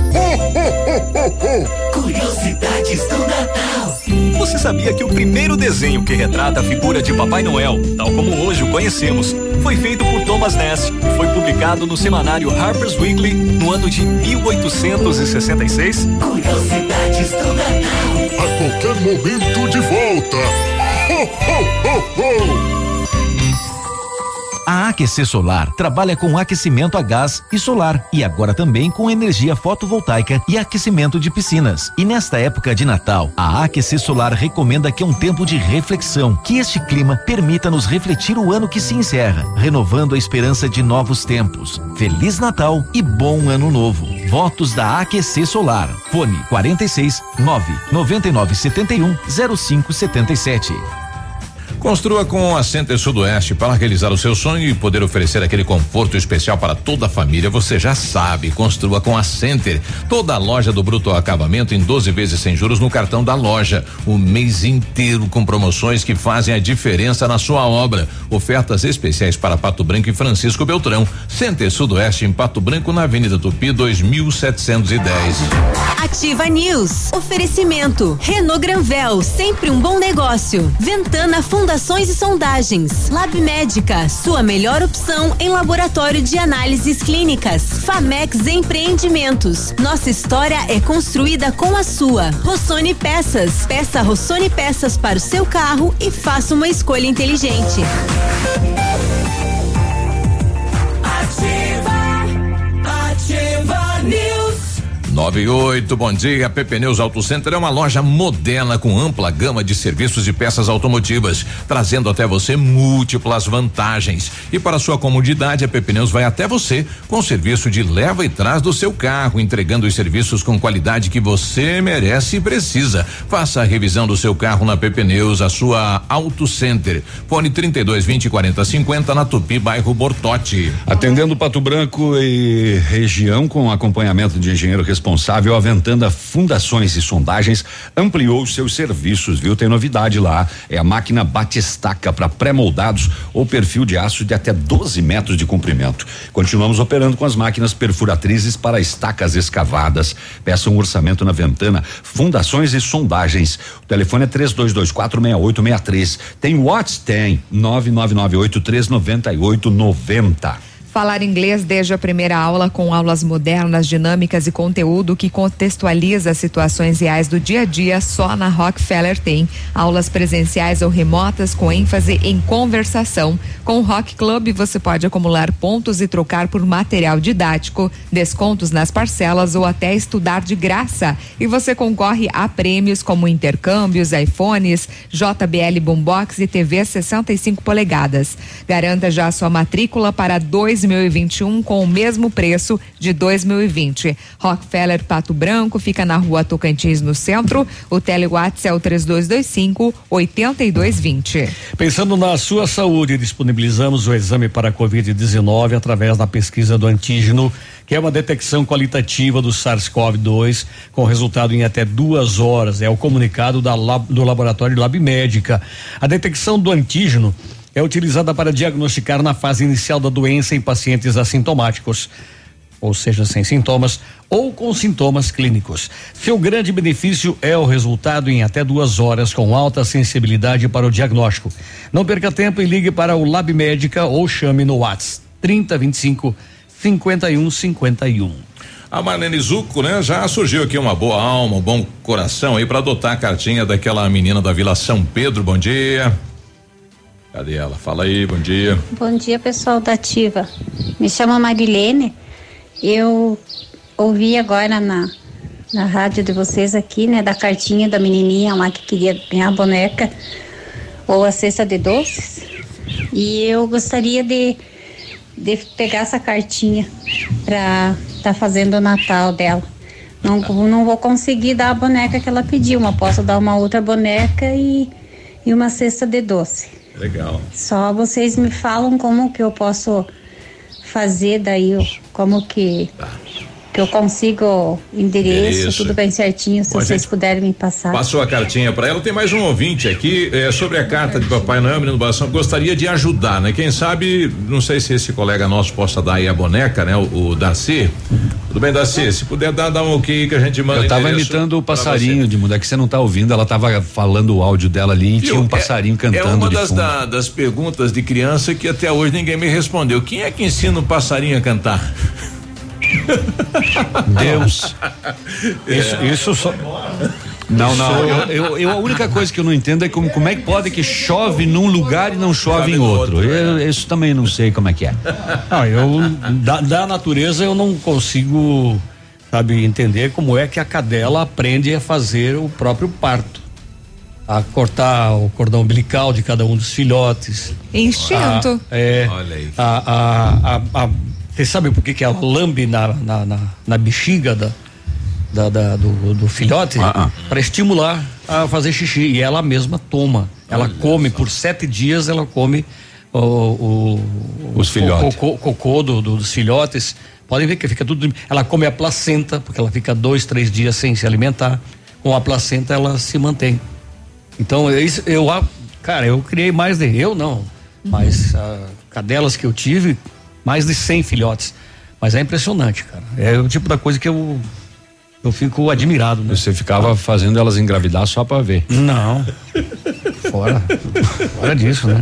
Curiosidades do Natal. Você sabia que o primeiro desenho que retrata a figura de Papai Noel, tal como hoje o conhecemos, foi feito por Thomas Ness e foi publicado no semanário Harper's Weekly no ano de 1866? Curiosidades do Natal. A qualquer momento de volta. Ho, ho, ho, ho. A AQC Solar trabalha com aquecimento a gás e solar e agora também com energia fotovoltaica e aquecimento de piscinas. E nesta época de Natal, a AQC Solar recomenda que é um tempo de reflexão, que este clima permita nos refletir o ano que se encerra, renovando a esperança de novos tempos. Feliz Natal e bom ano novo. Votos da AQC Solar. Fone 46 9 99 71 05 77. Construa com a Center Sudoeste para realizar o seu sonho e poder oferecer aquele conforto especial para toda a família. Você já sabe, construa com a Center. Toda a loja do Bruto Acabamento em 12 vezes sem juros no cartão da loja. O mês inteiro com promoções que fazem a diferença na sua obra. Ofertas especiais para Pato Branco e Francisco Beltrão. Center Sudoeste em Pato Branco na Avenida Tupi 2710. Ativa News. Oferecimento. Renault Granvel, sempre um bom negócio. Ventana Fundações e Sondagens. Lab Médica, sua melhor opção em laboratório de análises clínicas. Famex Empreendimentos. Nossa história é construída com a sua. Rossoni Peças. Peça Rossoni Peças para o seu carro e faça uma escolha inteligente. Ativa, 98, bom dia. PP Neus Auto Center é uma loja moderna com ampla gama de serviços e peças automotivas, trazendo até você múltiplas vantagens. E para sua comodidade, a PP Neus vai até você com serviço de leva e trás do seu carro, entregando os serviços com qualidade que você merece e precisa. Faça a revisão do seu carro na PP Neus, a sua Auto Center. Fone 32 20 40 50 na Tupi, bairro Bortote. Atendendo Pato Branco e região com acompanhamento de engenheiro responsável, a Ventana Fundações e Sondagens ampliou seus serviços, viu? Tem novidade lá. É a máquina bate-estaca para pré-moldados ou perfil de aço de até 12 metros de comprimento. Continuamos operando com as máquinas perfuratrizes para estacas escavadas. Peça um orçamento na Ventana Fundações e Sondagens. O telefone é 32246863. Tem Whats? Tem. 999839890. Falar inglês desde a primeira aula com aulas modernas, dinâmicas e conteúdo que contextualiza situações reais do dia a dia só na Rockefeller tem. Aulas presenciais ou remotas com ênfase em conversação. Com o Rock Club você pode acumular pontos e trocar por material didático, descontos nas parcelas ou até estudar de graça. E você concorre a prêmios como intercâmbios, iPhones, JBL Boombox e TV 65 polegadas. Garanta já sua matrícula para dois 2021 com o mesmo preço de 2020. Rockefeller Pato Branco fica na rua Tocantins, no centro. O telewatts é o 3225 8220. Pensando na sua saúde, disponibilizamos o exame para Covid-19 através da pesquisa do antígeno, que é uma detecção qualitativa do SARS-CoV-2, com resultado em até duas horas. É o comunicado da, do laboratório Lab Médica. A detecção do antígeno é utilizada para diagnosticar na fase inicial da doença em pacientes assintomáticos, ou seja, sem sintomas ou com sintomas clínicos. Seu grande benefício é o resultado em até duas horas com alta sensibilidade para o diagnóstico. Não perca tempo e ligue para o Lab Médica ou chame no WhatsApp 3025 5151. A Marlene Zucco, né? Já surgiu aqui uma boa alma, um bom coração aí para adotar a cartinha daquela menina da Vila São Pedro. Bom dia. Cadê ela? Fala aí, bom dia. Bom dia, pessoal da Ativa. Me chamo Marilene. Eu ouvi agora na, na rádio de vocês aqui, né, da cartinha da menininha lá que queria ganhar a boneca ou a cesta de doces. E eu gostaria de, de pegar essa cartinha para estar tá fazendo o Natal dela. Não, não vou conseguir dar a boneca que ela pediu, mas posso dar uma outra boneca e, e uma cesta de doce. Legal. Só vocês me falam como que eu posso fazer daí, como que tá. Que eu consigo endereço, endereço, tudo bem certinho, se vocês gente, puderem me passar. Passou a cartinha para ela. Tem mais um ouvinte aqui é, sobre a carta de Papai Noel, menino Bação, gostaria de ajudar, né? Quem sabe, não sei se esse colega nosso possa dar aí a boneca, né? O, o Darcy. Tudo bem, Darcy? Se puder dar, dar um ok que a gente manda. Eu tava imitando o passarinho de mudar, que você não tá ouvindo, ela tava falando o áudio dela ali e Viu? tinha um passarinho é, cantando. É uma das, da, das perguntas de criança que até hoje ninguém me respondeu. Quem é que ensina o passarinho a cantar? Deus. Isso, é. isso só. Não, não. Eu, eu, eu- a única coisa que eu não entendo é como, como é que pode que chove num lugar e não chove em outro. Eu, isso também não sei como é que é. Não, eu da, da natureza eu não consigo, sabe, entender como é que a cadela aprende a fazer o próprio parto. A cortar o cordão umbilical de cada um dos filhotes. Instinto. A- é. Olha aí. A, a, a, a- você sabe por que, que ela lambe na, na, na, na bexiga da, da, da- do, do filhote? Ah, Para estimular a fazer xixi. E ela mesma toma. Ela come por sete dias, ela come o, o- Os o filhotes. cocô, cocô do- do- dos filhotes. Podem ver que fica tudo. Ela come a placenta, porque ela fica dois, três dias sem se alimentar. Com a placenta ela se mantém. Então, é eu, ah, cara, eu criei mais de. Eu não, mas ah, cadelas que eu tive, mais de 100 filhotes. Mas é impressionante, cara. É o tipo da coisa que eu. Eu fico admirado, né? Você ficava fazendo elas engravidar só pra ver. Não. Fora. Fora disso, né?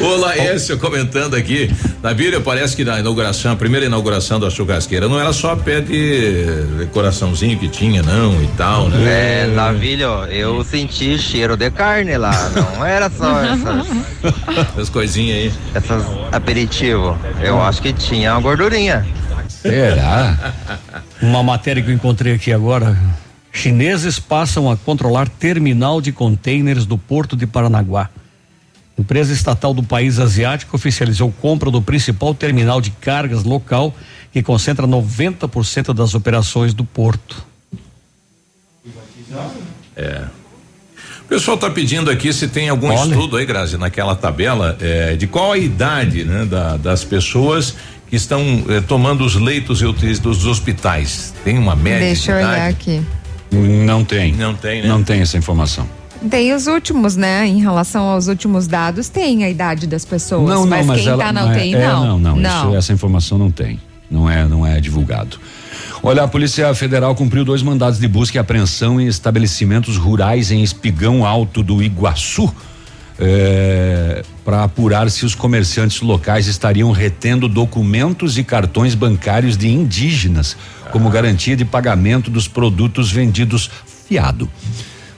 O Laércio comentando aqui, na Bíblia parece que na inauguração, a primeira inauguração da churrasqueira não era só pé de coraçãozinho que tinha, não, e tal, né? É, Navilho, eu senti cheiro de carne lá, não era só essas, Essas coisinhas aí. essas aperitivo. Eu acho que tinha uma gordurinha. Será? Uma matéria que eu encontrei aqui agora. Chineses passam a controlar terminal de containers do Porto de Paranaguá. Empresa estatal do país asiático oficializou compra do principal terminal de cargas local que concentra 90% das operações do porto. É. O pessoal está pedindo aqui se tem algum Olha. estudo aí, Grazi, naquela tabela, é, de qual a idade, né, da- das pessoas que estão eh, tomando os leitos e UTIs dos hospitais. Tem uma média Deixa eu olhar aqui. Não tem. Não tem, né? Não tem essa informação. Tem os últimos, né? Em relação aos últimos dados, tem a idade das pessoas. Não, mas não, mas quem ela tá na não é- UTI, é, não. não, não, isso- essa informação não tem. Não é, não é divulgado. Olha, a Polícia Federal cumpriu dois mandados de busca e apreensão em estabelecimentos rurais em Espigão Alto do Iguaçu. para apurar se os comerciantes locais estariam retendo documentos e cartões bancários de indígenas como garantia de pagamento dos produtos vendidos fiado.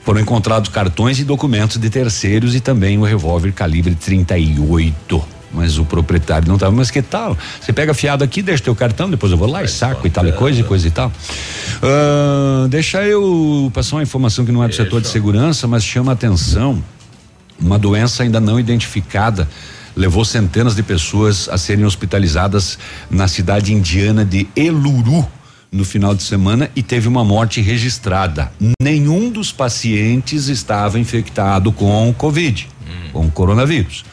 Foram encontrados cartões e documentos de terceiros e também o revólver calibre 38. Mas o proprietário não estava. Mas que tal? Você pega fiado aqui, deixa teu cartão, depois eu vou lá e saco e tal e coisa e coisa e tal. Ah, deixa eu passar uma informação que não é do setor de segurança, mas chama a atenção. Uma doença ainda não identificada levou centenas de pessoas a serem hospitalizadas na cidade indiana de Eluru no final de semana e teve uma morte registrada. Nenhum dos pacientes estava infectado com Covid, com coronavírus.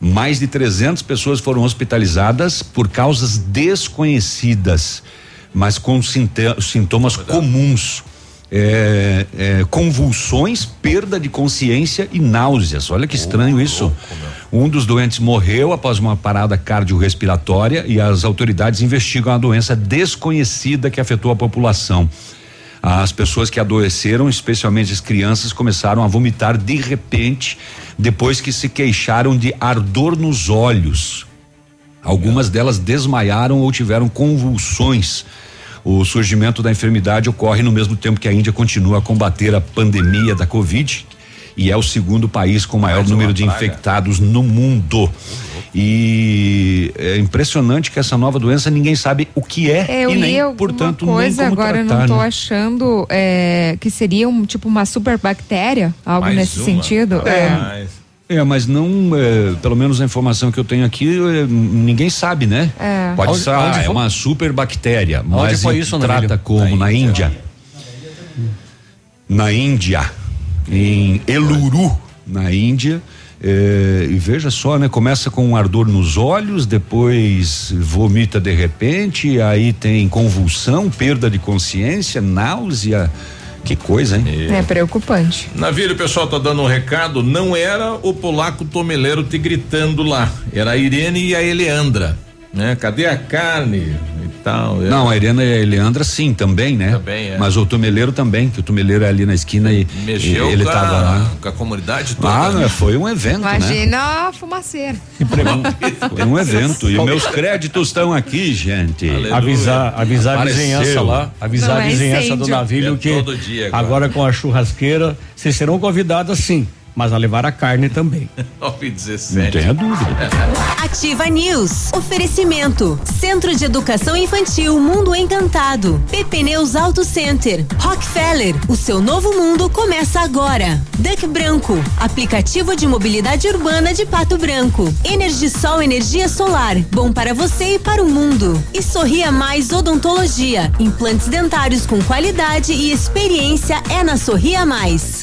Mais de 300 pessoas foram hospitalizadas por causas desconhecidas, mas com sintomas comuns. É, é, convulsões, perda de consciência e náuseas. Olha que estranho isso. Um dos doentes morreu após uma parada cardiorrespiratória e as autoridades investigam a doença desconhecida que afetou a população. As pessoas que adoeceram, especialmente as crianças, começaram a vomitar de repente depois que se queixaram de ardor nos olhos. Algumas delas desmaiaram ou tiveram convulsões. O surgimento da enfermidade ocorre no mesmo tempo que a Índia continua a combater a pandemia da Covid e é o segundo país com maior número de infectados no mundo. E é impressionante que essa nova doença ninguém sabe o que é Eu e nem, portanto, coisa, nem como agora eu tratar, não tô né? achando é, que seria um tipo uma super bactéria, algo Mais nesse uma. sentido. É. É, mas não, é, pelo menos a informação que eu tenho aqui, é, ninguém sabe, né? É. Pode ser, ah, é uma super bactéria, mas foi isso, trata como? Na Índia. Na Índia, em Eluru, na Índia. é, e veja só, né? Começa com um ardor nos olhos, depois vomita de repente, aí tem convulsão, perda de consciência, náusea. Que coisa, hein? É preocupante. Navírio, o pessoal tá dando um recado, não era o polaco tomeleiro te gritando lá, era a Irene e a Eleandra, né? Cadê a carne e tal. é. Não, a Irena e a Eliandra sim, também, né? Também, é. Mas o tumeleiro também, que o tumeleiro é ali na esquina e, Mexeu e ele com, tava lá. a, com a comunidade toda. Ah, né, foi um evento, né? Imagina a fumaceira. Foi um evento. E meus créditos estão aqui, gente. Avisar, avisar a vizinhança lá, avisar Não a é vizinhança incêndio. do navio É que todo dia agora. agora com a churrasqueira, vocês serão convidadas sim, mas a levar a carne também. 917. Não tenha dúvida. Ativa News. Oferecimento. Centro de Educação Infantil Mundo Encantado. PP Neus Auto Center. Rockefeller. O seu novo mundo começa agora. Duck Branco. Aplicativo de mobilidade urbana de Pato Branco. Energisol Energia Solar. Bom para você e para o mundo. E Sorria Mais Odontologia. Implantes dentários com qualidade e experiência é na Sorria Mais.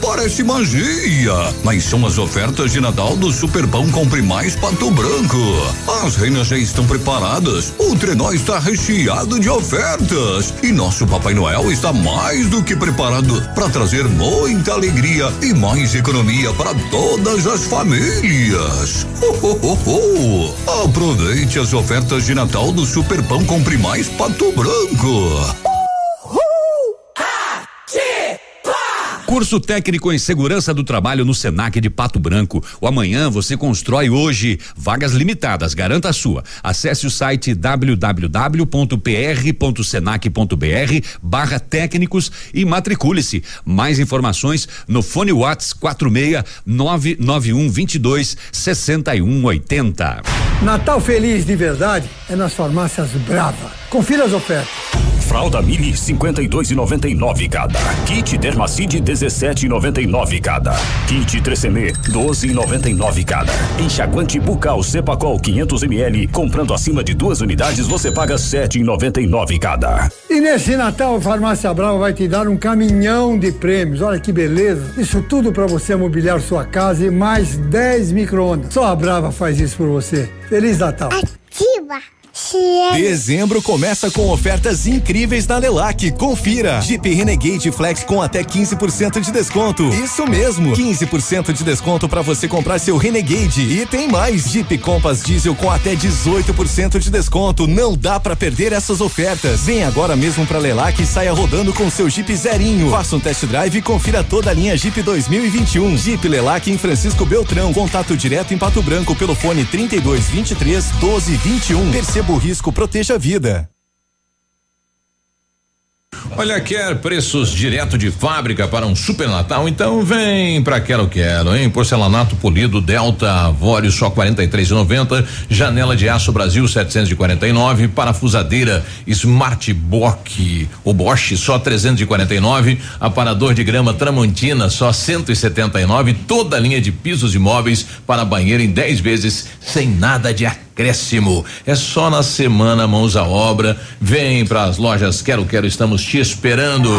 Parece magia! Mas são as ofertas de Natal do Superpão Compre Mais Pato Branco. As reinas já estão preparadas. O trenó está recheado de ofertas. E nosso Papai Noel está mais do que preparado para trazer muita alegria e mais economia para todas as famílias. Ho, ho, ho, ho. Aproveite as ofertas de Natal do Superpão Compre Mais Pato Branco. Curso técnico em segurança do trabalho no Senac de Pato Branco. O amanhã você constrói hoje. Vagas limitadas, garanta a sua. Acesse o site www.pr.senac.br barra técnicos e matricule-se. Mais informações no fone Whats 46 991 22 6180. Natal feliz de verdade é nas farmácias Brava. Confira as ofertas. Fralda Mili 52,99 cada. Kit Dermacide 17,99 cada. Kit Tresemme 12,99 cada. Enxaguante bucal Cepacol 500 ml. Comprando acima de duas unidades você paga 7,99 cada. E nesse Natal, a Farmácia Brava vai te dar um caminhão de prêmios. Olha que beleza. Isso tudo para você mobiliar sua casa e mais 10 micro-ondas. Só a Brava faz isso por você. Feliz Natal. Ativa. Dezembro começa com ofertas incríveis na Lelac. Confira. Jeep Renegade Flex com até 15% de desconto. Isso mesmo, 15% de desconto para você comprar seu Renegade. E tem mais. Jeep Compass Diesel com até 18% de desconto. Não dá para perder essas ofertas. Vem agora mesmo para Lelac e saia rodando com seu Jeep zerinho. Faça um test drive e confira toda a linha Jeep 2021. Jeep Lelac em Francisco Beltrão. Contato direto em Pato Branco pelo fone 32 23 12 21. Perceba o risco, proteja a vida. Olha, quer preços direto de fábrica para um super Natal? Então vem pra Quero Quero, hein? Porcelanato polido Delta Vório só 43,90, janela de aço Brasil 749, parafusadeira Smart Bock, o Bosch só 349, aparador de grama Tramontina só 179, toda a linha de pisos e móveis para banheiro em 10 vezes sem nada de acréscimo. É só na semana mãos à obra. Vem para as lojas Quero Quero, estamos te esperando.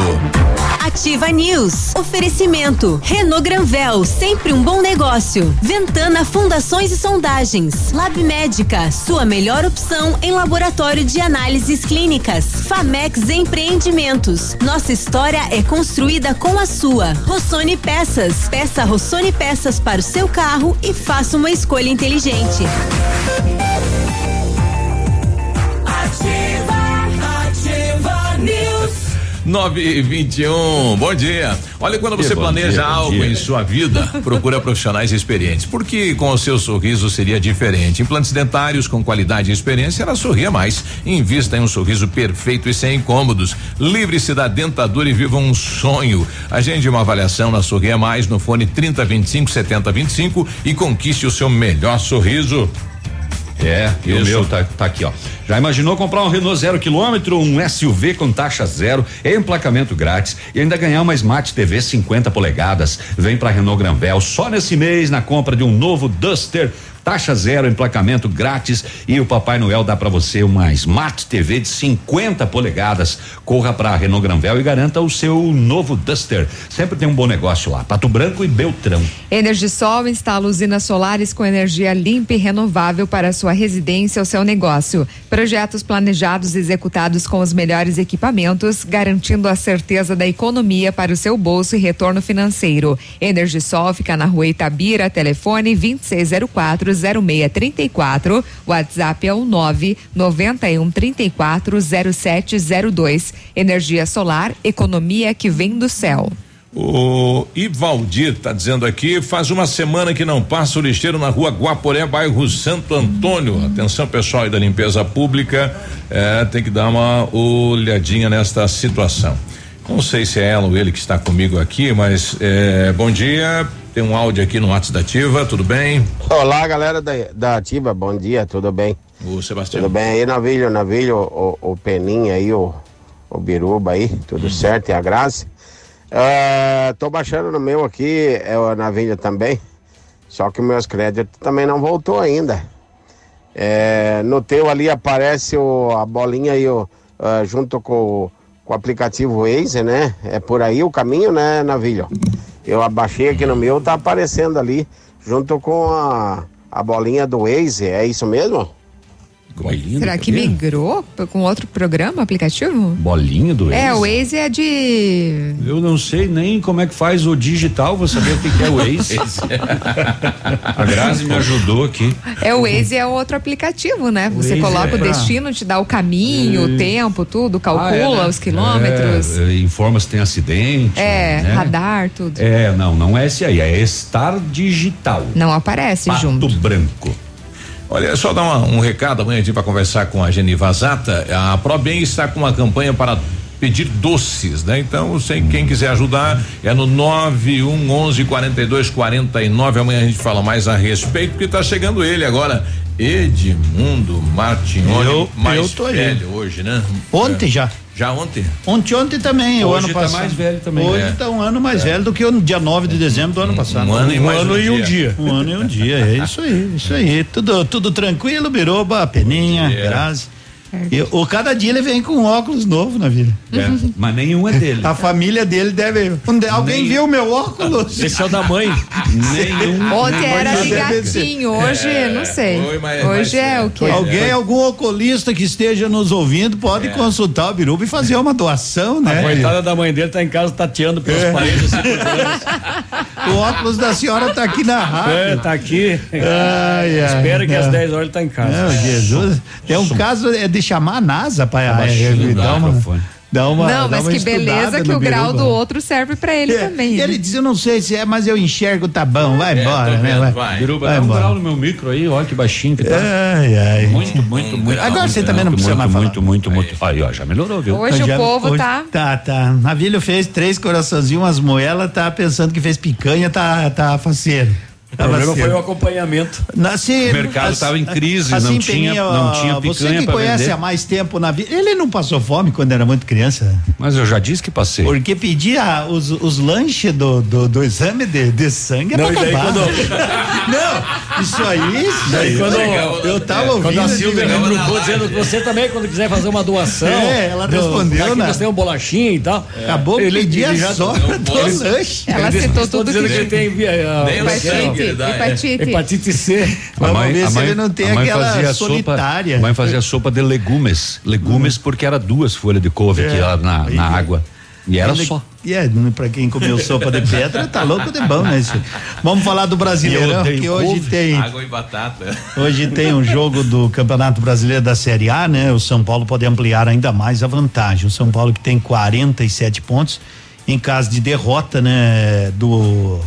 Ativa News. Oferecimento. Renault Granvel, sempre um bom negócio. Ventana Fundações e Sondagens. Lab Médica, sua melhor opção em laboratório de análises clínicas. Famex Empreendimentos. Nossa história é construída com a sua. Rossoni Peças. Peça Rossoni Peças para o seu carro e faça uma escolha inteligente. Ativa, ativa news. 9 e 21 bom dia. Olha, quando Que você planeja dia, algo dia. em sua vida, procura profissionais experientes. Porque com o seu sorriso seria diferente. Implantes dentários com qualidade e experiência era Sorria Mais. Invista em um sorriso perfeito e sem incômodos. Livre-se da dentadura e viva um sonho. Agende uma avaliação na Sorria Mais no fone 30 25 70 25 e conquiste o seu melhor sorriso. É, e o meu tá, tá aqui, ó. Já imaginou comprar um Renault zero quilômetro, um SUV com taxa zero, emplacamento grátis e ainda ganhar uma Smart TV 50 polegadas? Vem pra Renault Granvel só nesse mês na compra de um novo Duster taxa zero, emplacamento grátis e o Papai Noel dá para você uma Smart TV de 50 polegadas. Corra para Renault Granvel e garanta o seu novo Duster. Sempre tem um bom negócio lá. Pato Branco e Beltrão. Energisol instala usinas solares com energia limpa e renovável para sua residência ou seu negócio. Projetos planejados e executados com os melhores equipamentos, garantindo a certeza da economia para o seu bolso e retorno financeiro. Energisol fica na rua Itabira, telefone 2604 0634. WhatsApp é o 9 91 34 0702. Energia solar, economia que vem do céu. O Ivaldir tá dizendo aqui, faz uma semana que não passa o lixeiro na rua Guaporé, bairro Santo Antônio. Atenção pessoal aí da limpeza pública, é, tem que dar uma olhadinha nesta situação. Não sei se é ela ou ele que está comigo aqui, mas é, bom dia. Tem um áudio aqui no WhatsApp da Ativa, tudo bem? Olá, galera da, da Ativa, bom dia, tudo bem? O Sebastião. Tudo bem aí, Navilho, Navilho, o, o Peninha aí, o, o Biruba aí, tudo certo, e a Graça. É, tô baixando no meu aqui, é o Navilho também, só que meus créditos também não voltou ainda. É, no teu ali aparece o, a bolinha aí, o, ah, junto com, o- com o aplicativo Waze, né? É por aí o caminho, né, Navilho? Eu abaixei aqui no meu, tá aparecendo ali, junto com a, a bolinha do Waze, é isso mesmo? Será que migrou com outro programa, aplicativo? Bolinha do É, o Waze? Waze é de. Eu não sei nem como é que faz o digital, vou saber o que, que é o Waze. A Grazi me ajudou aqui. É, o Waze é outro aplicativo, né? Você Waze coloca é o pra- destino, te dá o caminho, o tempo, tudo, calcula Ah, é, né? os quilômetros. É, é, informa se tem acidente. É, né? radar, tudo. É, não, não é esse aí, é Estar Digital. Não aparece Pato junto. Branco. Olha, só dar uma- um recado amanhã a gente vai conversar com a Geniva Zata. A ProBem está com uma campanha para pedir doces, né? Então, sem quem quiser ajudar, é no 91 11 42 49. Amanhã a gente fala mais a respeito, porque está chegando ele agora. Edmundo Martinoli, Eu- mais eu tô aí. velho hoje, né? Ontem É. já. Já ontem? Ontem, ontem também, o Hoje ano tá passado. mais velho também. Hoje É. está um ano mais É. velho do que o dia 9 de dezembro do ano passado. um ano e mais um e dia. Um ano e um dia, é isso aí, isso aí. Tudo, tudo tranquilo, Biroba, Peninha, Grazi. E, o cada dia ele vem com um óculos novo na vida. É, mas nenhum é dele. A família dele deve. Onde- alguém viu meu óculos? Esse é o da mãe. Nenhum. Ontem era de Deve ser. gatinho, hoje, É, não sei. foi, mas- hoje mas- é o quê? Alguém, algum oculista que esteja nos ouvindo, pode consultar o Biruba e fazer uma doação, né? A coitada da mãe dele tá em casa tateando pelas É. paredes. Assim, O óculos da senhora tá aqui na rádio. É, tá aqui. Ai, ai, Espera que às 10 horas ele tá em casa. Não, Jesus. Tem um caso é de chamar a NASA para baixinho, dar uma, dar uma. não, mas uma que beleza que o grau Biruba. do outro serve pra ele É, também. e ele né? diz, eu não sei se é, mas eu enxergo, tá bom, vai embora, tô né? Vai, vai. Biruba, vai dá um embora. grau no meu micro aí, olha que baixinho que tá. Ai, ai. Muito, muito, muito. Agora você muito, também não precisa muito, mais falar. Muito, muito, muito. Aí, ó, já melhorou, viu? Hoje Já- o povo hoje- tá. Tá, tá. Navilho fez três coraçãozinhos, umas moelas, tá pensando que fez picanha, tá, tá faceiro. O Tá problema faceiro. foi o acompanhamento. Na, sim, O mercado assim- tava em crise, assim, não tinha- não tinha Você picanha que pra conhece vender. há mais tempo na vida, ele não passou fome quando era muito criança? Mas eu já disse que passei. Porque pedia os, os lanches do, do, do exame de, de sangue é Não, pra acabar. quando- Não, isso aí, isso Daí aí. quando, eu tava é, ouvindo. Quando a Silvia grupou dizendo que você também, quando quiser fazer uma doação. É, ela do- respondeu, aqui né? Nós temos um bolachinha e tal. Acabou de pedir sobra do lanche. Ela Ele citou tudo dizendo que- que ele tem uh, É é? ele dá, é. Hepatite. hepatite C. Vamos mãe- ver se mãe- ele não tem aquela solitária. Sopa, a mãe fazia sopa de legumes. Legumes porque era duas folhas de couve aqui ó, na, na água. E era Ele- só. E é, pra quem comeu sopa de pedra, tá louco de bom, né? isso? Vamos falar do Brasileirão, odeio que hoje couve. tem. Água e batata. Hoje tem um jogo do Campeonato Brasileiro da Série A, né? O São Paulo pode ampliar ainda mais a vantagem. O São Paulo que tem 47 pontos em caso de derrota, né? Do,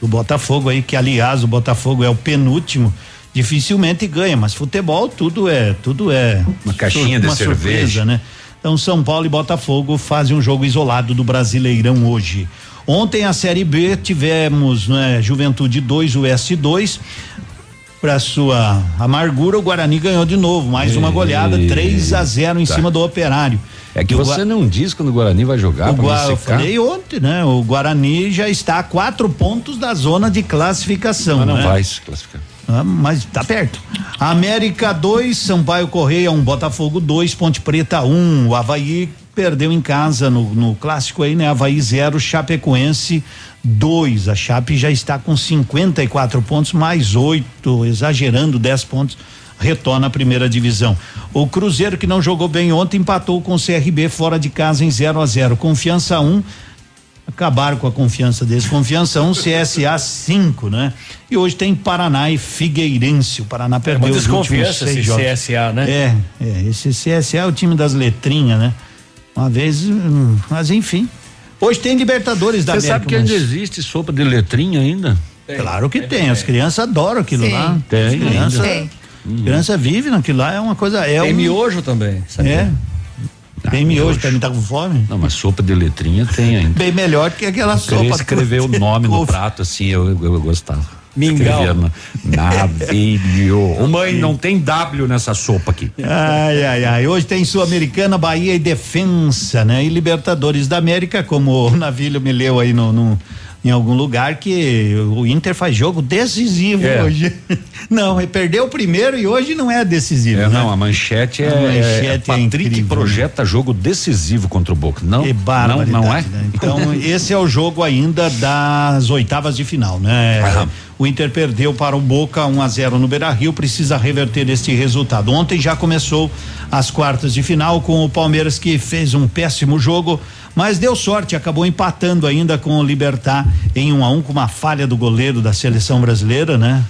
do Botafogo aí, que aliás o Botafogo é o penúltimo. Dificilmente ganha, mas futebol tudo é, tudo é Uma caixinha de uma cerveja. surpresa, né? Então São Paulo e Botafogo fazem um jogo isolado do Brasileirão hoje. Ontem a Série B tivemos né, Juventude 2, US 2. para sua amargura, o Guarani ganhou de novo, mais uma goleada, 3 a 0 em cima do Operário. É que você Gua- não diz quando o Guarani vai jogar o Gua- eu falei ontem, né? O Guarani já está a quatro pontos da zona de classificação. Mas não né? vai se classificar. Ah, mas tá perto. América 2, Sampaio Correia 1, um, Botafogo 2, Ponte Preta 1. Um. O Havaí perdeu em casa no, no clássico aí, né? Havaí 0, Chapecoense 2. A Chape já está com 54 pontos, mais 8, exagerando 10 pontos. Retorna à primeira divisão. O Cruzeiro, que não jogou bem ontem, empatou com o CRB fora de casa em 0 a 0 Confiança 1, um, acabaram com a confiança deles. Confiança 1, um, CSA 5, né? E hoje tem Paraná e Figueirense. O Paraná perdeu uma os últimos desconfiança seis esse jogos. CSA, né? É, é, esse CSA é o time das letrinhas, né? Uma vez, hum, mas enfim. Hoje tem Libertadores da Você América. sabe que ainda mas- existe sopa de letrinha ainda? Claro que tem, as crianças adoram aquilo Sim. lá. Tem As ainda. criança, Tem. criança vive naquilo lá, é uma coisa. É Tem um, miojo também. É. Tem miojo, também tá com fome? Não, mas sopa de letrinha tem ainda. Bem melhor que aquela Eu sopa. queria escrever o nome no prato, assim, eu, eu, eu gostava. Mingau. Navilho. Ô mãe, não tem W nessa sopa aqui. Ai, ai, ai. Hoje tem Sul-Americana, Bahia e Defensa, né? E Libertadores da América, como o Navilho me leu aí no, no- em algum lugar, que o Inter faz jogo decisivo É. hoje. Não, ele perdeu o primeiro e hoje não é decisivo. É, né? não, a manchete é, A manchete é é Patrick projeta jogo decisivo contra o Boca. Não, não, não é? né? Então, esse é o jogo ainda das oitavas de final, né? O Inter perdeu para o Boca 1 a 0 no Beira-Rio, precisa reverter este resultado. Ontem já começou as quartas de final com o Palmeiras que fez um péssimo jogo, mas deu sorte, acabou empatando ainda com o Libertar em 1 um a 1 um, com uma falha do goleiro da seleção brasileira, né?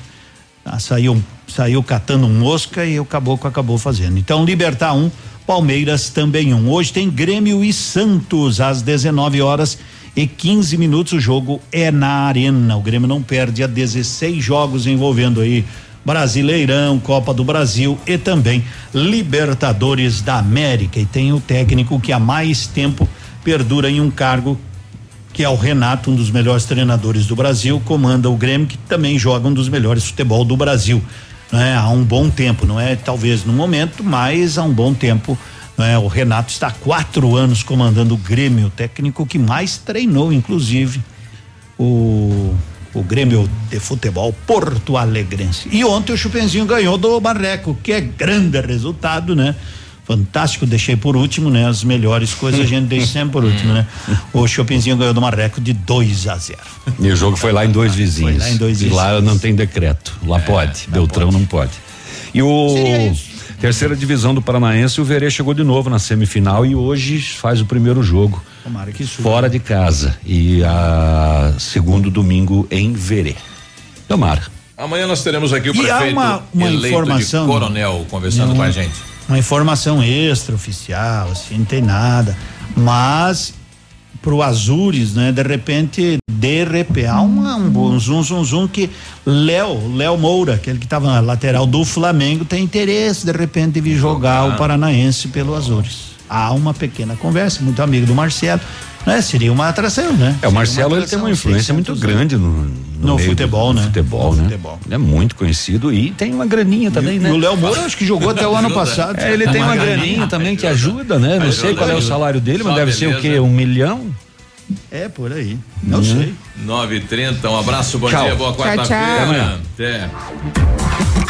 Ah, saiu saiu catando um mosca e o Caboclo acabou fazendo. Então, Libertar 1, um, Palmeiras também um. Hoje tem Grêmio e Santos às 19 horas e 15 minutos. O jogo é na Arena. O Grêmio não perde a 16 jogos envolvendo aí Brasileirão, Copa do Brasil e também Libertadores da América. E tem o técnico que há mais tempo perdura em um cargo que é o Renato, um dos melhores treinadores do Brasil, comanda o Grêmio, que também joga um dos melhores futebol do Brasil. Né? Há um bom tempo, não é talvez no momento, mas há um bom tempo. Né? O Renato está há quatro anos comandando o Grêmio, o técnico que mais treinou, inclusive, o, o Grêmio de Futebol Porto Alegrense. E ontem o Chupenzinho ganhou do Marreco, que é grande resultado, né? Fantástico, deixei por último, né? As melhores coisas a gente deixa sempre por último, né? O Chopinzinho ganhou do Marreco de 2 a 0. E o jogo foi lá em dois vizinhos. Foi lá em dois e lá vizinhos. não tem decreto. Lá pode. Beltrão não pode. E o terceira divisão do Paranaense, o Verê chegou de novo na semifinal e hoje faz o primeiro jogo Tomara que suba. fora de casa e a segundo domingo em Verê. Tomara. Amanhã nós teremos aqui o E há prefeito uma- uma eleito informação- de Coronel conversando Não. com a gente. Uma informação extraoficial, assim, não tem nada. Mas pro Azures, né? De repente, de repente, há uma, um, zoom, zoom, zoom que Léo, Léo Moura, aquele que estava na lateral do Flamengo, tem interesse de repente de vir jogar o Paranaense pelo Azures. Há uma pequena conversa, muito amigo do Marcelo, né? Seria uma atração, né? É, o Marcelo ele tem uma influência muito 600 grande no, no, No meio futebol, do, né? Futebol, No né? futebol. Ele é muito conhecido e tem uma graninha também, E né? o Léo Moura acho que jogou até o ano passado. É, ele tem uma graninha também que ajuda, né? Não sei qual é o salário dele, mas Só deve ser o quê? Um milhão? É, por aí. Não Uhum. sei. 9h30, um abraço, bom Tchau. dia, boa Tchau, quarta-feira. tchau. Até.